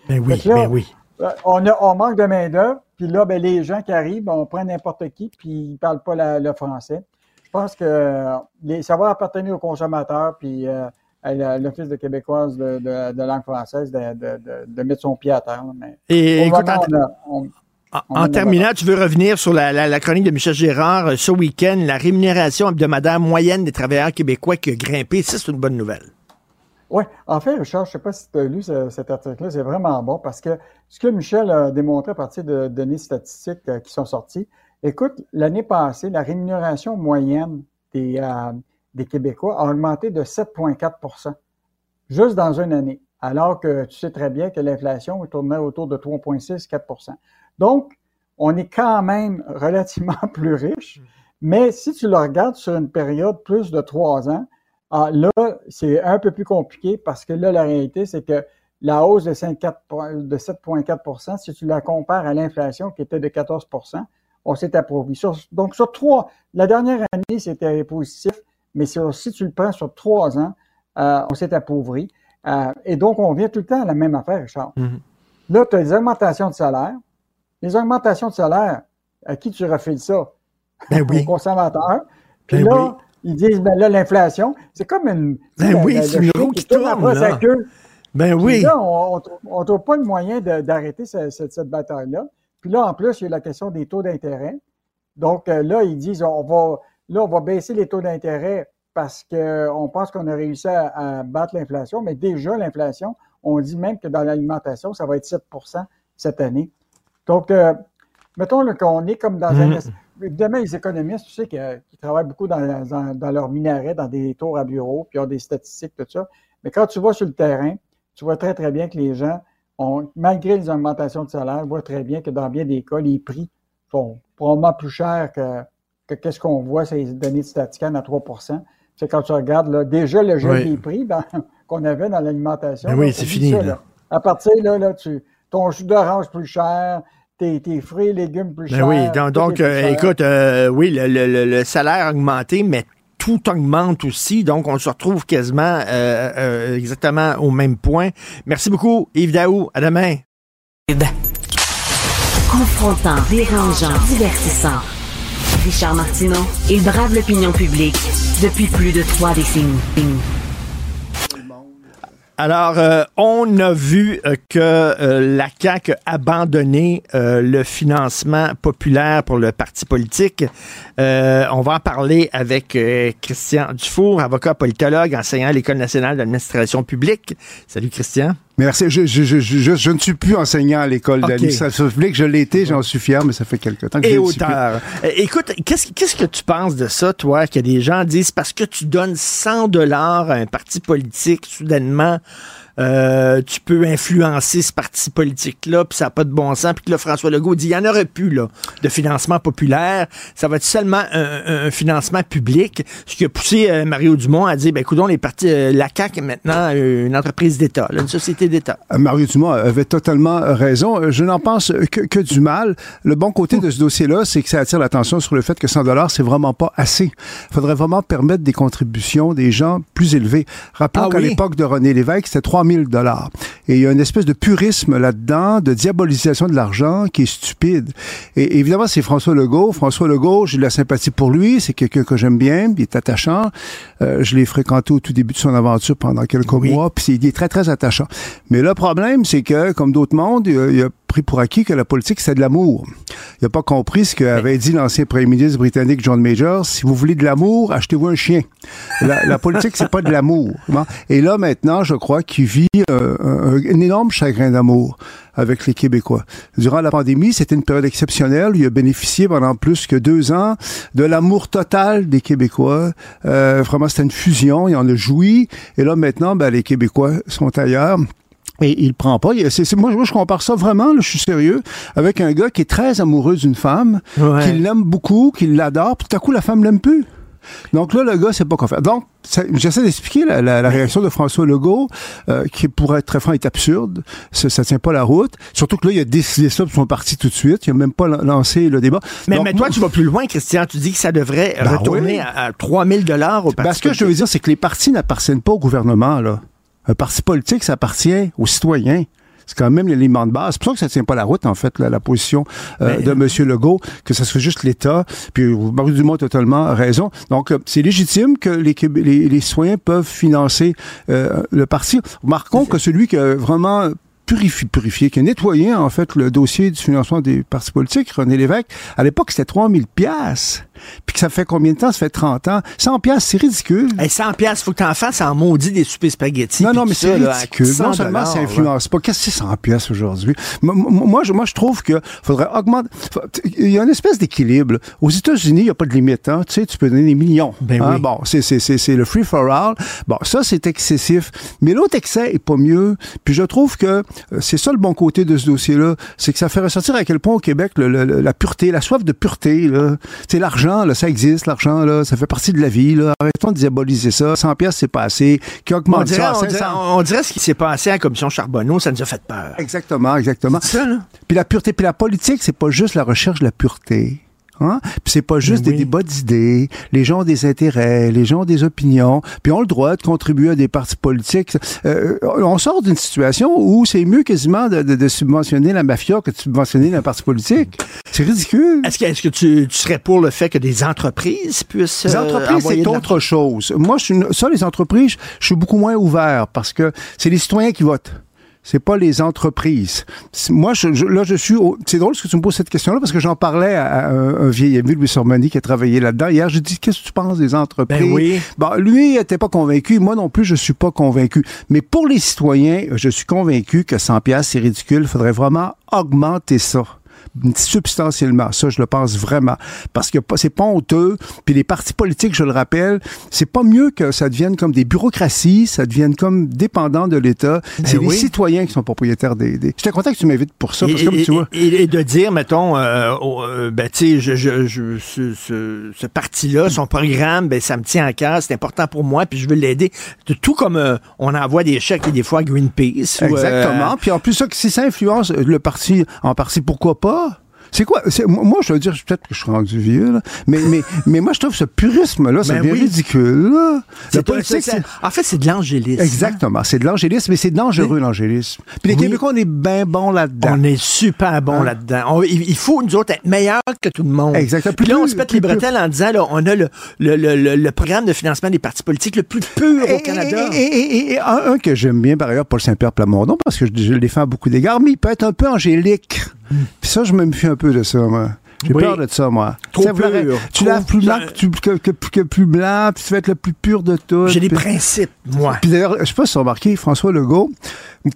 Ben oui, là, ben oui. euh, On, a, on manque de main-d'œuvre, puis là, ben, les gens qui arrivent, on prend n'importe qui, puis ils ne parlent pas la- le français. Je pense que les, ça va appartenir aux consommateurs puis euh, à l'Office de québécoise de, de, de langue française de, de, de, mettre son pied à terre. Mais Et écoute, en- on on- terminant, tu veux revenir sur la, la- la chronique de Michel Gérard euh, ce week-end, la rémunération hebdomadaire moyenne des travailleurs québécois qui a grimpé. Ça, c'est une bonne nouvelle. Oui, en fait, Richard, je ne sais pas si tu as lu ce- cet article-là, c'est vraiment bon parce que ce que Michel a démontré à partir de données statistiques euh, qui sont sorties, écoute, l'année passée, la rémunération moyenne des, euh, des Québécois a augmenté de 7,4% juste dans une année, alors que tu sais très bien que l'inflation tournait autour de 3,6-4% Donc, on est quand même relativement plus riche, mais si tu le regardes sur une période plus de trois ans, ah, là, c'est un peu plus compliqué parce que là, la réalité, c'est que la hausse de 5,4 po- de 7,4% si tu la compares à l'inflation qui était de 14% on s'est appauvri. Sur- donc, sur trois, la dernière année, c'était positif, mais sur- si tu le prends sur trois ans, euh, on s'est appauvri. Euh, et donc, on vient tout le temps à la même affaire, Richard. Là, tu as des augmentations de salaire. Les augmentations de salaire, à qui tu refiles ça? Aux consommateurs. Puis Ben là, oui. Ils disent, ben là, l'inflation, c'est comme une... Ben oui, c'est le une roue qui tourne là. queue. Ben Puis oui. là, on ne trouve pas de moyen d'arrêter ce- ce- cette bataille-là. Puis là, en plus, il y a la question des taux d'intérêt. Donc euh, là, ils disent, on va, là, on va baisser les taux d'intérêt parce qu'on pense qu'on a réussi à, à battre l'inflation. Mais déjà, l'inflation, on dit même que dans l'alimentation, ça va être 7% cette année. Donc, euh, mettons qu'on est comme dans un... Évidemment, les économistes, tu sais, qui, qui travaillent beaucoup dans, dans, dans leur minaret, dans des tours à bureau, puis ils ont des statistiques, tout ça. Mais quand tu vas sur le terrain, tu vois très, très bien que les gens, ont, malgré les augmentations de salaire, voient très bien que dans bien des cas, les prix sont probablement plus chers que, que qu'est-ce qu'on voit, ces données de Statican à 3 C'est quand tu regardes, là, déjà le Oui. des prix dans- qu'on avait dans l'alimentation. Ben oui, là, c'est fini, ça, là. À partir là, là tu, ton jus d'orange plus cher, tes, tes fruits et légumes plus Ben chers. oui, donc, donc, euh, écoute, euh, oui, le, le- le- le salaire a augmenté, mais tout augmente aussi, donc on se retrouve quasiment euh, euh, exactement au même point. Merci beaucoup, Yves Daou. À demain. Confrontant, dérangeant, divertissant. Richard Martineau, il brave l'opinion publique depuis plus de trois décennies. Alors, euh, on a vu euh, que euh, la CAQ a abandonné le financement populaire pour le parti politique. On va en parler avec Christian Dufour, avocat politologue, enseignant à l'École nationale d'administration publique. Salut Christian. Merci. Je, je, je, je, je ne suis plus enseignant à l'école Ok. d'administration publique. Je l'ai été, j'en suis fier, mais ça fait quelque temps que je suis plus. Euh, Écoute, qu'est-ce qu'est-ce que tu penses de ça, toi, que des gens disent parce que tu donnes 100 dollars à un parti politique, soudainement, euh, tu peux influencer ce parti politique-là, puis ça n'a pas de bon sens, puis que là, François Legault dit, il y en aurait plus, là, de financement populaire, ça va être seulement un, financement public, ce qui a poussé euh, Mario Dumont à dire, ben, écoutons, les partis, euh, la CAQ est maintenant euh, une entreprise d'État, une société d'État. Euh, Mario Dumont avait totalement raison. Euh, Je n'en pense que, que du mal. Le bon côté de ce dossier-là, c'est que ça attire l'attention sur le fait que 100 dollars, c'est vraiment pas assez. Il faudrait vraiment permettre des contributions des gens plus élevées. Rappelons Ah qu'à oui? l'époque de René Lévesque, c'était 3000 dollars. Et il y a une espèce de purisme là-dedans, de diabolisation de l'argent qui est stupide. Et évidemment, c'est François Legault. François Legault, j'ai de la sympathie pour lui. C'est quelqu'un que j'aime bien. Il est attachant. Euh, je l'ai fréquenté au tout début de son aventure pendant quelques mois. Puis il est très, très attachant. Mais le problème, c'est que, comme d'autres mondes, il a, il a pris pour acquis que la politique, c'est de l'amour. Il n'a pas compris ce qu'avait dit l'ancien premier ministre britannique John Major. Si vous voulez de l'amour, achetez-vous un chien. La, la politique, c'est pas de l'amour. Et là, maintenant, je crois qu'il vit euh, un, un énorme chagrin d'amour avec les Québécois. Durant la pandémie, c'était une période exceptionnelle. Il a bénéficié pendant plus que deux ans de l'amour total des Québécois. Euh, vraiment, c'était une fusion. Il en a joui. Et là, maintenant, ben, les Québécois sont ailleurs. Et il prend pas. C'est- c'est- moi, moi, je compare ça vraiment, là, je suis sérieux, avec un gars qui est très amoureux d'une femme, Ouais. qui l'aime beaucoup, qui l'adore, puis tout à coup, la femme l'aime plus. Donc là, le gars sait pas quoi faire. Donc, j'essaie d'expliquer la, la- la réaction de François Legault, euh, qui, pour être très franc, est absurde. Ça, ça tient pas la route. Surtout que là, il a décidé ça, puis ils sont partis tout de suite. Il a même pas lan- lancé le débat. Mais, Donc, mais toi, moi- tu vas plus loin, Christian. Tu dis que ça devrait Ben retourner oui. à, à 3000 dollars au parti Parce que je veux dire, c'est que les partis n'appartiennent pas au gouvernement, là. Un parti politique, ça appartient aux citoyens. C'est quand même l'élément de base. C'est pour ça que ça tient pas la route, en fait, la position euh, de M. Legault, que ça soit juste l'État. Puis Marie Dumont a totalement raison. Donc, euh, c'est légitime que les, les, les, citoyens peuvent financer euh, le parti. Remarquons que celui qui a vraiment purifié, purifié, qui a nettoyé en fait le dossier du financement des partis politiques, René Lévesque, à l'époque c'était 3000 pièces puis que ça fait combien de temps? Ça fait 30 ans. 100 pièces, c'est ridicule. Hey, 100 pièces, faut que t'en fasses en maudit des soupers spaghettis. Non, non, mais c'est ridicule. non seulement ça influence pas. Qu'est-ce que c'est 100 pièces aujourd'hui? Moi, je, moi, je trouve que faudrait augmenter. Il y a une espèce d'équilibre. Aux États-Unis, il n'y a pas de limite. Hein. Tu sais, tu peux donner des millions. Ben hein. oui. Bon, c'est le free for all. Bon, ça, c'est excessif. Mais l'autre excès est pas mieux. Puis je trouve que euh, c'est ça le bon côté de ce dossier-là. C'est que ça fait ressortir à quel point au Québec, la pureté, la soif de pureté, c'est l'argent ça existe, l'argent, là, ça fait partie de la vie. Là. Arrêtons de diaboliser ça. 100 pièces, c'est pas assez. Qui augmente on dirait, ça on, dirait, on dirait, ce qui s'est passé à la commission Charbonneau, ça nous a fait peur. Exactement, exactement. Ça, là. Puis la pureté, puis la politique, c'est pas juste la recherche de la pureté. Hein? Puis c'est pas juste oui. des débats d'idées. Les gens ont des intérêts, les gens ont des opinions, puis ont le droit de contribuer à des partis politiques. Euh, on sort d'une situation où c'est mieux quasiment de, de, de, subventionner la mafia que de subventionner un parti politique. C'est ridicule. Est-ce que, est-ce que tu, tu, serais pour le fait que des entreprises puissent Les entreprises, c'est autre chose. Moi, je suis une, ça, les entreprises, je suis beaucoup moins ouvert parce que c'est les citoyens qui votent c'est pas les entreprises. Moi, je, je, là, je suis. C'est drôle que tu me poses cette question-là parce que j'en parlais à un, un vieil ami, Louis Sormani, qui a travaillé là-dedans. Hier, je dis Qu'est-ce que tu penses des entreprises? Ben oui. bon, Lui, il était pas convaincu. Moi non plus, je suis pas convaincu. Mais pour les citoyens, je suis convaincu que 100 pièces, c'est ridicule. Il faudrait vraiment augmenter ça substantiellement. Ça, je le pense vraiment. Parce que c'est pas honteux. Puis les partis politiques, je le rappelle, c'est pas mieux que ça devienne comme des bureaucraties, ça devienne comme dépendant de l'État. Ben c'est oui. les citoyens qui sont propriétaires des... des... J'étais content que tu m'invites pour ça, parce que et, comme tu vois... Et, et, de dire, mettons, euh, euh, ben, tu sais, je, je, je, ce, ce, ce parti-là, son programme, ben, ça me tient à cœur, c'est important pour moi, puis je veux l'aider. Tout comme euh, on envoie des chèques, des fois, à Greenpeace. Exactement. Ou, puis en plus, ça, si ça influence le parti, en partie, pourquoi pas? C'est quoi? Moi, je veux dire, peut-être que je suis rendu vieux, là, mais, mais, mais moi, je trouve ce purisme-là, Ben devient oui. ridicule. Là. C'est La politique, c'est- c'est- En fait, c'est de l'angélisme. Exactement. C'est de l'angélisme, mais c'est dangereux, l'angélisme. Puis les Oui. Québécois, on est bien bons là-dedans. On est super bon Hein? là-dedans. Il, faut, nous autres, être meilleurs que tout le monde. Exactement. Puis là, on se pète les bretelles en disant, là, on a le, le, le, le- le programme de financement des partis politiques le plus pur au Canada. Et, et- et- et un, un que j'aime bien, par ailleurs, Paul Saint-Pierre Plamondon, parce que je, je le défends à beaucoup d'égards, mais il peut être un peu angélique. Puis ça, je me méfie un peu de ça, moi. J'ai Oui. peur de ça, moi. Trop pur, Tu trop- laves plus blanc que, tu- que, que- que plus blanc, puis tu vas être le plus pur de tout. J'ai des principes, moi. Puis d'ailleurs, je sais pas si tu as remarqué, François Legault,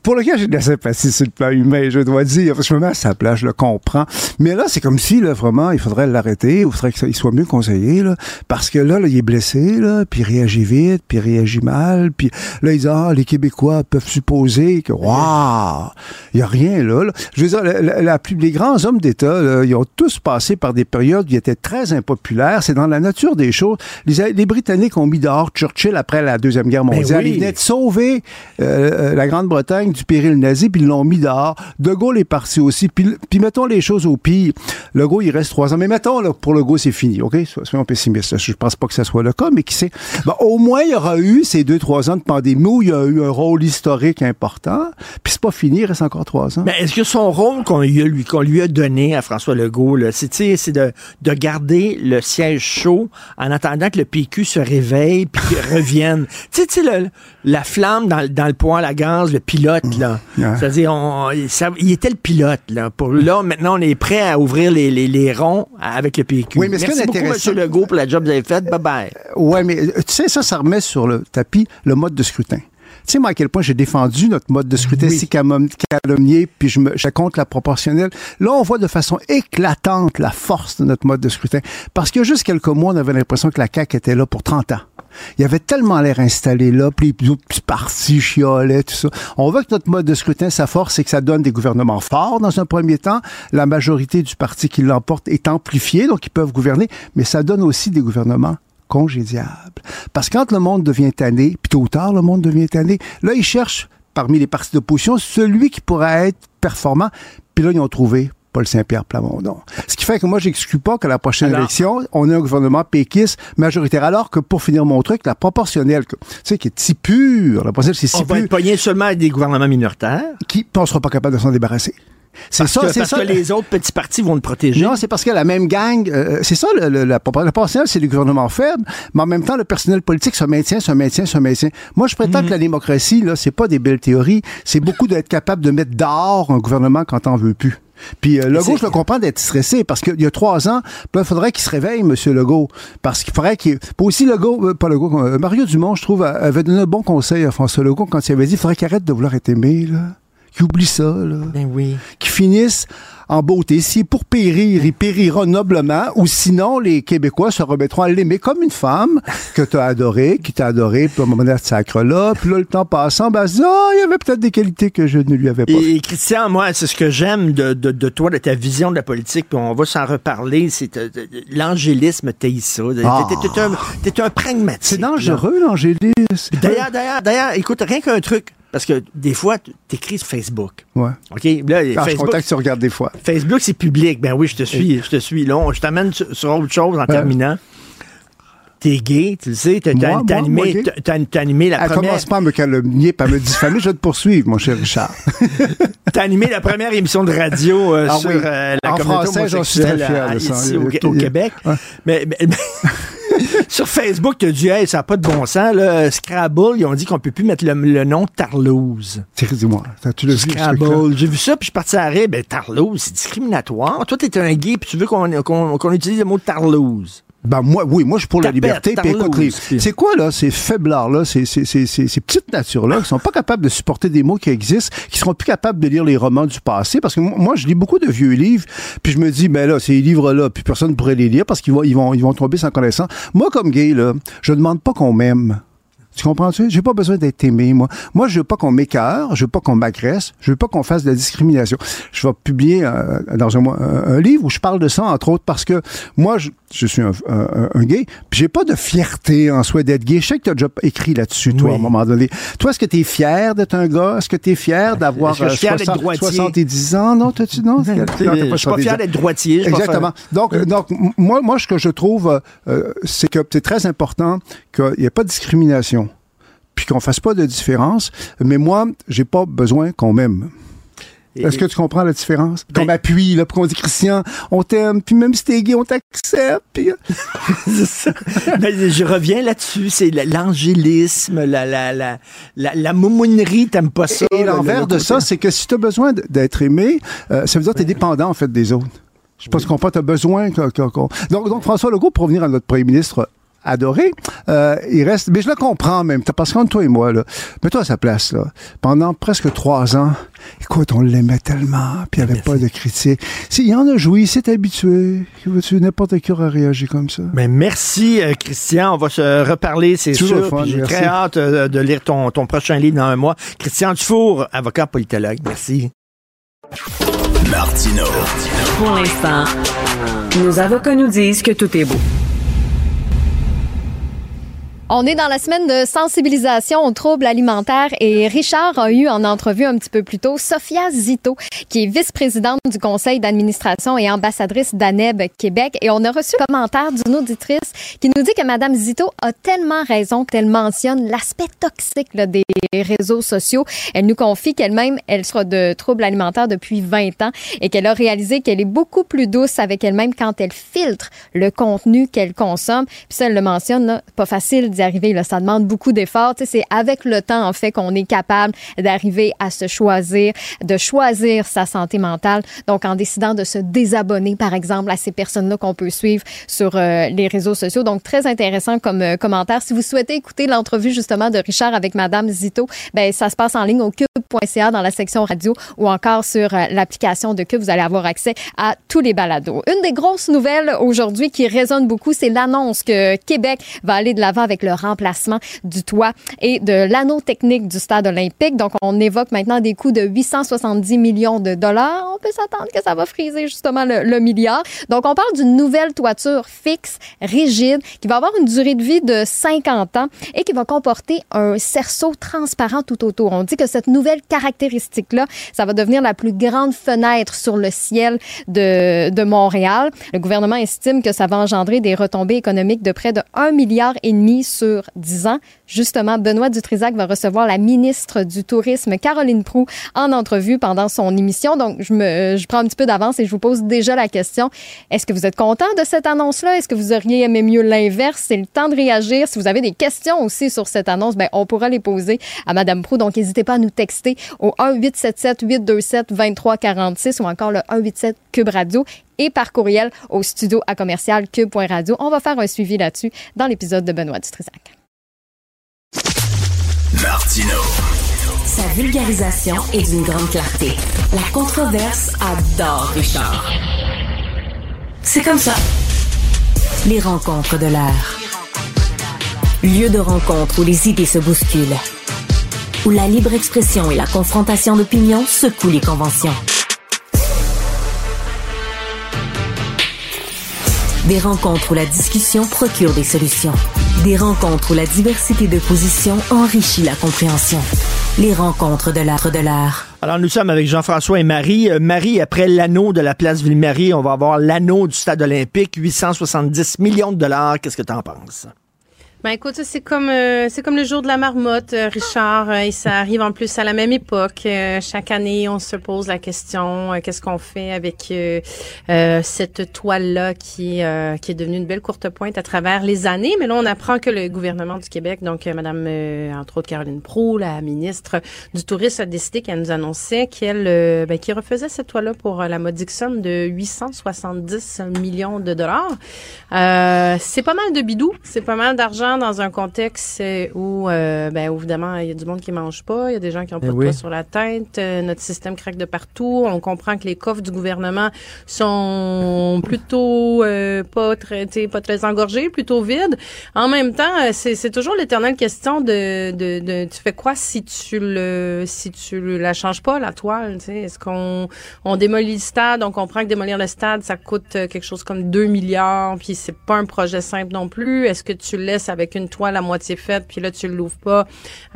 pour lequel j'ai de la sympathie sur le plan humain, je dois dire, je me mets à sa place, je le comprends. Mais là, c'est comme si, là, vraiment, il faudrait l'arrêter, il faudrait qu'il soit mieux conseillé, là, parce que là, là, il est blessé, là, puis il réagit vite, puis il réagit mal, puis là, il dit, ah, les Québécois peuvent supposer que, waouh, il y a rien, là, là. Je veux dire, la, la- la plus- les grands hommes d'État, ils ont tous passé par des périodes ils étaient très impopulaires. C'est dans la nature des choses. Les, les Britanniques ont mis dehors Churchill après la Deuxième Guerre mondiale. oui. Ils venaient de sauver euh, euh, la Grande-Bretagne du péril nazi, puis ils l'ont mis dehors. De Gaulle est parti aussi. Puis, puis mettons les choses au pire. Le Gaulle, il reste trois ans. Mais mettons, là, pour le Gaulle, c'est fini, OK? So- Soyons pessimistes. Je pense pas que ça soit le cas, mais qui sait? Ben, au moins, il y aura eu ces deux, trois ans de pandémie où il y a eu un rôle historique important. Puis c'est pas fini, il reste encore trois ans. Mais est-ce que son rôle qu'on lui, a- lui, a donné à François Legault, c'est, de, de garder le siège chaud en attendant que le PQ se réveille puis revienne. Tu sais, le- la flamme dans, le- dans le poêle à gaz, le pilote, là. Ouais. C'est-à-dire, on, ça- il était le pilote, là. Pour, là, maintenant, on est prêt à ouvrir les, les, les ronds avec le PQ. Oui, mais Merci beaucoup, M. Legault, pour la job que vous avez faite. Bye-bye. Ouais, mais tu sais, ça, ça remet sur le tapis le mode de scrutin. Tu sais, moi, à quel point j'ai défendu notre mode de scrutin Oui. si calom- calomnié, puis je me je contre la proportionnelle. Là, on voit de façon éclatante la force de notre mode de scrutin. Parce qu'il y a juste quelques mois, on avait l'impression que la CAQ était là pour 30 ans. Il y avait tellement l'air installé là, puis les petits partis chiolaient, tout ça. On voit que notre mode de scrutin, sa force, c'est que ça donne des gouvernements forts dans un premier temps. La majorité du parti qui l'emporte est amplifiée, donc ils peuvent gouverner, mais ça donne aussi des gouvernements congédiables. Parce que quand le monde devient tanné, puis tôt ou tard, le monde devient tanné, là, ils cherchent, parmi les partis d'opposition, celui qui pourrait être performant. Puis là, ils ont trouvé Paul Saint-Pierre Plamondon. Ce qui fait que moi, j'exclus pas que la prochaine élection, on ait un gouvernement péquiste majoritaire. Alors que pour finir mon truc, la proportionnelle, tu sais, qui est si pure, la proportionnelle, c'est si On va être pogné seulement avec des gouvernements minoritaires. Qui, on sera pas capable de s'en débarrasser. C'est ça, c'est parce ça. que les autres petits partis vont le protéger. Non, c'est parce que la même gang, euh, c'est ça, le, le, la, proportionnelle, c'est le gouvernement faible, mais en même temps, le personnel politique se maintient, se maintient, se maintient. Moi, je prétends Mhm. que la démocratie, là, c'est pas des belles théories, c'est beaucoup d'être capable de mettre dehors un gouvernement quand t'en veux plus. Puis euh, Legault, je le comprends d'être stressé parce qu'il y a trois ans, il faudrait qu'il se réveille, Monsieur Legault, parce qu'il faudrait qu'il. Puis aussi Legault, euh, pas Legault, euh, Mario Dumont, je trouve, avait donné un bon conseil à François Legault quand il avait dit, il faudrait qu'il arrête de vouloir être aimé, là, qu'il oublie ça, là, Ben oui. qu'il finisse en beauté. Si pour périr, il périra noblement, ou sinon, les Québécois se remettront à l'aimer comme une femme que tu as adorée, qui t'a adoré, puis à un moment donné, sacre là, puis là, le temps passant, ben, se dit, ah, il y avait peut-être des qualités que je ne lui avais pas. Et, et Christian, moi, c'est ce que j'aime de, de, de toi, de ta vision de la politique, puis on va s'en reparler, c'est euh, euh, l'angélisme, t'es ça. Ah. T'es t'es un, un pragmatique. C'est dangereux, l'angélisme. D'ailleurs, d'ailleurs, d'ailleurs, écoute, rien qu'un truc, parce que des fois, t'écris sur Facebook. Ouais. OK? Là, Ah, je Facebook, content que tu regardes des fois. Facebook, c'est public. Ben oui, je te suis, je te suis. Là, on- je t'amène sur, autre chose en terminant. T'es gay, tu le sais, t'as animé, animé la Elle première, commence pas à me calomnier, pas à me diffamer, je vais te poursuivre, mon cher Richard. t'as animé la première émission de radio euh, Ah sur oui. euh, la En communauté français, j'en suis très fier de ça. ici au, Québec. Mais- sur Facebook, tu as dit, hey, ça n'a pas de bon sens. Là. Scrabble, ils ont dit qu'on peut plus mettre le, le nom Tarlouse. Dis-moi, tu truc-là? Scrabble. J'ai vu ça, puis je suis parti à rire. Ben, Tarlouse, c'est discriminatoire. Toi, t'es un gay, puis tu veux qu'on utilise le mot Tarlouse. Ben moi, oui, moi je suis pour la liberté. C'est quoi là, ces faiblards-là, ces, ces, ces, ces, ces petites natures-là, qui sont pas capables de supporter des mots qui existent, qui seront plus capables de lire les romans du passé, parce que mo- moi, je lis beaucoup de vieux livres, puis je me dis, ben là, ces livres-là, puis personne ne pourrait les lire parce qu'ils vont, ils vont, ils vont tomber sans connaissance. Moi, comme gay, là, je demande pas qu'on m'aime. Tu comprends-tu? J'ai pas besoin d'être aimé, moi. Moi, je veux pas qu'on m'écœure, je veux pas qu'on m'agresse, je veux pas qu'on fasse de la discrimination. Je vais publier euh, dans un, mois un, un livre où je parle de ça, entre autres, parce que moi, je, je suis un, un- un gay, puis j'ai pas de fierté en soi d'être gay. Je sais que tu as déjà écrit là-dessus, toi, Oui. à un moment donné. Toi, est-ce que tu es fier d'être un gars? Est-ce que tu es fier d'avoir je d'être 60 droitier? 70 ans? Non, t'as-tu, non? Je Non, t'as suis pas 70 fier d'être droitier. je pas Exactement. Donc, euh, donc moi, moi, ce que je trouve, euh, euh, c'est que c'est très important qu'il n'y ait pas de discrimination, puis qu'on fasse pas de différence. Mais moi, j'ai pas besoin qu'on m'aime. Est-ce que tu comprends la différence? Ben Qu'on m'appuie, là, puis qu'on dit, Christian, on t'aime, puis même si t'es gay, on t'accepte. puis- C'est ça. Ben, je reviens là-dessus. C'est la- l'angélisme, la, la, la, la, la moumounerie, t'aimes pas ça. Et le- l'envers le de ça, c'est que si tu as besoin d'être aimé, euh, ça veut dire que tu es dépendant, en fait, des autres. Je pas ce qu'on tu as besoin. que- que- qu'on- Donc, donc, François Legault, pour revenir à notre premier ministre adoré, euh, il reste... Mais je le comprends même, parce qu'entre toi et moi, là, mets-toi à sa place, là. Pendant presque trois ans, écoute, on l'aimait tellement, puis il n'y avait pas de critique. Si, il en a joui, il s'est habitué. Veux-tu, N'importe qui aurait réagi comme ça. Ben, merci, euh, Christian. On va se reparler, c'est sûr. fun, Puis J'ai très hâte euh, de lire ton, ton prochain livre dans un mois. Christian Dufour, avocat politologue. Merci. Martino. Pour l'instant, nos avocats nous disent que tout est beau. On est dans la semaine de sensibilisation aux troubles alimentaires et Richard a eu en entrevue un petit peu plus tôt Sophia Zito, qui est vice-présidente du conseil d'administration et ambassadrice d'ANEB Québec. Et on a reçu un commentaire d'une auditrice qui nous dit que Madame Zito a tellement raison qu'elle mentionne l'aspect toxique là, des réseaux sociaux. Elle nous confie qu'elle-même, elle sera de troubles alimentaires depuis 20 ans et qu'elle a réalisé qu'elle est beaucoup plus douce avec elle-même quand elle filtre le contenu qu'elle consomme. Puis ça, elle le mentionne, là, pas facile d'y arriver. Là, ça demande beaucoup d'efforts. C'est avec le temps, en fait, qu'on est capable d'arriver à se choisir, de choisir sa santé mentale. Donc, en décidant de se désabonner, par exemple, à ces personnes-là qu'on peut suivre sur euh, les réseaux sociaux. Donc, très intéressant comme euh, commentaire. Si vous souhaitez écouter l'entrevue, justement, de Richard avec Madame Zito, ben, ça se passe en ligne au cube.ca dans la section radio ou encore sur euh, l'application de Cube. Vous allez avoir accès à tous les balados. Une des grosses nouvelles aujourd'hui qui résonne beaucoup, c'est l'annonce que Québec va aller de l'avant avec le le remplacement du toit et de l'anneau technique du stade olympique. Donc, on évoque maintenant des coûts de 870 millions de dollars. On peut s'attendre que ça va friser justement le, milliard. Donc, on parle d'une nouvelle toiture fixe, rigide, qui va avoir une durée de vie de 50 ans et qui va comporter un cerceau transparent tout autour. On dit que cette nouvelle caractéristique-là, ça va devenir la plus grande fenêtre sur le ciel de, de Montréal. Le gouvernement estime que ça va engendrer des retombées économiques de près de 1 milliard et demi sur 10 ans. Justement, Benoît Dutrisac va recevoir la ministre du Tourisme, Caroline Proux, en entrevue pendant son émission. Donc, je, me, prends un petit peu d'avance et je vous pose déjà la question. Est-ce que vous êtes content de cette annonce-là? Est-ce que vous auriez aimé mieux l'inverse? C'est le temps de réagir. Si vous avez des questions aussi sur cette annonce, ben, on pourra les poser à Madame Proux. Donc, n'hésitez pas à nous texter au 1-877-827-2346 ou encore le 187 Cube Radio et par courriel au studio à commercial cube.radio. On va faire un suivi là-dessus dans l'épisode de Benoît Dutrisac. Martino. Sa vulgarisation est d'une grande clarté. La controverse adore Richard. C'est comme ça. Les rencontres de l'air. Lieu de rencontre où les idées se bousculent. Où la libre expression et la confrontation d'opinions secouent les conventions. Des rencontres où la discussion procure des solutions. Des rencontres où la diversité de positions enrichit la compréhension. Les rencontres de l'art de l'art. Alors, nous sommes avec Jean-François et Marie. Euh, Marie, après l'anneau de la place Ville-Marie, on va avoir l'anneau du stade olympique, 870 millions de dollars. Qu'est-ce que tu en penses? Ben écoute, c'est comme euh, c'est comme le jour de la marmotte, euh, Richard, euh, et ça arrive en plus à la même époque. chaque année, on se pose la question qu'est-ce qu'on fait avec cette toile là qui qui est devenue une belle courte pointe à travers les années. Mais là, on apprend que le gouvernement du Québec, donc Madame entre autres Caroline Proux, la ministre du Tourisme, a décidé qu'elle nous annonçait qu'elle ben, refaisait cette toile là pour la modique somme de 870 millions de dollars. c'est pas mal de bidou, c'est pas mal d'argent dans un contexte où, euh, ben, évidemment, il y a du monde qui mange pas, il y a des gens qui ont pas de toit sur la tête, euh, notre système craque de partout. On comprend que les coffres du gouvernement sont plutôt euh, pas très, pas très engorgés, plutôt vides. En même temps, c'est toujours l'éternelle question de, de, de, tu fais quoi si tu le, si tu la changes pas la toile, Est-ce qu'on on démolit le stade, on comprend que démolir le stade, ça coûte quelque chose comme 2 milliards, puis c'est pas un projet simple non plus. Est-ce que tu laisses avec une toile à moitié faite, puis là, tu l'ouvres pas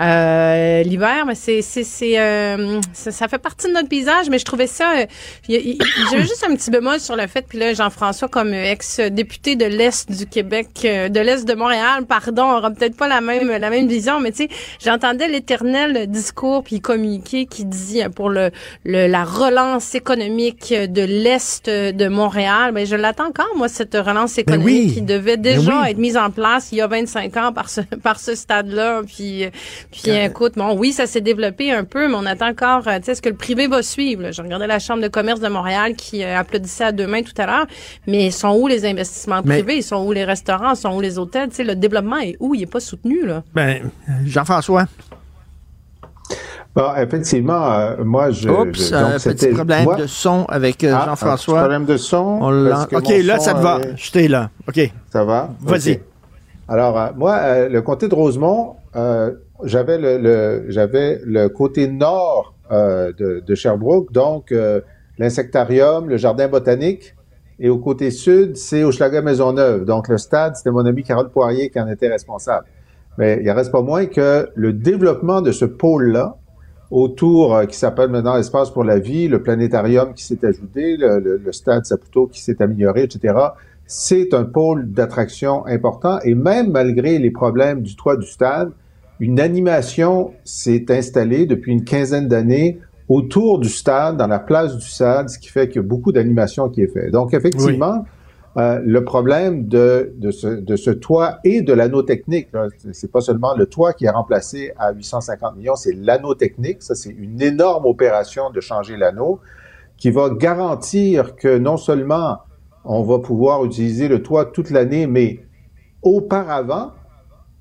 euh, l'hiver. Mais c'est, c'est, c'est euh, ça, fait partie de notre paysage, mais je trouvais ça... Euh, J'avais juste un petit bémol sur le fait, puis là, Jean-François, comme ex-député de l'Est du Québec, de l'Est de Montréal, pardon, aura peut-être pas la même la même vision, mais tu sais, j'entendais l'éternel discours puis communiqué qui dit pour le, le la relance économique de l'Est de Montréal, mais ben, je l'attends encore, moi, cette relance ben économique qui devait ben déjà être mise en place il y a 25 ans par ce, par ce stade-là. Puis, puis écoute, bon, oui, ça s'est développé un peu, mais on attend encore, euh, tu sais, est-ce que le privé va suivre? J'ai regardé la Chambre de commerce de Montréal qui euh, applaudissait à deux mains tout à l'heure, mais sont où les investissements privés? Ils sont où les restaurants? Sont où les hôtels? Tu sais, le développement est où? Il n'est pas soutenu, là. Ben, Jean-François? Bon, effectivement, euh, moi, je. Oups, un petit problème de son avec ah, Jean-François. problème de son. OK, là, ça te va. Je t'ai là. OK. Ça va? Vas-y. Alors, euh, moi, euh, le comté de Rosemont, euh, j'avais le, côté nord de, Sherbrooke, donc l'insectarium, le jardin botanique, et au côté sud, c'est Hochelaga Maisonneuve. Donc, le stade, c'était mon ami Carole Poirier qui en était responsable. Mais il reste pas moins que le développement de ce pôle-là, autour, qui s'appelle maintenant Espace pour la vie, le planétarium qui s'est ajouté, le stade Saputo qui s'est amélioré, etc., c'est un pôle d'attraction important et même malgré les problèmes du toit du stade, une animation s'est installée depuis une quinzaine d'années autour du stade, dans la place du stade, ce qui fait qu'il y a beaucoup d'animation qui est fait. Donc effectivement, euh, le problème de, de, ce, de ce toit et de l'anneau technique, c'est pas seulement le toit qui est remplacé à 850 millions, c'est l'anneau technique. Ça, c'est une énorme opération de changer l'anneau qui va garantir que non seulement on va pouvoir utiliser le toit toute l'année, mais auparavant,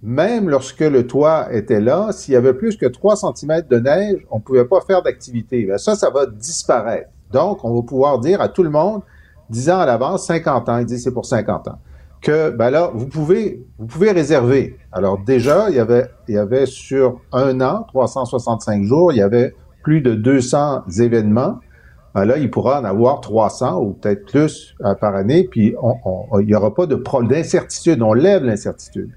même lorsque le toit était là, s'il y avait plus que 3 cm de neige, on ne pouvait pas faire d'activité. Ben, ça, ça va disparaître. Donc, on va pouvoir dire à tout le monde, 10 ans à l'avance, 50 ans, il dit c'est pour 50 ans. que ben là, vous pouvez, vous pouvez réserver. Alors déjà, il y avait, il y avait sur un an, 365 jours, il y avait plus de 200 événements. Ben là, il pourra en avoir 300 ou peut-être plus euh, par année, puis on, il n'y aura pas de d'incertitude. On lève l'incertitude.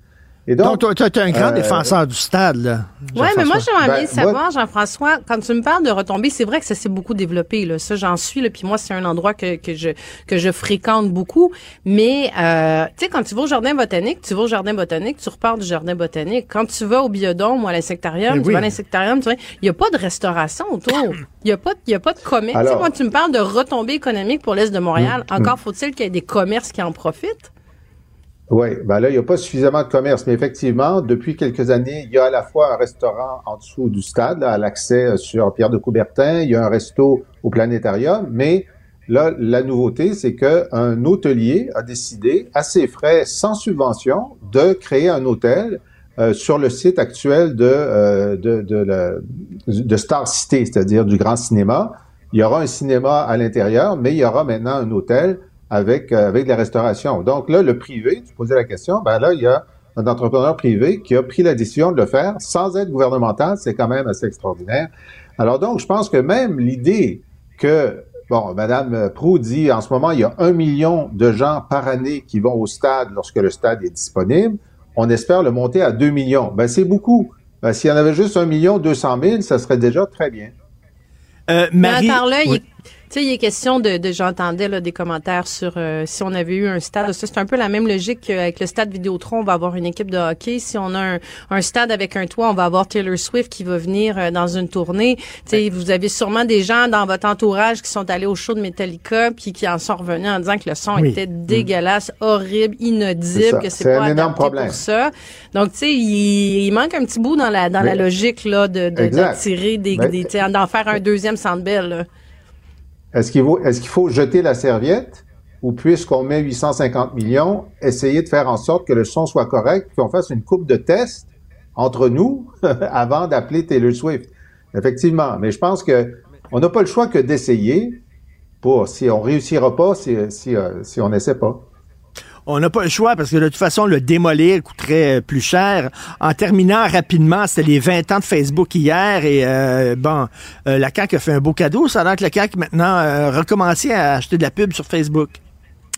Et donc, toi, tu es un grand euh, défenseur du stade, là. Oui, mais moi, j'aimerais ben, bien savoir, Jean-François, quand tu me parles de retombées, c'est vrai que ça s'est beaucoup développé, là. Ça, j'en suis, là. Puis moi, c'est un endroit que, que je que je fréquente beaucoup. Mais, euh, tu sais, quand tu vas au jardin botanique, tu vas au jardin botanique, tu repars du jardin botanique. Quand tu vas au biodôme ou à l'insectarium, tu vas à l'insectarium, tu vois, il n'y a pas de restauration autour. Il n'y a pas, il y a pas de commerce. Tu sais, quand tu me parles de retombées économiques pour l'Est de Montréal, mm, mm. encore faut-il qu'il y ait des commerces qui en profitent. Oui, ben là, il n'y a pas suffisamment de commerce, mais effectivement, depuis quelques années, il y a à la fois un restaurant en dessous du stade, à l'accès euh, sur Pierre de Coubertin, il y a un resto au planétarium, mais là, la nouveauté, c'est qu'un hôtelier a décidé, à ses frais, sans subvention, de créer un hôtel euh, sur le site actuel de, euh, de, de, de Star City, c'est-à-dire du grand cinéma. Il y aura un cinéma à l'intérieur, mais il y aura maintenant un hôtel avec, euh, avec la restauration. Donc là, le privé, tu posais la question, ben là, il y a un entrepreneur privé qui a pris la décision de le faire sans être gouvernemental. C'est quand même assez extraordinaire. Alors donc, je pense que même l'idée que, bon, Madame Prou dit en ce moment, il y a un million de gens par année qui vont au stade lorsque le stade est disponible. On espère le monter à deux millions. Ben, c'est beaucoup. Ben, S'il y en avait juste un million deux cent mille, ça serait déjà très bien. Euh, Marie... Mais tu sais, il est question de, de j'entendais là, des commentaires sur euh, si on avait eu un stade. C'est un peu la même logique qu'avec le stade Vidéotron, on va avoir une équipe de hockey. Si on a un, stade avec un toit, on va avoir Taylor Swift qui va venir euh, dans une tournée. Tu sais, vous avez sûrement des gens dans votre entourage qui sont allés au show de Metallica puis qui en sont revenus en disant que le son était dégueulasse, horrible, inaudible, que c'est pas un adapté problème. pour ça. Donc, tu sais, il, manque un petit bout dans la dans la logique là de, de, tirer des, des d'en faire un deuxième Sandbell. Est-ce qu'il faut, est qu'il faut jeter la serviette ou puisqu'on met 850 millions, essayer de faire en sorte que le son soit correct, qu'on fasse une coupe de tests entre nous avant d'appeler Taylor Swift? Effectivement, mais je pense que on n'a pas le choix que d'essayer pour si on réussira pas, si, si, euh, si on n'essaie pas. On n'a pas le choix parce que de toute façon, le démolir coûterait euh, plus cher. En terminant rapidement, c'était les 20 ans de Facebook hier et euh, bon, euh, la CAQ a fait un beau cadeau. Ça a que la CAQ maintenant euh, recommencer à acheter de la pub sur Facebook.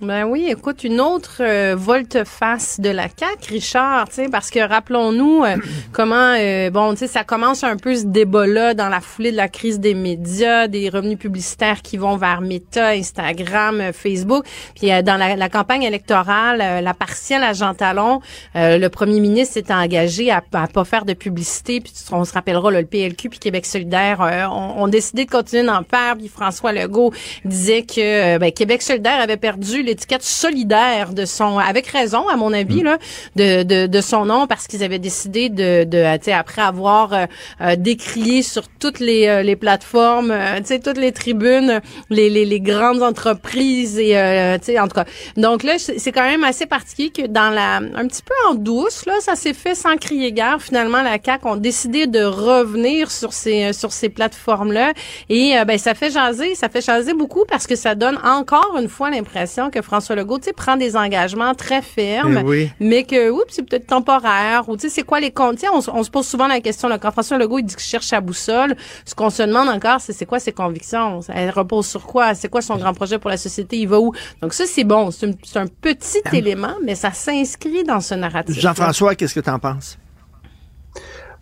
Ben oui, écoute, une autre euh, volte-face de la CAQ, Richard, parce que rappelons-nous euh, comment, euh, bon, tu sais, ça commence un peu ce débat-là dans la foulée de la crise des médias, des revenus publicitaires qui vont vers Meta, Instagram, Facebook. Puis dans la, campagne électorale, la partielle à Jean Talon, le premier ministre s'est engagé à, à pas faire de publicité. Puis on se rappellera, le PLQ puis Québec solidaire ont, ont, décidé de continuer d'en faire. Puis François Legault disait que ben, Québec solidaire avait perdu l'étiquette solidaire de son, avec raison à mon avis mm. là, de, de, de, son nom parce qu'ils avaient décidé de, de après avoir euh, euh, décrié sur toutes les, euh, les plateformes, tu sais toutes les tribunes, les, les, les grandes entreprises et tu sais en tout cas. Donc là c'est quand même assez particulier que dans la un petit peu en douce là, ça s'est fait sans crier gare. Finalement la CAC ont décidé de revenir sur ces sur ces plateformes là et ben ça fait jaser, ça fait jaser beaucoup parce que ça donne encore une fois l'impression que François Legault, tu sais, prend des engagements très fermes, eh mais que, oups, c'est peut-être temporaire, ou tu sais, c'est quoi les comptes? On, on, se pose souvent la question, là, quand François Legault, il dit qu'il cherche sa boussole, ce qu'on se demande encore, c'est c'est quoi ses convictions? Elle repose sur quoi? C'est quoi son grand projet pour la société? Il va où? Donc ça, c'est bon. C'est un petit ah. élément, mais ça s'inscrit dans ce narratif. Jean-François, qu'est-ce que tu en penses?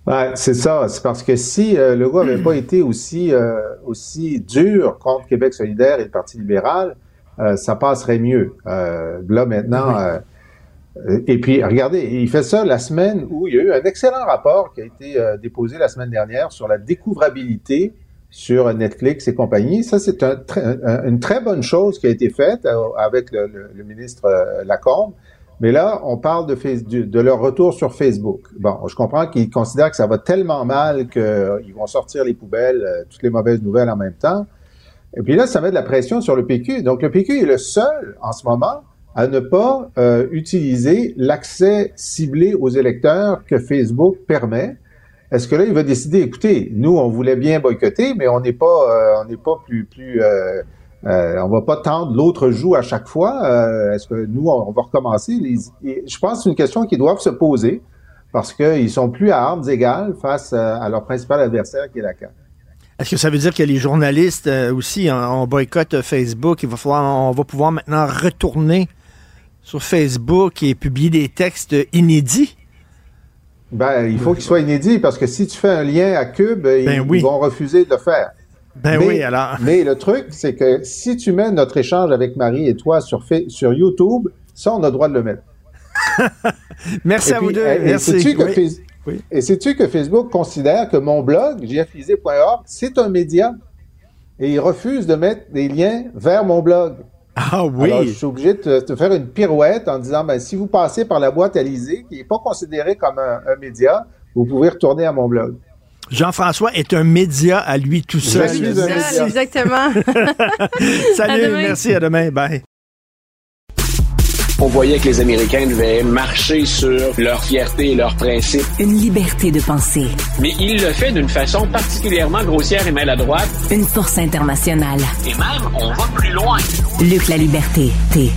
Ben, c'est ça. C'est parce que si euh, Legault n'avait pas été aussi, euh, aussi dur contre Québec solidaire et le Parti libéral, euh, ça passerait mieux. Euh, là, maintenant... Euh, et puis, regardez, il fait ça la semaine où il y a eu un excellent rapport qui a été déposé la semaine dernière sur la découvrabilité sur Netflix et compagnie. Ça, c'est un, une très bonne chose qui a été faite avec le, le, ministre Lacombe. Mais là, on parle de, de, de, leur retour sur Facebook. Bon, je comprends qu'ils considèrent que ça va tellement mal qu'ils vont sortir les poubelles, toutes les mauvaises nouvelles en même temps. Et puis là, ça met de la pression sur le PQ. Donc le PQ est le seul en ce moment à ne pas euh, utiliser l'accès ciblé aux électeurs que Facebook permet. Est-ce que là, il va décider, écoutez, nous, on voulait bien boycotter, mais on n'est pas, euh, on n'est pas plus, plus, euh, euh, on va pas tendre l'autre joue à chaque fois. Euh, est-ce que nous, on, va recommencer? je pense que c'est une question qu'ils doivent se poser parce qu'ils sont plus à armes égales face à, leur principal adversaire qui est la CAQ. Est-ce que ça veut dire que les journalistes aussi, on, boycotte Facebook, il va falloir, on va pouvoir maintenant retourner sur Facebook et publier des textes inédits? Ben, il faut qu'ils soient inédits parce que si tu fais un lien à Cube, ben ils, vont refuser de le faire. Ben oui, alors. Mais le truc, c'est que si tu mets notre échange avec Marie et toi sur, sur YouTube, ça, on a le droit de le mettre. Merci à vous deux. Merci. Et sais-tu que Facebook considère que mon blog, jflisé.org, c'est un média? Et il refuse de mettre des liens vers mon blog. Ah oui. Alors, je suis obligé de te, faire une pirouette en disant, ben, si vous passez par la boîte Alizé, qui n'est pas considérée comme un, média, vous pouvez retourner à mon blog. Jean-François est un média à lui tout seul. Je suis un média. Exactement. Salut, merci, à demain, bye. On voyait que les Américains devaient marcher sur leur fierté et leurs principes. Une liberté de penser. Mais il le fait d'une façon particulièrement grossière et maladroite. Une force internationale. Et même, on va plus loin. Luc la liberté, T.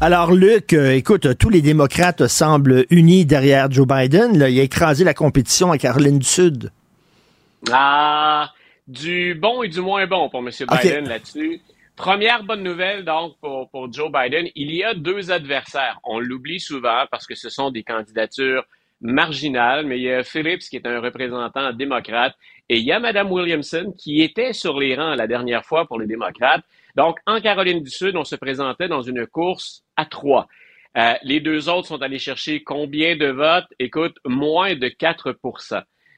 Alors, Luc, euh, écoute, tous les démocrates semblent unis derrière Joe Biden. il a écrasé la compétition à Caroline du Sud. Ah, du bon et du moins bon pour M. Biden là-dessus. Première bonne nouvelle, donc, pour, Joe Biden, il y a deux adversaires. On l'oublie souvent parce que ce sont des candidatures marginales, mais il y a Phillips qui est un représentant démocrate et il y a Mme Williamson qui était sur les rangs la dernière fois pour les démocrates. Donc, en Caroline du Sud, on se présentait dans une course à trois. Euh, les deux autres sont allés chercher combien de votes? Écoute, moins de 4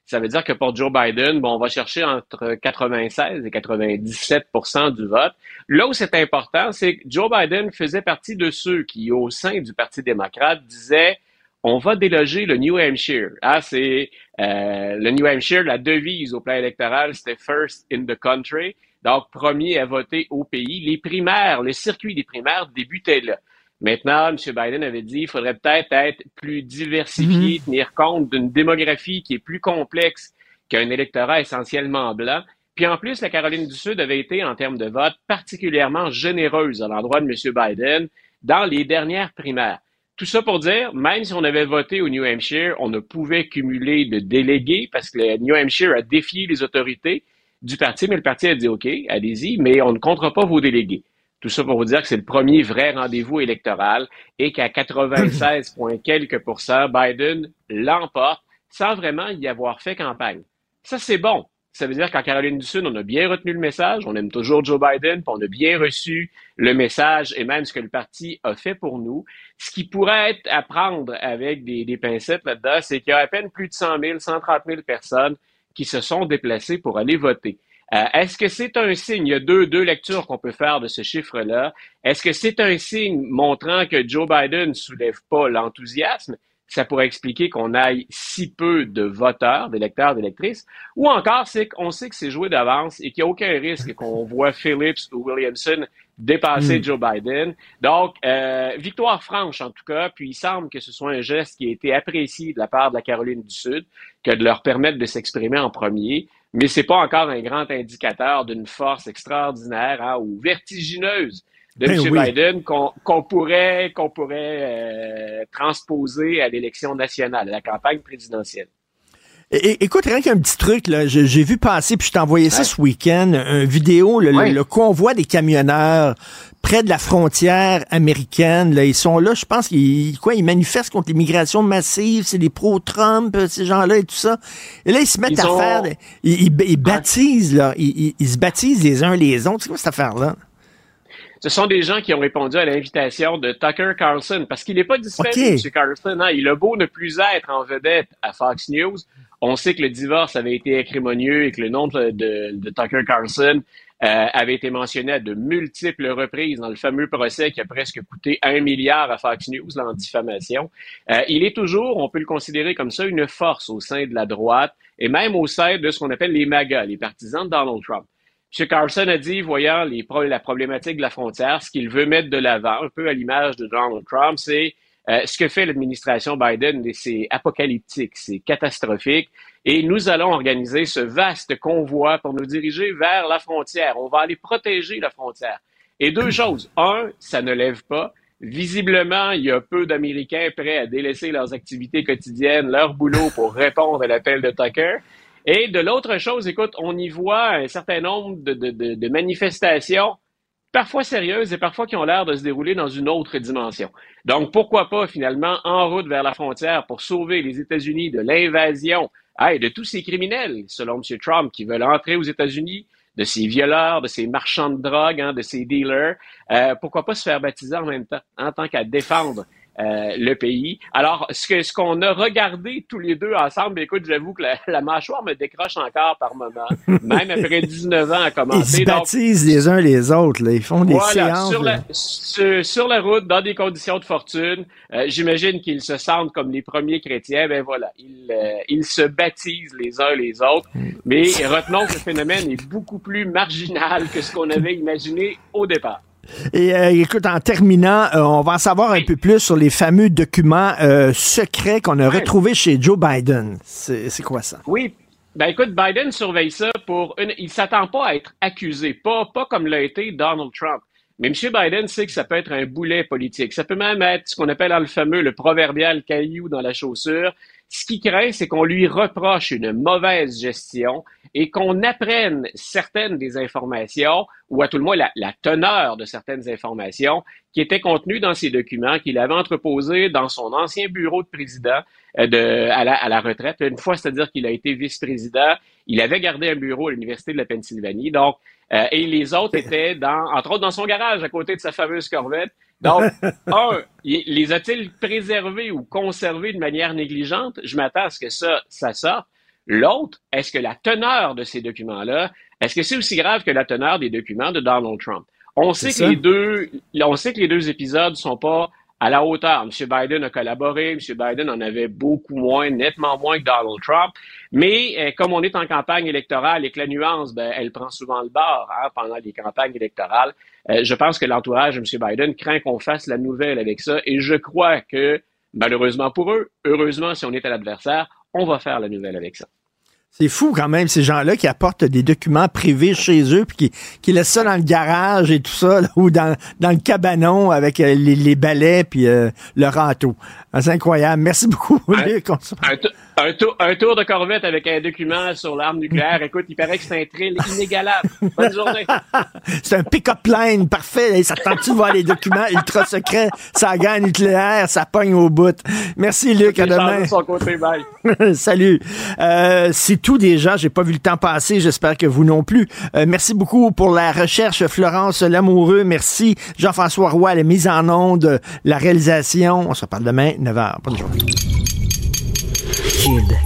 ça veut dire que pour Joe Biden, bon, on va chercher entre 96 et 97% du vote. Là où c'est important, c'est que Joe Biden faisait partie de ceux qui, au sein du Parti démocrate, disaient on va déloger le New Hampshire. Ah, c'est euh, le New Hampshire, la devise au plan électoral, c'était first in the country. Donc, premier à voter au pays. Les primaires, le circuit des primaires débutait là. Maintenant, M. Biden avait dit qu'il faudrait peut-être être plus diversifié, mhm. tenir compte d'une démographie qui est plus complexe qu'un électorat essentiellement blanc. Puis en plus, la Caroline du Sud avait été, en termes de vote, particulièrement généreuse à l'endroit de M. Biden dans les dernières primaires. Tout ça pour dire, même si on avait voté au New Hampshire, on ne pouvait cumuler de délégués parce que le New Hampshire a défié les autorités du parti, mais le parti a dit OK, allez-y, mais on ne comptera pas vos délégués. Tout ça pour vous dire que c'est le premier vrai rendez-vous électoral et qu'à 96, quelques pourcents, Biden l'emporte sans vraiment y avoir fait campagne. Ça, c'est bon. Ça veut dire qu'en Caroline du Sud, on a bien retenu le message, on aime toujours Joe Biden, puis on a bien reçu le message et même ce que le parti a fait pour nous. Ce qui pourrait être à prendre avec des, des pincettes là-dedans, c'est qu'il y a à peine plus de 100 000, 130 000 personnes qui se sont déplacées pour aller voter. Euh, est-ce que c'est un signe, il y a deux, deux lectures qu'on peut faire de ce chiffre-là, est-ce que c'est un signe montrant que Joe Biden ne soulève pas l'enthousiasme? Ça pourrait expliquer qu'on aille si peu de voteurs, d'électeurs, d'électrices, ou encore c'est qu'on sait que c'est joué d'avance et qu'il n'y a aucun risque qu'on voit Phillips ou Williamson dépasser hmm. Joe Biden. Donc, euh, victoire franche en tout cas, puis il semble que ce soit un geste qui a été apprécié de la part de la Caroline du Sud, que de leur permettre de s'exprimer en premier mais c'est pas encore un grand indicateur d'une force extraordinaire hein, ou vertigineuse de ben M. Biden qu'on pourrait, qu'on pourrait euh, transposer à l'élection nationale, à la campagne présidentielle. écoute, rien qu'un petit truc, là, j'ai vu passer, puis je t'ai envoyé ça ce week-end, une vidéo, le, convoi des camionneurs près de la frontière américaine. Là, ils sont là, je pense qu'ils quoi, ils manifestent contre l'immigration massive, c'est des pro-Trump, ces gens-là et tout ça. Et là, ils se mettent à faire, ils, baptisent là, ils, se baptisent les uns les autres. C'est quoi cette affaire-là? Ce sont des gens qui ont répondu à l'invitation de Tucker Carlson, parce qu'il n'est pas disponible, M. Carlson. Hein? Il a beau ne plus être en vedette à Fox News. On sait que le divorce avait été acrimonieux et que le nom de, de Tucker Carlson euh, avait été mentionné à de multiples reprises dans le fameux procès qui a presque coûté un milliard à Fox News, en diffamation. Euh, il est toujours, on peut le considérer comme ça, une force au sein de la droite et même au sein de ce qu'on appelle les MAGA, les partisans de Donald Trump. M. Carlson a dit, voyant les la problématique de la frontière, ce qu'il veut mettre de l'avant, un peu à l'image de Donald Trump, c'est euh, ce que fait l'administration Biden, c'est apocalyptique, c'est catastrophique. Et nous allons organiser ce vaste convoi pour nous diriger vers la frontière. On va aller protéger la frontière. Et deux choses. Un, ça ne lève pas. Visiblement, il y a peu d'Américains prêts à délaisser leurs activités quotidiennes, leur boulot pour répondre à l'appel de Tucker. Et de l'autre chose, écoute, on y voit un certain nombre de, de, de, de manifestations parfois sérieuses et parfois qui ont l'air de se dérouler dans une autre dimension. Donc, pourquoi pas finalement en route vers la frontière pour sauver les États-Unis de l'invasion et de tous ces criminels, selon M. Trump, qui veulent entrer aux États-Unis, de ces violeurs, de ces marchands de drogue, hein, de ces dealers. Euh, pourquoi pas se faire baptiser en même temps, en tant qu'à défendre euh, le pays. Alors, ce que ce qu'on a regardé tous les deux ensemble, écoute, j'avoue que la, mâchoire me décroche encore par moment, même après 19 ans à commencer. Ils se baptisent les uns les autres, là. ils font des séances. Sur la, sur, la, route, dans des conditions de fortune, euh, j'imagine qu'ils se sentent comme les premiers chrétiens. Ben voilà, ils, euh, ils se baptisent les uns les autres. Mais retenons que le phénomène est beaucoup plus marginal que ce qu'on avait imaginé au départ. Et euh, écoute, en terminant, euh, on va en savoir un peu plus sur les fameux documents euh, secrets qu'on a retrouvés chez Joe Biden. C'est quoi ça? Oui. Ben écoute, Biden surveille ça pour une... Il s'attend pas à être accusé, pas, pas comme l'a été Donald Trump. Mais M. Biden sait que ça peut être un boulet politique. Ça peut même être ce qu'on appelle dans le fameux, le proverbial caillou dans la chaussure. Ce qui craint, c'est qu'on lui reproche une mauvaise gestion et qu'on apprenne certaines des informations, ou à tout le moins la, teneur de certaines informations qui étaient contenues dans ces documents qu'il avait entreposés dans son ancien bureau de président euh, à, la, retraite. Une fois, c'est-à-dire qu'il a été vice-président, il avait gardé un bureau à l'Université de la Pennsylvanie. Donc, euh, et les autres étaient dans, entre autres, dans son garage à côté de sa fameuse Corvette. Donc, un, les a-t-il préservés ou conservés de manière négligente? Je m'attends à ce que ça, ça sorte. L'autre, est-ce que la teneur de ces documents-là, est-ce que c'est aussi grave que la teneur des documents de Donald Trump? On sait que les deux, on sait que les deux épisodes sont pas à la hauteur. M. Biden a collaboré, M. Biden en avait beaucoup moins, nettement moins que Donald Trump. Mais euh, comme on est en campagne électorale et que la nuance, ben, elle prend souvent le bord hein, pendant les campagnes électorales, euh, je pense que l'entourage de M. Biden craint qu'on fasse la nouvelle avec ça. Et je crois que, malheureusement pour eux, heureusement si on est à l'adversaire, on va faire la nouvelle avec ça. C'est fou quand même, ces gens-là qui apportent des documents privés chez eux, puis qui, laissent ça dans le garage et tout ça, ou dans, dans le cabanon avec euh, les, balais puis euh, le râteau. Ah, c'est incroyable. Merci beaucoup, Luc. Un, tour, un tour de corvette avec un document sur l'arme nucléaire. Écoute, il paraît que c'est un thrill inégalable. Bonne journée. c'est un pick-up line parfait. Ça tente-tu de voir les documents ultra secrets? Ça gagne nucléaire, ça pogne au bout. Merci, Luc. À demain. Salut. Euh, c'est tout déjà. J'ai pas vu le temps passer. J'espère que vous non plus. Euh, merci beaucoup pour la recherche, Florence Lamoureux. Merci, Jean-François Roy, la mise en onde, la réalisation. On se reparle demain, 9h. Bonne journée. şiirde.